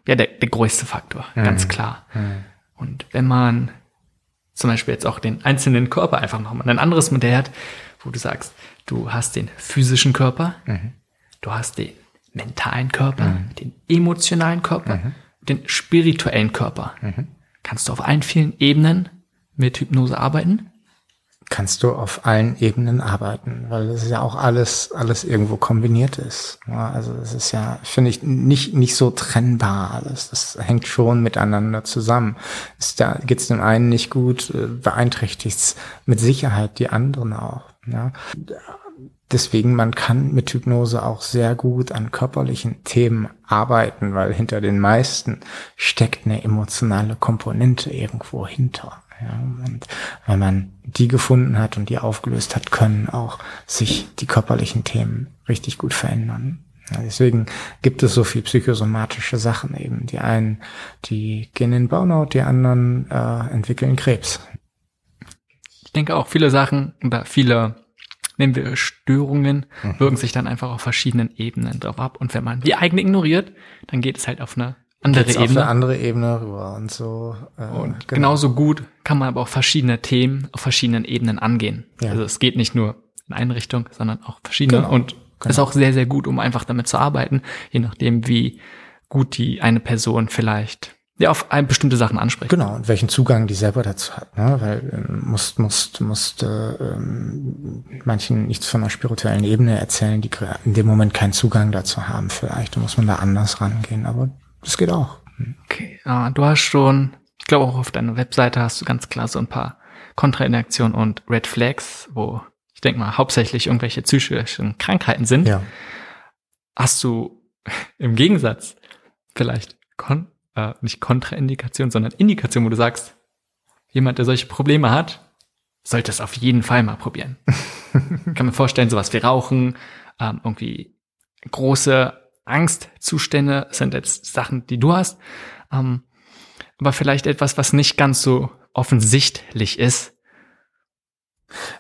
S2: ja, der, der größte Faktor, mhm. ganz klar. Mhm. Und wenn man zum Beispiel jetzt auch den einzelnen Körper einfach nochmal ein anderes Modell hat, wo du sagst, du hast den physischen Körper, mhm. du hast den mentalen Körper, mhm. den emotionalen Körper mhm den spirituellen Körper. Mhm. Kannst du auf allen vielen Ebenen mit Hypnose arbeiten?
S1: Kannst du auf allen Ebenen arbeiten, weil es ja auch alles, alles irgendwo kombiniert ist. Also es ist ja, finde ich, nicht, nicht so trennbar alles. Das hängt schon miteinander zusammen. Ist da, geht's dem einen nicht gut, äh, beeinträchtigt es mit Sicherheit die anderen auch. Ja deswegen, man kann mit Hypnose auch sehr gut an körperlichen Themen arbeiten, weil hinter den meisten steckt eine emotionale Komponente irgendwo hinter. Ja, und wenn man die gefunden hat und die aufgelöst hat, können auch sich die körperlichen Themen richtig gut verändern. Ja, deswegen gibt es so viel psychosomatische Sachen eben. Die einen, die gehen in Burnout, die anderen äh, entwickeln Krebs.
S2: Ich denke auch viele Sachen oder viele nehmen wir Störungen, mhm. wirken sich dann einfach auf verschiedenen Ebenen drauf ab. Und wenn man die eigene ignoriert, dann geht es halt auf eine andere Geht's Ebene.
S1: Auf eine andere Ebene rüber und so.
S2: Äh, und genau. genauso gut kann man aber auch verschiedene Themen auf verschiedenen Ebenen angehen. Ja. Also es geht nicht nur in eine Richtung, sondern auch verschiedene. Genau. Und genau. ist auch sehr, sehr gut, um einfach damit zu arbeiten, je nachdem, wie gut die eine Person vielleicht ja, auf ein, bestimmte Sachen ansprechen.
S1: Genau, und welchen Zugang die selber dazu hat, ne? Weil ähm, musst, musst, musst äh, ähm, manchen nichts von einer spirituellen Ebene erzählen, die in dem Moment keinen Zugang dazu haben. Vielleicht da muss man da anders rangehen, aber das geht auch.
S2: Okay, ja, du hast schon, ich glaube auch auf deiner Webseite hast du ganz klar so ein paar Kontraindiationen und Red Flags, wo ich denke mal hauptsächlich irgendwelche psychischen Krankheiten sind. Ja. Hast du im Gegensatz vielleicht Kon äh, nicht Kontraindikation, sondern Indikation, wo du sagst, jemand, der solche Probleme hat, sollte es auf jeden Fall mal probieren. kann mir vorstellen, sowas wie Rauchen, ähm, irgendwie große Angstzustände sind jetzt Sachen, die du hast, ähm, aber vielleicht etwas, was nicht ganz so offensichtlich ist.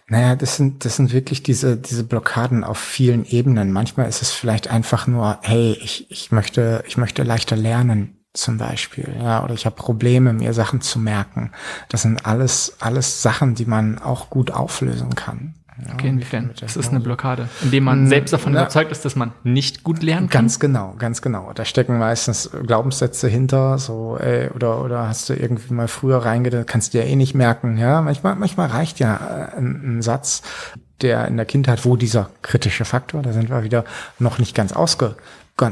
S1: Naja, das sind, das sind wirklich diese, diese Blockaden auf vielen Ebenen. Manchmal ist es vielleicht einfach nur, hey, ich, ich möchte, ich möchte leichter lernen zum Beispiel, ja, oder ich habe Probleme, mir Sachen zu merken. Das sind alles, alles Sachen, die man auch gut auflösen kann.
S2: Ja, okay, inwiefern? Das ist eine Blockade, indem man hm, selbst davon Na, überzeugt ist, dass man nicht gut lernen
S1: kann. Ganz genau, ganz genau. Da stecken meistens Glaubenssätze hinter, so, ey, oder, oder hast du irgendwie mal früher reingedacht, kannst du ja eh nicht merken, ja. Manchmal, manchmal reicht ja äh, ein, ein Satz, der in der Kindheit, wo dieser kritische Faktor, da sind wir wieder noch nicht ganz ausge,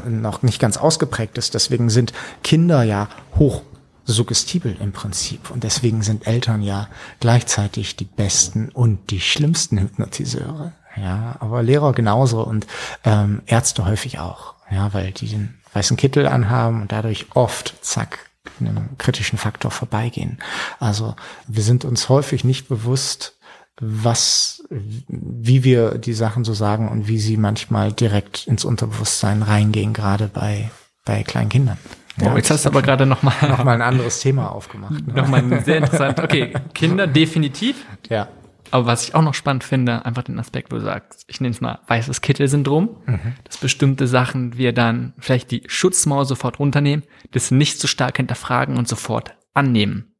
S1: noch nicht ganz ausgeprägt ist. Deswegen sind Kinder ja hoch suggestibel im Prinzip. Und deswegen sind Eltern ja gleichzeitig die besten und die schlimmsten Hypnotiseure. Ja, aber Lehrer genauso und ähm, Ärzte häufig auch. Ja, weil die den weißen Kittel anhaben und dadurch oft, zack, einem kritischen Faktor vorbeigehen. Also wir sind uns häufig nicht bewusst, was, wie wir die Sachen so sagen und wie sie manchmal direkt ins Unterbewusstsein reingehen, gerade bei, bei kleinen Kindern.
S2: Ja, oh, jetzt hast du aber gerade nochmal
S1: noch mal ein anderes Thema aufgemacht.
S2: Ne? Nochmal sehr interessant. Okay, Kinder definitiv.
S1: Ja.
S2: Aber was ich auch noch spannend finde, einfach den Aspekt, wo du sagst, ich nenne es mal weißes Kittel-Syndrom, mhm. dass bestimmte Sachen wir dann vielleicht die Schutzmauer sofort runternehmen, das nicht so stark hinterfragen und sofort annehmen.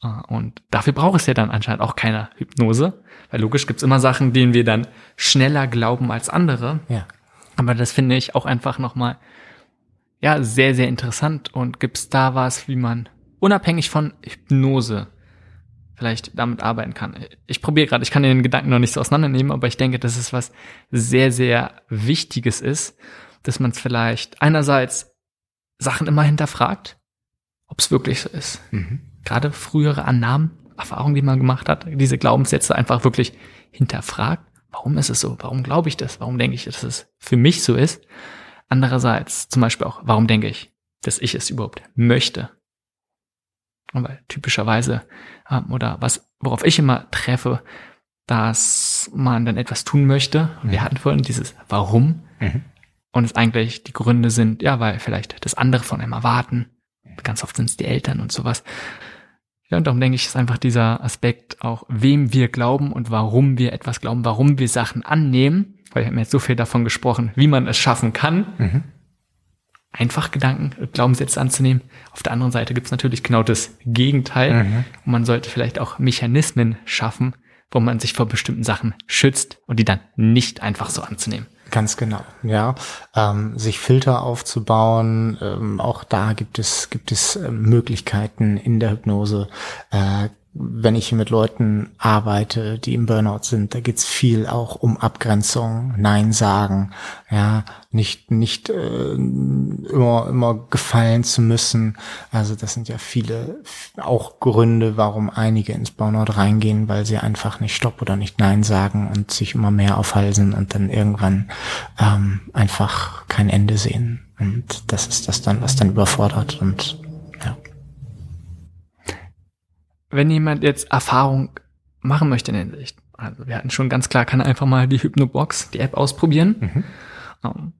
S2: Ah, und dafür braucht es ja dann anscheinend auch keine Hypnose, weil logisch gibt's immer Sachen, denen wir dann schneller glauben als andere.
S1: Ja.
S2: Aber das finde ich auch einfach nochmal ja, sehr, sehr interessant. Und gibt's da was, wie man unabhängig von Hypnose vielleicht damit arbeiten kann? Ich probiere gerade, ich kann den Gedanken noch nicht so auseinandernehmen, aber ich denke, dass es was sehr, sehr Wichtiges ist, dass man vielleicht einerseits Sachen immer hinterfragt, ob es wirklich so ist. Mhm. Gerade frühere Annahmen, Erfahrungen, die man gemacht hat, diese Glaubenssätze einfach wirklich hinterfragt. Warum ist es so? Warum glaube ich das? Warum denke ich, dass es für mich so ist? Andererseits zum Beispiel auch, warum denke ich, dass ich es überhaupt möchte? Weil typischerweise, ähm, oder was, worauf ich immer treffe, dass man dann etwas tun möchte. Mhm. Wir hatten vorhin dieses Warum. Mhm. Und es eigentlich die Gründe sind, ja, weil vielleicht das andere von einem erwarten. Ganz oft sind es die Eltern und sowas. Ja, und darum denke ich, ist einfach dieser Aspekt auch, wem wir glauben und warum wir etwas glauben, warum wir Sachen annehmen weil wir haben jetzt so viel davon gesprochen, wie man es schaffen kann, mhm. einfach Gedanken, Glaubenssätze anzunehmen. Auf der anderen Seite gibt es natürlich genau das Gegenteil. Mhm. Und man sollte vielleicht auch Mechanismen schaffen, wo man sich vor bestimmten Sachen schützt und die dann nicht einfach so anzunehmen.
S1: Ganz genau, ja. Ähm, sich Filter aufzubauen, ähm, auch da gibt es gibt es äh, Möglichkeiten in der Hypnose, äh, wenn ich mit Leuten arbeite, die im Burnout sind, da geht's viel auch um Abgrenzung, Nein sagen, ja, nicht nicht äh, immer immer gefallen zu müssen. Also das sind ja viele auch Gründe, warum einige ins Burnout reingehen, weil sie einfach nicht Stopp oder nicht Nein sagen und sich immer mehr aufhalsen und dann irgendwann ähm, einfach kein Ende sehen. Und das ist das dann, was dann überfordert und
S2: wenn jemand jetzt Erfahrung machen möchte in der Hinsicht, also wir hatten schon ganz klar, kann er einfach mal die Hypnobox, die App ausprobieren. Mhm. Um, ähm,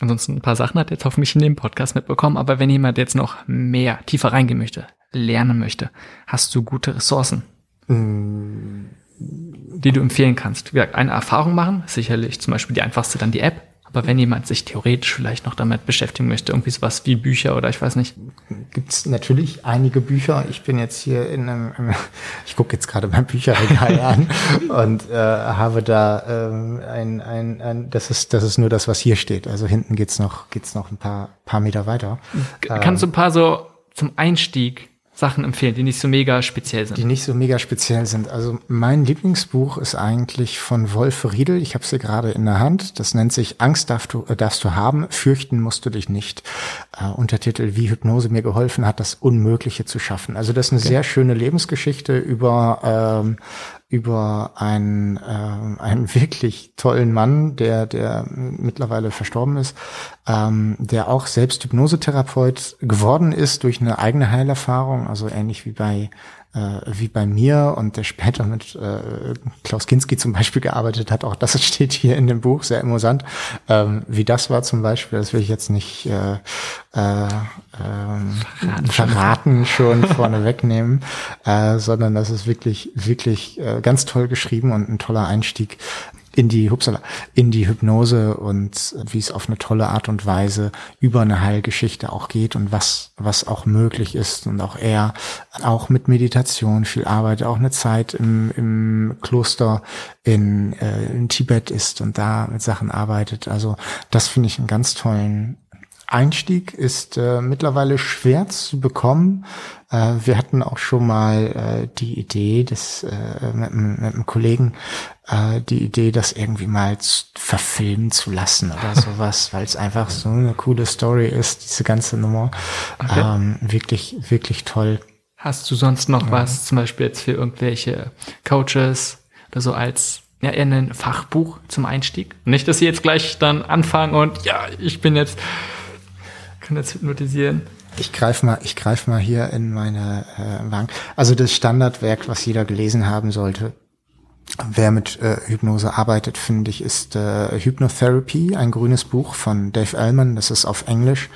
S2: ansonsten ein paar Sachen hat er jetzt hoffentlich in dem Podcast mitbekommen, aber wenn jemand jetzt noch mehr tiefer reingehen möchte, lernen möchte, hast du gute Ressourcen, mhm. die du empfehlen kannst. Wie gesagt, eine Erfahrung machen, sicherlich zum Beispiel die einfachste dann die App. Aber wenn jemand sich theoretisch vielleicht noch damit beschäftigen möchte, irgendwie sowas wie Bücher oder ich weiß nicht.
S1: Gibt es natürlich einige Bücher. Ich bin jetzt hier in einem, ich gucke jetzt gerade mein Bücherregal an und äh, habe da ähm, ein, ein, ein, das ist, das ist nur das, was hier steht. Also hinten geht's noch, geht's noch ein paar, paar Meter weiter.
S2: Kannst du ein paar so zum Einstieg Sachen empfehlen, die nicht so mega speziell sind?
S1: Die nicht so mega speziell sind. Also mein Lieblingsbuch ist eigentlich von Wolf Riedel. Ich habe sie gerade in der Hand. Das nennt sich Angst darfst du, äh, darfst du haben, fürchten musst du dich nicht. Äh, Untertitel, wie Hypnose mir geholfen hat, das Unmögliche zu schaffen. Also das ist eine okay. sehr schöne Lebensgeschichte über ähm, über einen, äh, einen wirklich tollen Mann, der, der mittlerweile verstorben ist, ähm, der auch selbst Hypnosetherapeut geworden ist durch eine eigene Heilerfahrung, also ähnlich wie bei äh, wie bei mir und der später mit äh, Klaus Kinski zum Beispiel gearbeitet hat. Auch das steht hier in dem Buch, sehr imposant. Ähm, wie das war zum Beispiel, das will ich jetzt nicht äh, äh, ähm, verraten, verraten schon vorne wegnehmen, äh, sondern das ist wirklich, wirklich äh, ganz toll geschrieben und ein toller Einstieg in die, hupsala, in die Hypnose und wie es auf eine tolle Art und Weise über eine Heilgeschichte auch geht und was, was auch möglich ist und auch er auch mit Meditation viel Arbeit, auch eine Zeit im, im Kloster in, äh, in Tibet ist und da mit Sachen arbeitet. Also das finde ich einen ganz tollen Einstieg ist äh, mittlerweile schwer zu bekommen. Äh, wir hatten auch schon mal äh, die Idee, das äh, mit, mit einem Kollegen äh, die Idee, das irgendwie mal zu, verfilmen zu lassen oder sowas, weil es einfach so eine coole Story ist, diese ganze Nummer. Okay. Ähm, wirklich, wirklich toll.
S2: Hast du sonst noch ja. was, zum Beispiel jetzt für irgendwelche Coaches oder so als ja, eher ein Fachbuch zum Einstieg? Nicht, dass sie jetzt gleich dann anfangen und ja, ich bin jetzt, kann jetzt hypnotisieren.
S1: Ich greife mal, ich greife mal hier in meine äh, Wagen. Also das Standardwerk, was jeder gelesen haben sollte, Wer mit äh, Hypnose arbeitet, finde ich, ist äh, Hypnotherapy, ein grünes Buch von Dave Ellman. Das ist auf Englisch,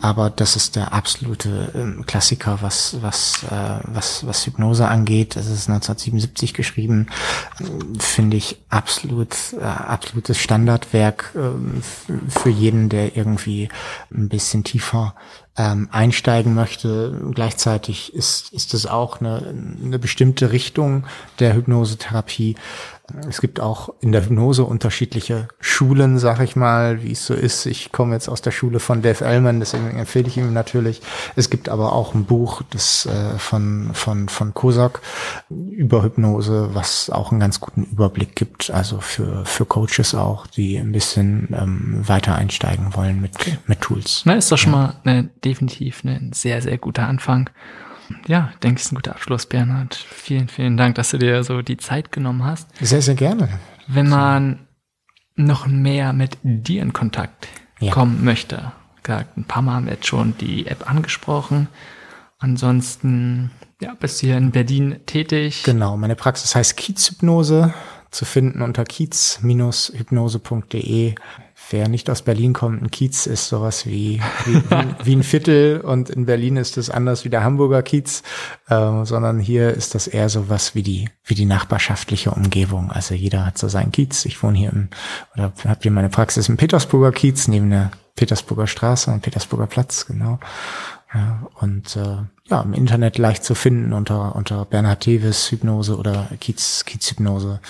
S1: aber das ist der absolute ähm, Klassiker, was was äh, was was Hypnose angeht. Das ist 1977 geschrieben, finde ich absolut äh, absolutes Standardwerk äh, für jeden, der irgendwie ein bisschen tiefer ähm, einsteigen möchte. Gleichzeitig ist, ist es auch eine, eine bestimmte Richtung der Hypnosetherapie, es gibt auch in der Hypnose unterschiedliche Schulen, sag ich mal, wie es so ist. Ich komme jetzt aus der Schule von Dave Ellman, deswegen empfehle ich ihm natürlich. Es gibt aber auch ein Buch das, äh, von, von, von Kosok über Hypnose, was auch einen ganz guten Überblick gibt, also für, für Coaches auch, die ein bisschen ähm, weiter einsteigen wollen mit, mit Tools.
S2: Na, ist doch schon ja. mal ne, definitiv ne, ein sehr, sehr guter Anfang ja, denke ich, ist ein guter Abschluss, Bernhard. Vielen, vielen Dank, dass du dir so die Zeit genommen hast.
S1: Sehr, sehr gerne.
S2: Wenn man noch mehr mit dir in Kontakt ja. kommen möchte, gesagt, ein paar Mal haben wir jetzt schon die App angesprochen. Ansonsten, ja, bist du hier in Berlin tätig.
S1: Genau, meine Praxis heißt Kiezhypnose, zu finden unter kiez-hypnose.de wer nicht aus Berlin kommt, ein Kiez ist sowas wie, wie, wie, ein Viertel und in Berlin ist es anders wie der Hamburger Kiez, äh, sondern hier ist das eher sowas wie die, wie die nachbarschaftliche Umgebung. Also jeder hat so seinen Kiez. Ich wohne hier im, oder habe hier meine Praxis im Petersburger Kiez neben der Petersburger Straße und Petersburger Platz, genau. Ja, und äh, ja, im Internet leicht zu finden unter, unter Bernhard Tevis Hypnose oder Kiez, Kiez Hypnose.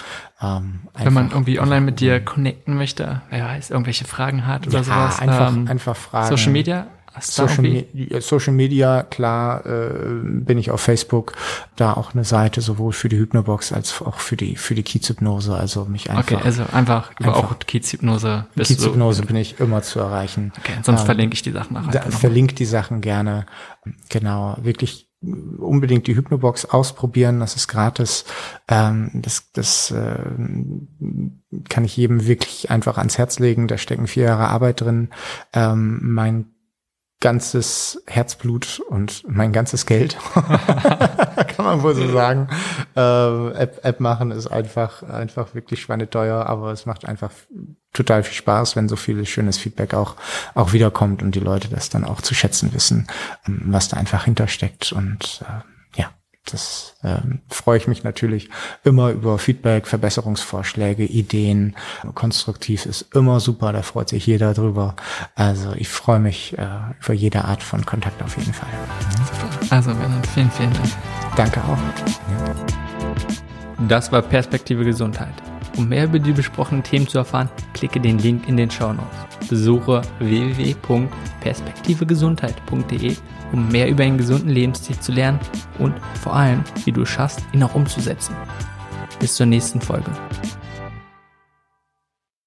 S2: Ähm, Wenn man irgendwie online mit dir connecten möchte, ja, weiß, irgendwelche Fragen hat oder ja, sowas.
S1: Einfach, ähm, einfach Fragen.
S2: Social Media,
S1: Social, Me Social, Media, klar, äh, bin ich auf Facebook, da auch eine Seite sowohl für die Hypnobox als auch für die für die Kiezhypnose, also mich einfach
S2: Okay, also einfach über einfach, auch Kiezhypnose
S1: Kiezhypnose bin ich immer zu erreichen.
S2: Okay, sonst ähm, verlinke ich die Sachen
S1: nachher. Da, verlinke die Sachen gerne. Genau, wirklich unbedingt die Hypnobox ausprobieren, das ist gratis. Ähm, das das äh, kann ich jedem wirklich einfach ans Herz legen. Da stecken vier Jahre Arbeit drin. Ähm, mein ganzes Herzblut und mein ganzes Geld, kann man wohl so sagen. Äh, App, App machen ist einfach, einfach wirklich schweineteuer, aber es macht einfach total viel Spaß, wenn so viel schönes Feedback auch, auch wiederkommt und die Leute das dann auch zu schätzen wissen, ähm, was da einfach hintersteckt und äh, das ähm, freue ich mich natürlich immer über Feedback, Verbesserungsvorschläge, Ideen. Konstruktiv ist immer super, da freut sich jeder drüber. Also ich freue mich äh, über jede Art von Kontakt auf jeden Fall.
S2: Also Bernhard, vielen, vielen Dank.
S1: Danke auch.
S2: Das war Perspektive Gesundheit. Um mehr über die besprochenen Themen zu erfahren, klicke den Link in den Show Notes. Besuche www.perspektivegesundheit.de um mehr über einen gesunden Lebensstil zu lernen und vor allem, wie du es schaffst, ihn auch umzusetzen. Bis zur nächsten Folge.